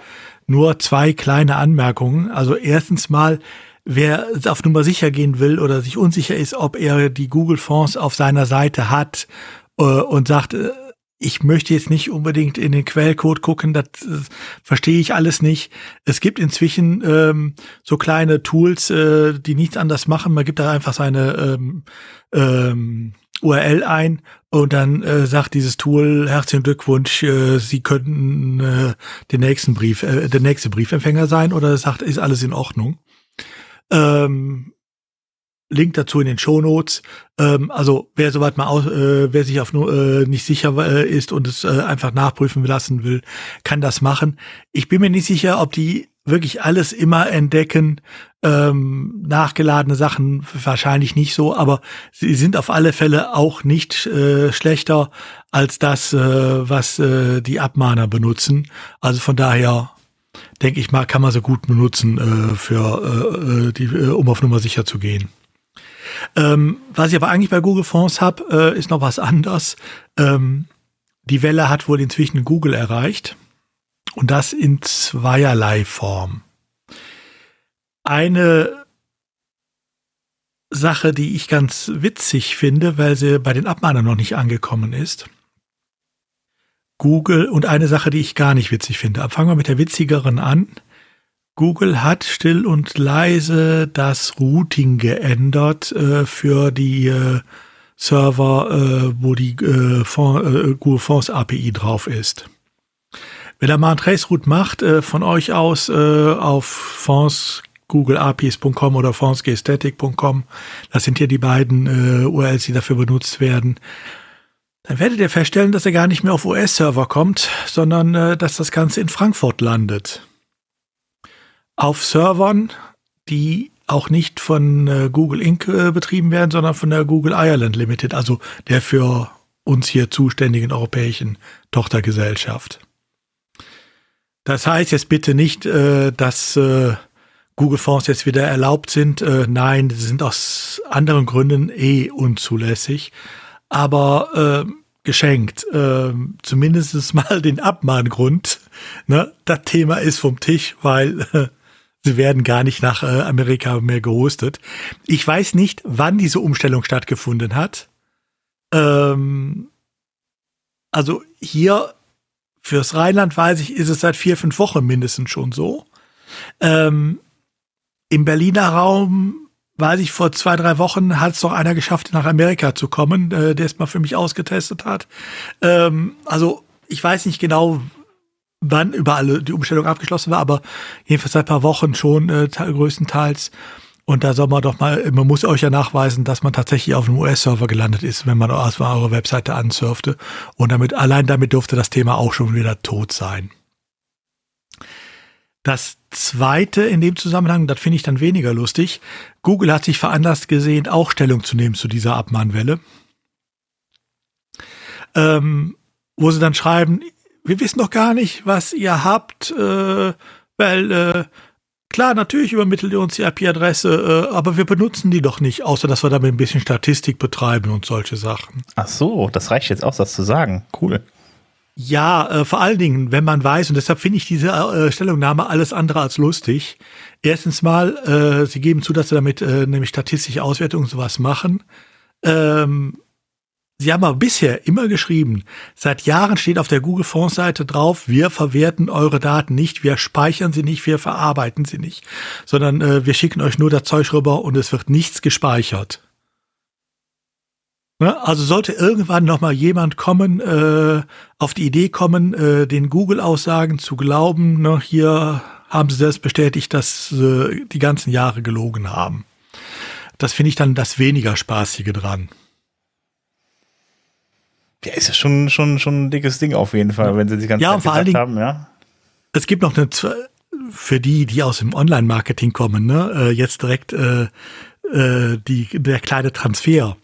Nur zwei kleine Anmerkungen. Also erstens mal, wer auf Nummer sicher gehen will oder sich unsicher ist, ob er die Google Fonds auf seiner Seite hat äh, und sagt, äh, ich möchte jetzt nicht unbedingt in den Quellcode gucken, das äh, verstehe ich alles nicht. Es gibt inzwischen ähm, so kleine Tools, äh, die nichts anders machen. Man gibt da einfach seine ähm, ähm, URL ein und dann äh, sagt dieses Tool herzlichen Glückwunsch, äh, Sie könnten äh, den nächsten Brief, äh, der nächste Briefempfänger sein oder sagt, ist alles in Ordnung. Ähm, Link dazu in den Show Notes. Ähm, also wer soweit mal aus, äh, wer sich auf nur äh, nicht sicher äh, ist und es äh, einfach nachprüfen lassen will, kann das machen. Ich bin mir nicht sicher, ob die wirklich alles immer entdecken. Ähm, nachgeladene Sachen wahrscheinlich nicht so, aber sie sind auf alle Fälle auch nicht äh, schlechter als das, äh, was äh, die Abmahner benutzen. Also von daher denke ich mal, kann man so gut benutzen äh, für äh, äh die, äh, um auf Nummer sicher zu gehen. Ähm, was ich aber eigentlich bei Google Fonds habe, äh, ist noch was anderes. Ähm, die Welle hat wohl inzwischen Google erreicht. Und das in zweierlei Form. Eine Sache, die ich ganz witzig finde, weil sie bei den Abmahnern noch nicht angekommen ist. Google und eine Sache, die ich gar nicht witzig finde. Fangen wir mit der witzigeren an. Google hat still und leise das Routing geändert äh, für die äh, Server, äh, wo die äh, Fond, äh, Google Fonds API drauf ist. Wenn ihr mal ein Traceroute macht, äh, von euch aus äh, auf fonds googleapis.com oder fondsgstatic.com, das sind hier die beiden URLs, die dafür benutzt werden, dann werdet ihr feststellen, dass er gar nicht mehr auf US-Server kommt, sondern dass das Ganze in Frankfurt landet. Auf Servern, die auch nicht von äh, Google Inc. Äh, betrieben werden, sondern von der Google Ireland Limited, also der für uns hier zuständigen europäischen Tochtergesellschaft. Das heißt jetzt bitte nicht, äh, dass äh, Google-Fonds jetzt wieder erlaubt sind. Äh, nein, sie sind aus anderen Gründen eh unzulässig. Aber äh, geschenkt, äh, zumindest mal den Abmahngrund. Ne? Das Thema ist vom Tisch, weil sie werden gar nicht nach äh, Amerika mehr gehostet. Ich weiß nicht, wann diese Umstellung stattgefunden hat. Ähm, also hier fürs Rheinland weiß ich, ist es seit vier, fünf Wochen mindestens schon so. Ähm, Im Berliner Raum weiß ich, vor zwei, drei Wochen hat es doch einer geschafft, nach Amerika zu kommen, äh, der es mal für mich ausgetestet hat. Ähm, also ich weiß nicht genau, wann überall die Umstellung abgeschlossen war, aber jedenfalls seit ein paar Wochen schon äh, größtenteils. Und da soll man doch mal, man muss euch ja nachweisen, dass man tatsächlich auf einem US-Server gelandet ist, wenn man erstmal eure Webseite ansurfte. Und damit, allein damit durfte das Thema auch schon wieder tot sein. Das zweite in dem Zusammenhang, das finde ich dann weniger lustig. Google hat sich veranlasst gesehen, auch Stellung zu nehmen zu dieser Abmahnwelle. Ähm, wo sie dann schreiben, wir wissen doch gar nicht, was ihr habt, äh, weil äh, klar, natürlich übermittelt ihr uns die IP-Adresse, äh, aber wir benutzen die doch nicht, außer dass wir damit ein bisschen Statistik betreiben und solche Sachen. Ach so, das reicht jetzt aus, das zu sagen. Cool. Ja, äh, vor allen Dingen, wenn man weiß, und deshalb finde ich diese äh, Stellungnahme alles andere als lustig. Erstens mal, äh, sie geben zu, dass sie damit äh, nämlich statistische Auswertungen und sowas machen. Ähm, Sie haben aber bisher immer geschrieben, seit Jahren steht auf der Google Fonds Seite drauf, wir verwerten eure Daten nicht, wir speichern sie nicht, wir verarbeiten sie nicht, sondern äh, wir schicken euch nur das Zeug rüber und es wird nichts gespeichert. Ne? Also sollte irgendwann noch mal jemand kommen, äh, auf die Idee kommen, äh, den Google-Aussagen zu glauben, ne, hier haben sie das bestätigt, dass sie die ganzen Jahre gelogen haben. Das finde ich dann das weniger Spaßige dran. Ja, ist ja schon, schon, schon ein dickes Ding auf jeden Fall, wenn sie die ganze ja, Zeit vor allen Dingen, haben, ja. Es gibt noch eine, für die, die aus dem Online-Marketing kommen, ne, äh, jetzt direkt äh, äh, die, der kleine Transfer.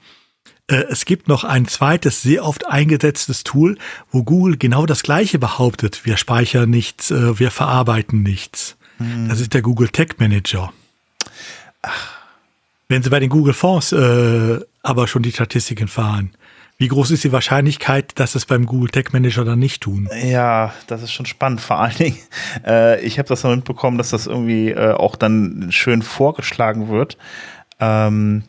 Äh, es gibt noch ein zweites, sehr oft eingesetztes Tool, wo Google genau das Gleiche behauptet. Wir speichern nichts, wir verarbeiten nichts. Hm. Das ist der Google Tech Manager. Ach. Wenn Sie bei den Google Fonds äh, aber schon die Statistiken fahren, wie groß ist die Wahrscheinlichkeit, dass es beim Google Tech Manager dann nicht tun? Ja, das ist schon spannend. Vor allen Dingen, äh, ich habe das noch mitbekommen, dass das irgendwie äh, auch dann schön vorgeschlagen wird. Ähm,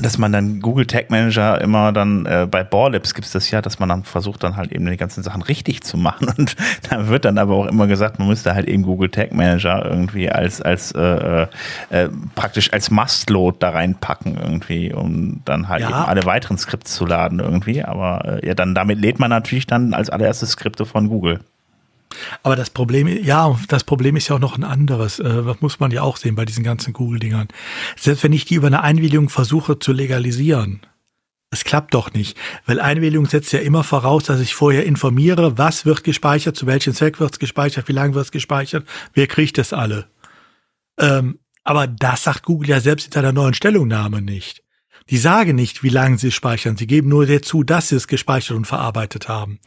dass man dann Google Tag Manager immer dann äh, bei Borlabs gibt es das ja, dass man dann versucht dann halt eben die ganzen Sachen richtig zu machen und da wird dann aber auch immer gesagt, man müsste halt eben Google Tag Manager irgendwie als als äh, äh, praktisch als Must-Load da reinpacken irgendwie, um dann halt ja. eben alle weiteren Skripts zu laden irgendwie. Aber äh, ja, dann damit lädt man natürlich dann als allererstes Skripte von Google. Aber das Problem, ja, das Problem ist ja auch noch ein anderes. Äh, das muss man ja auch sehen bei diesen ganzen Google-Dingern. Selbst wenn ich die über eine Einwilligung versuche zu legalisieren, es klappt doch nicht, weil Einwilligung setzt ja immer voraus, dass ich vorher informiere, was wird gespeichert, zu welchem Zweck wird es gespeichert, wie lange wird es gespeichert, wer kriegt es alle. Ähm, aber das sagt Google ja selbst in seiner neuen Stellungnahme nicht. Die sagen nicht, wie lange sie speichern. Sie geben nur dazu, dass sie es gespeichert und verarbeitet haben.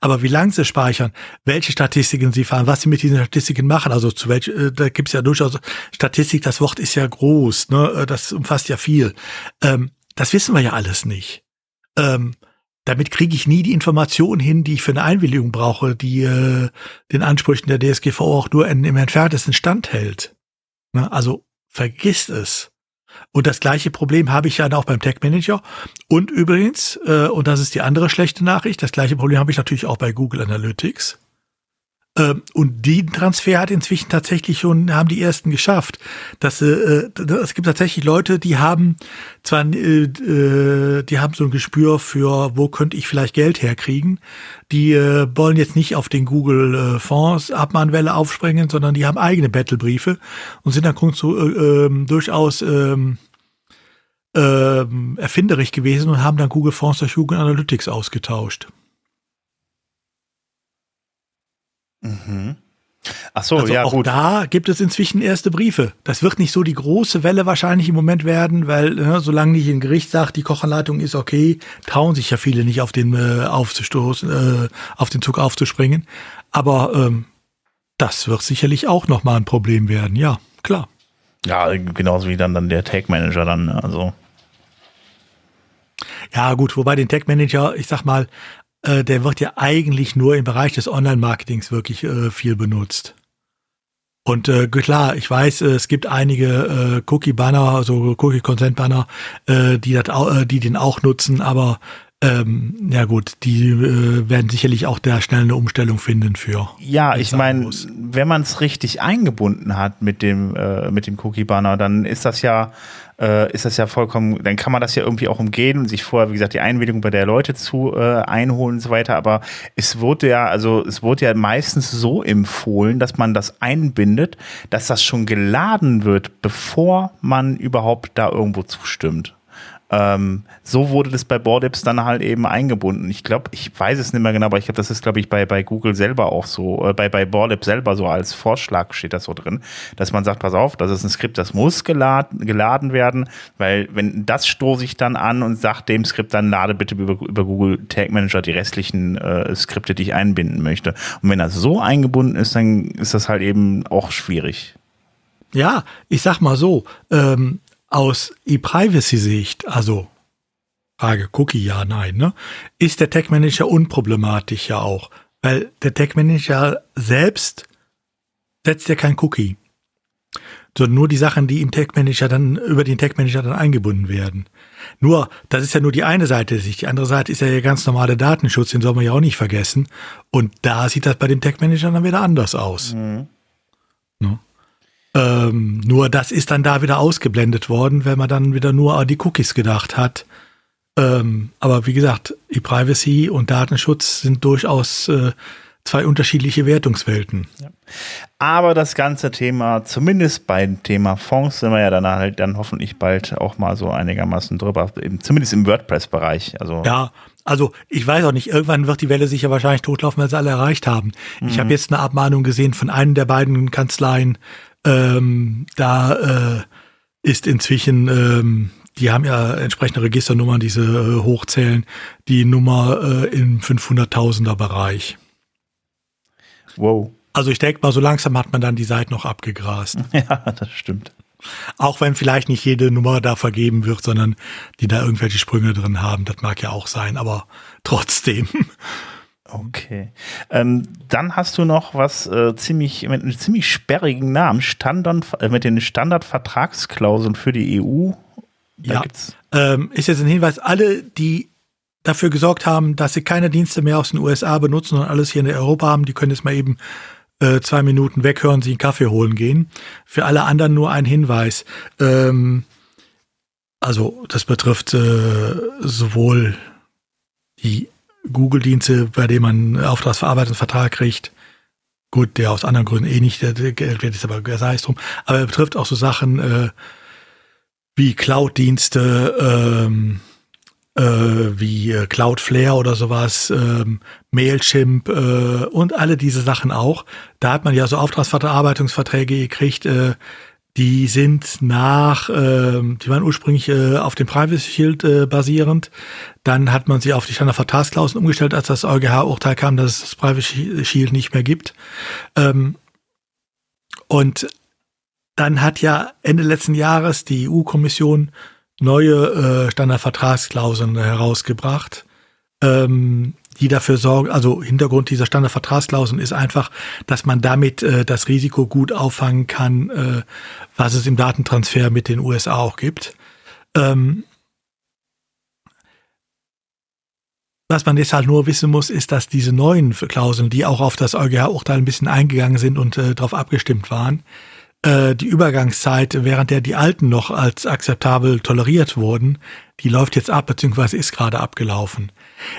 Aber wie lange sie speichern, welche Statistiken sie fahren, was sie mit diesen Statistiken machen, also zu welch, äh, da gibt es ja durchaus Statistik, das Wort ist ja groß, ne? Äh, das umfasst ja viel. Ähm, das wissen wir ja alles nicht. Ähm, damit kriege ich nie die Informationen hin, die ich für eine Einwilligung brauche, die äh, den Ansprüchen der DSGVO auch nur in, im entferntesten Stand hält. Ne? Also vergisst es. Und das gleiche Problem habe ich ja auch beim Tech Manager. Und übrigens, äh, und das ist die andere schlechte Nachricht, das gleiche Problem habe ich natürlich auch bei Google Analytics. Ähm, und den Transfer hat inzwischen tatsächlich schon, haben die ersten geschafft. Dass, äh, es gibt tatsächlich Leute, die haben zwar, äh, äh, die haben so ein Gespür für, wo könnte ich vielleicht Geld herkriegen. Die äh, wollen jetzt nicht auf den Google äh, Fonds Abmahnwelle aufspringen, sondern die haben eigene Battlebriefe und sind dann so, äh, äh, durchaus äh, äh, erfinderisch gewesen und haben dann Google Fonds durch Google Analytics ausgetauscht. Mhm. Ach so, also ja auch gut. Da gibt es inzwischen erste Briefe. Das wird nicht so die große Welle wahrscheinlich im Moment werden, weil ne, solange nicht ein Gericht sagt, die Kochanleitung ist okay, trauen sich ja viele nicht auf den äh, aufzustoßen, äh, auf den Zug aufzuspringen. Aber ähm, das wird sicherlich auch noch mal ein Problem werden. Ja, klar. Ja, genauso wie dann dann der Tag Manager dann. Ne, also ja, gut, wobei den Tag Manager, ich sag mal, äh, der wird ja eigentlich nur im Bereich des Online-Marketings wirklich äh, viel benutzt. Und äh, klar, ich weiß, äh, es gibt einige äh, Cookie-Banner, also Cookie-Consent-Banner, äh, die, äh, die den auch nutzen, aber ähm, ja gut, die äh, werden sicherlich auch da schnell eine Umstellung finden für. Ja, ich meine, wenn man es richtig eingebunden hat mit dem äh, mit dem Cookie Banner, dann ist das ja äh, ist das ja vollkommen, dann kann man das ja irgendwie auch umgehen und sich vorher, wie gesagt, die Einwilligung bei der Leute zu äh, einholen und so weiter. Aber es wurde ja, also es wurde ja meistens so empfohlen, dass man das einbindet, dass das schon geladen wird, bevor man überhaupt da irgendwo zustimmt. Ähm, so wurde das bei Boardips dann halt eben eingebunden. Ich glaube, ich weiß es nicht mehr genau, aber ich glaube, das ist, glaube ich, bei, bei Google selber auch so, äh, bei, bei Boardip selber so als Vorschlag steht das so drin, dass man sagt, pass auf, das ist ein Skript, das muss geladen, geladen werden, weil wenn das stoße ich dann an und sage dem Skript, dann lade bitte über, über Google Tag Manager die restlichen äh, Skripte, die ich einbinden möchte. Und wenn das so eingebunden ist, dann ist das halt eben auch schwierig. Ja, ich sag mal so, ähm, aus E-Privacy-Sicht, also Frage Cookie, ja, nein, ne, ist der Tag Manager unproblematisch ja auch, weil der Tag Manager selbst setzt ja kein Cookie, sondern nur die Sachen, die im Tag Manager dann über den Tag Manager dann eingebunden werden. Nur, das ist ja nur die eine Seite der Sicht. Die andere Seite ist ja der ganz normale Datenschutz, den soll man ja auch nicht vergessen. Und da sieht das bei dem Tag Manager dann wieder anders aus. Mhm. Ähm, nur das ist dann da wieder ausgeblendet worden, wenn man dann wieder nur an die Cookies gedacht hat. Ähm, aber wie gesagt, die Privacy und Datenschutz sind durchaus äh, zwei unterschiedliche Wertungswelten. Ja. Aber das ganze Thema, zumindest beim Thema Fonds, sind wir ja dann halt dann hoffentlich bald auch mal so einigermaßen drüber, zumindest im WordPress-Bereich. Also ja, also ich weiß auch nicht, irgendwann wird die Welle sich ja wahrscheinlich totlaufen, weil sie alle erreicht haben. Mhm. Ich habe jetzt eine Abmahnung gesehen von einem der beiden Kanzleien, ähm, da äh, ist inzwischen, ähm, die haben ja entsprechende Registernummern, diese äh, hochzählen, die Nummer äh, im 500.000er Bereich. Wow. Also ich denke mal, so langsam hat man dann die Seite noch abgegrast. Ja, das stimmt. Auch wenn vielleicht nicht jede Nummer da vergeben wird, sondern die da irgendwelche Sprünge drin haben. Das mag ja auch sein, aber trotzdem. Okay. Ähm, dann hast du noch was äh, ziemlich mit einem ziemlich sperrigen Namen, Standard, äh, mit den Standardvertragsklauseln für die EU. Da ja, ähm, ist jetzt ein Hinweis, alle, die dafür gesorgt haben, dass sie keine Dienste mehr aus den USA benutzen und alles hier in Europa haben, die können jetzt mal eben äh, zwei Minuten weghören, sie einen Kaffee holen gehen. Für alle anderen nur ein Hinweis. Ähm, also das betrifft äh, sowohl die Google-Dienste, bei denen man Auftragsverarbeitungsvertrag kriegt. Gut, der aus anderen Gründen eh nicht, der, wird jetzt aber sei es drum. Aber er betrifft auch so Sachen äh, wie Cloud-Dienste, ähm, äh, wie äh, Cloudflare oder sowas, ähm, Mailchimp äh, und alle diese Sachen auch. Da hat man ja so Auftragsverarbeitungsverträge gekriegt, äh, die sind nach, äh, die waren ursprünglich äh, auf dem Privacy Shield äh, basierend. Dann hat man sie auf die Standardvertragsklauseln umgestellt, als das EuGH-Urteil kam, dass es das Privacy Shield nicht mehr gibt. Ähm, und dann hat ja Ende letzten Jahres die EU-Kommission neue äh, Standardvertragsklauseln herausgebracht, ähm, die dafür sorgen, also Hintergrund dieser Standardvertragsklauseln ist einfach, dass man damit äh, das Risiko gut auffangen kann, äh, was es im Datentransfer mit den USA auch gibt. Ähm, was man jetzt halt nur wissen muss, ist, dass diese neuen Klauseln, die auch auf das EuGH-Urteil ein bisschen eingegangen sind und äh, darauf abgestimmt waren, äh, die Übergangszeit, während der die alten noch als akzeptabel toleriert wurden, die läuft jetzt ab, beziehungsweise ist gerade abgelaufen.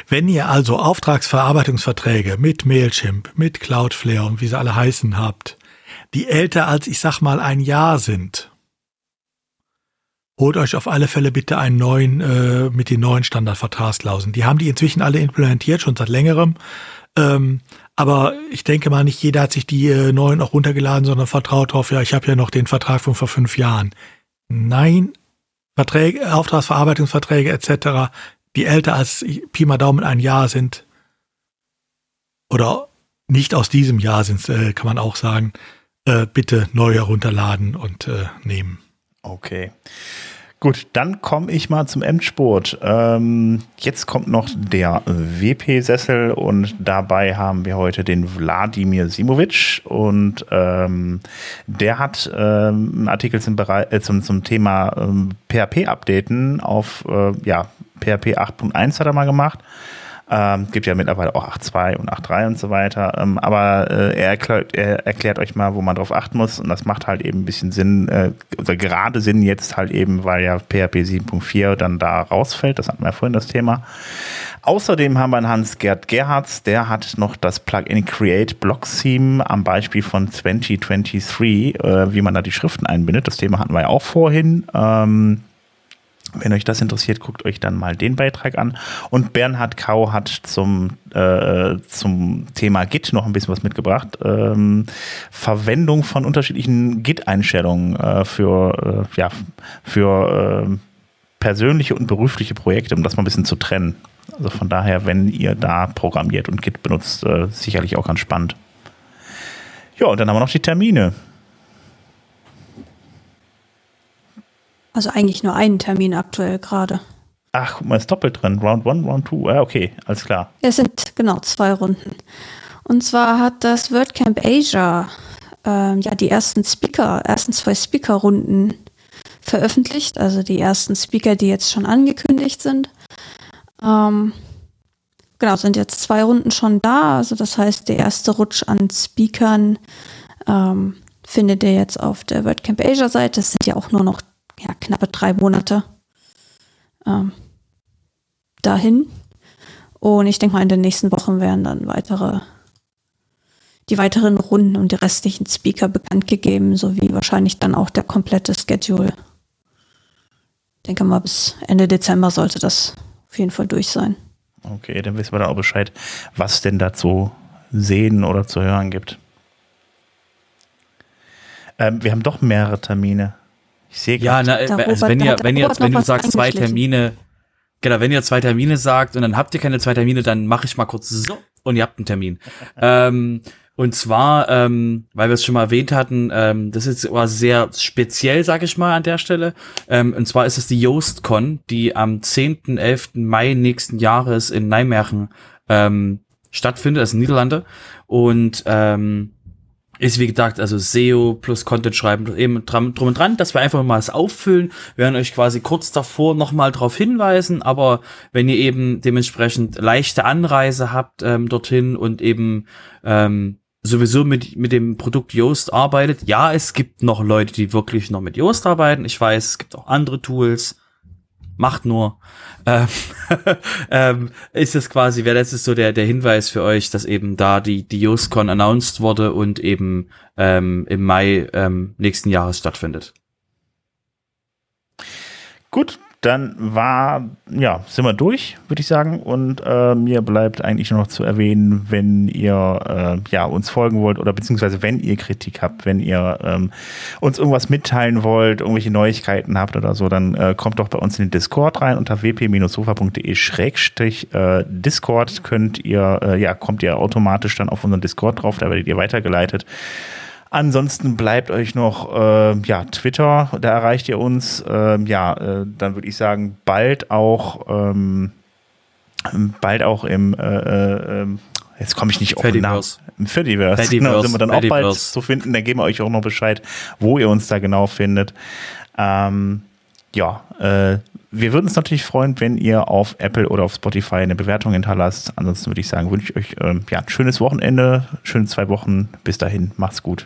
Wenn ihr also Auftragsverarbeitungsverträge mit Mailchimp, mit Cloudflare und wie sie alle heißen habt, die älter als ich sag mal ein Jahr sind, holt euch auf alle Fälle bitte einen neuen äh, mit den neuen Standardvertragsklauseln. Die haben die inzwischen alle implementiert, schon seit längerem. Ähm, aber ich denke mal, nicht jeder hat sich die äh, neuen auch runtergeladen, sondern vertraut darauf, ja, ich habe ja noch den Vertrag von vor fünf Jahren. Nein, Verträge, Auftragsverarbeitungsverträge etc., die älter als Pi mal Daumen ein Jahr sind, oder nicht aus diesem Jahr sind, äh, kann man auch sagen, äh, bitte neu herunterladen und nehmen. Okay. Gut, dann komme ich mal zum Endspurt. Ähm, jetzt kommt noch der WP-Sessel und dabei haben wir heute den Wladimir Simovic und ähm, der hat ähm, einen Artikel zum, Bereich, äh, zum, zum Thema ähm, PHP-Updaten auf äh, ja, PHP 8.1 hat er mal gemacht. Ähm, gibt ja mittlerweile auch 8.2 und 8.3 und so weiter. Ähm, aber äh, er, erklärt, er erklärt euch mal, wo man drauf achten muss. Und das macht halt eben ein bisschen Sinn, äh, oder gerade Sinn jetzt halt eben, weil ja PHP 7.4 dann da rausfällt. Das hatten wir ja vorhin das Thema. Außerdem haben wir einen Hans-Gerd Gerhards, der hat noch das Plugin Create Block Theme am Beispiel von 2023, äh, wie man da die Schriften einbindet. Das Thema hatten wir ja auch vorhin. Ähm, wenn euch das interessiert, guckt euch dann mal den Beitrag an. Und Bernhard Kau hat zum, äh, zum Thema Git noch ein bisschen was mitgebracht. Ähm, Verwendung von unterschiedlichen Git-Einstellungen äh, für, äh, ja, für äh, persönliche und berufliche Projekte, um das mal ein bisschen zu trennen. Also von daher, wenn ihr da programmiert und Git benutzt, äh, sicherlich auch ganz spannend. Ja, und dann haben wir noch die Termine. Also eigentlich nur einen Termin aktuell gerade. Ach, guck mal, ist doppelt drin. Round 1, Round 2. Ja, okay, alles klar. Es sind genau zwei Runden. Und zwar hat das WordCamp Asia äh, ja die ersten Speaker, ersten zwei Speaker-Runden veröffentlicht. Also die ersten Speaker, die jetzt schon angekündigt sind. Ähm, genau, sind jetzt zwei Runden schon da. Also das heißt, der erste Rutsch an Speakern ähm, findet ihr jetzt auf der WordCamp Asia Seite. Das sind ja auch nur noch ja, knappe drei Monate ähm, dahin. Und ich denke mal, in den nächsten Wochen werden dann weitere, die weiteren Runden und die restlichen Speaker bekannt gegeben, sowie wahrscheinlich dann auch der komplette Schedule. Ich denke mal, bis Ende Dezember sollte das auf jeden Fall durch sein. Okay, dann wissen wir da auch Bescheid, was denn dazu sehen oder zu hören gibt. Ähm, wir haben doch mehrere Termine. Ich sehe Ja, na, Der also wenn ihr, wenn ihr, wenn du sagst zwei. Termine, genau, wenn ihr zwei Termine sagt und dann habt ihr keine zwei Termine, dann mache ich mal kurz so und ihr habt einen Termin. ähm, und zwar, ähm, weil wir es schon mal erwähnt hatten, ähm, das ist aber sehr speziell, sag ich mal, an der Stelle. Ähm, und zwar ist es die JoostCon, die am 10., 11. Mai nächsten Jahres in Nijmegen ähm, stattfindet, das sind Niederlande. Und ähm, ist wie gesagt, also SEO plus Content schreiben, eben drum, drum und dran, dass wir einfach mal es auffüllen. Wir werden euch quasi kurz davor nochmal darauf hinweisen, aber wenn ihr eben dementsprechend leichte Anreise habt ähm, dorthin und eben ähm, sowieso mit, mit dem Produkt Yoast arbeitet, ja, es gibt noch Leute, die wirklich noch mit Yoast arbeiten. Ich weiß, es gibt auch andere Tools. Macht nur. Ähm, ähm, ist es quasi, wäre das ist so der, der Hinweis für euch, dass eben da die, die JustCon announced wurde und eben ähm, im Mai ähm, nächsten Jahres stattfindet. Gut, dann war, ja, sind wir durch, würde ich sagen. Und äh, mir bleibt eigentlich nur noch zu erwähnen, wenn ihr äh, ja, uns folgen wollt oder beziehungsweise wenn ihr Kritik habt, wenn ihr ähm, uns irgendwas mitteilen wollt, irgendwelche Neuigkeiten habt oder so, dann äh, kommt doch bei uns in den Discord rein unter wp-sofa.de-discord könnt ihr, äh, ja, kommt ihr automatisch dann auf unseren Discord drauf, da werdet ihr weitergeleitet. Ansonsten bleibt euch noch äh, ja, Twitter, da erreicht ihr uns. Ähm, ja, äh, dann würde ich sagen, bald auch, ähm, bald auch im, äh, äh, ähm, jetzt komme ich nicht auf den Namen. Fediverse. Im Fediverse. Fediverse, Genau, sind wir dann auch bald Fediverse. zu finden. Da geben wir euch auch noch Bescheid, wo ihr uns da genau findet. Ähm, ja, äh, wir würden uns natürlich freuen, wenn ihr auf Apple oder auf Spotify eine Bewertung hinterlasst. Ansonsten würde ich sagen, wünsche ich euch ähm, ja, ein schönes Wochenende, schöne zwei Wochen. Bis dahin, macht's gut.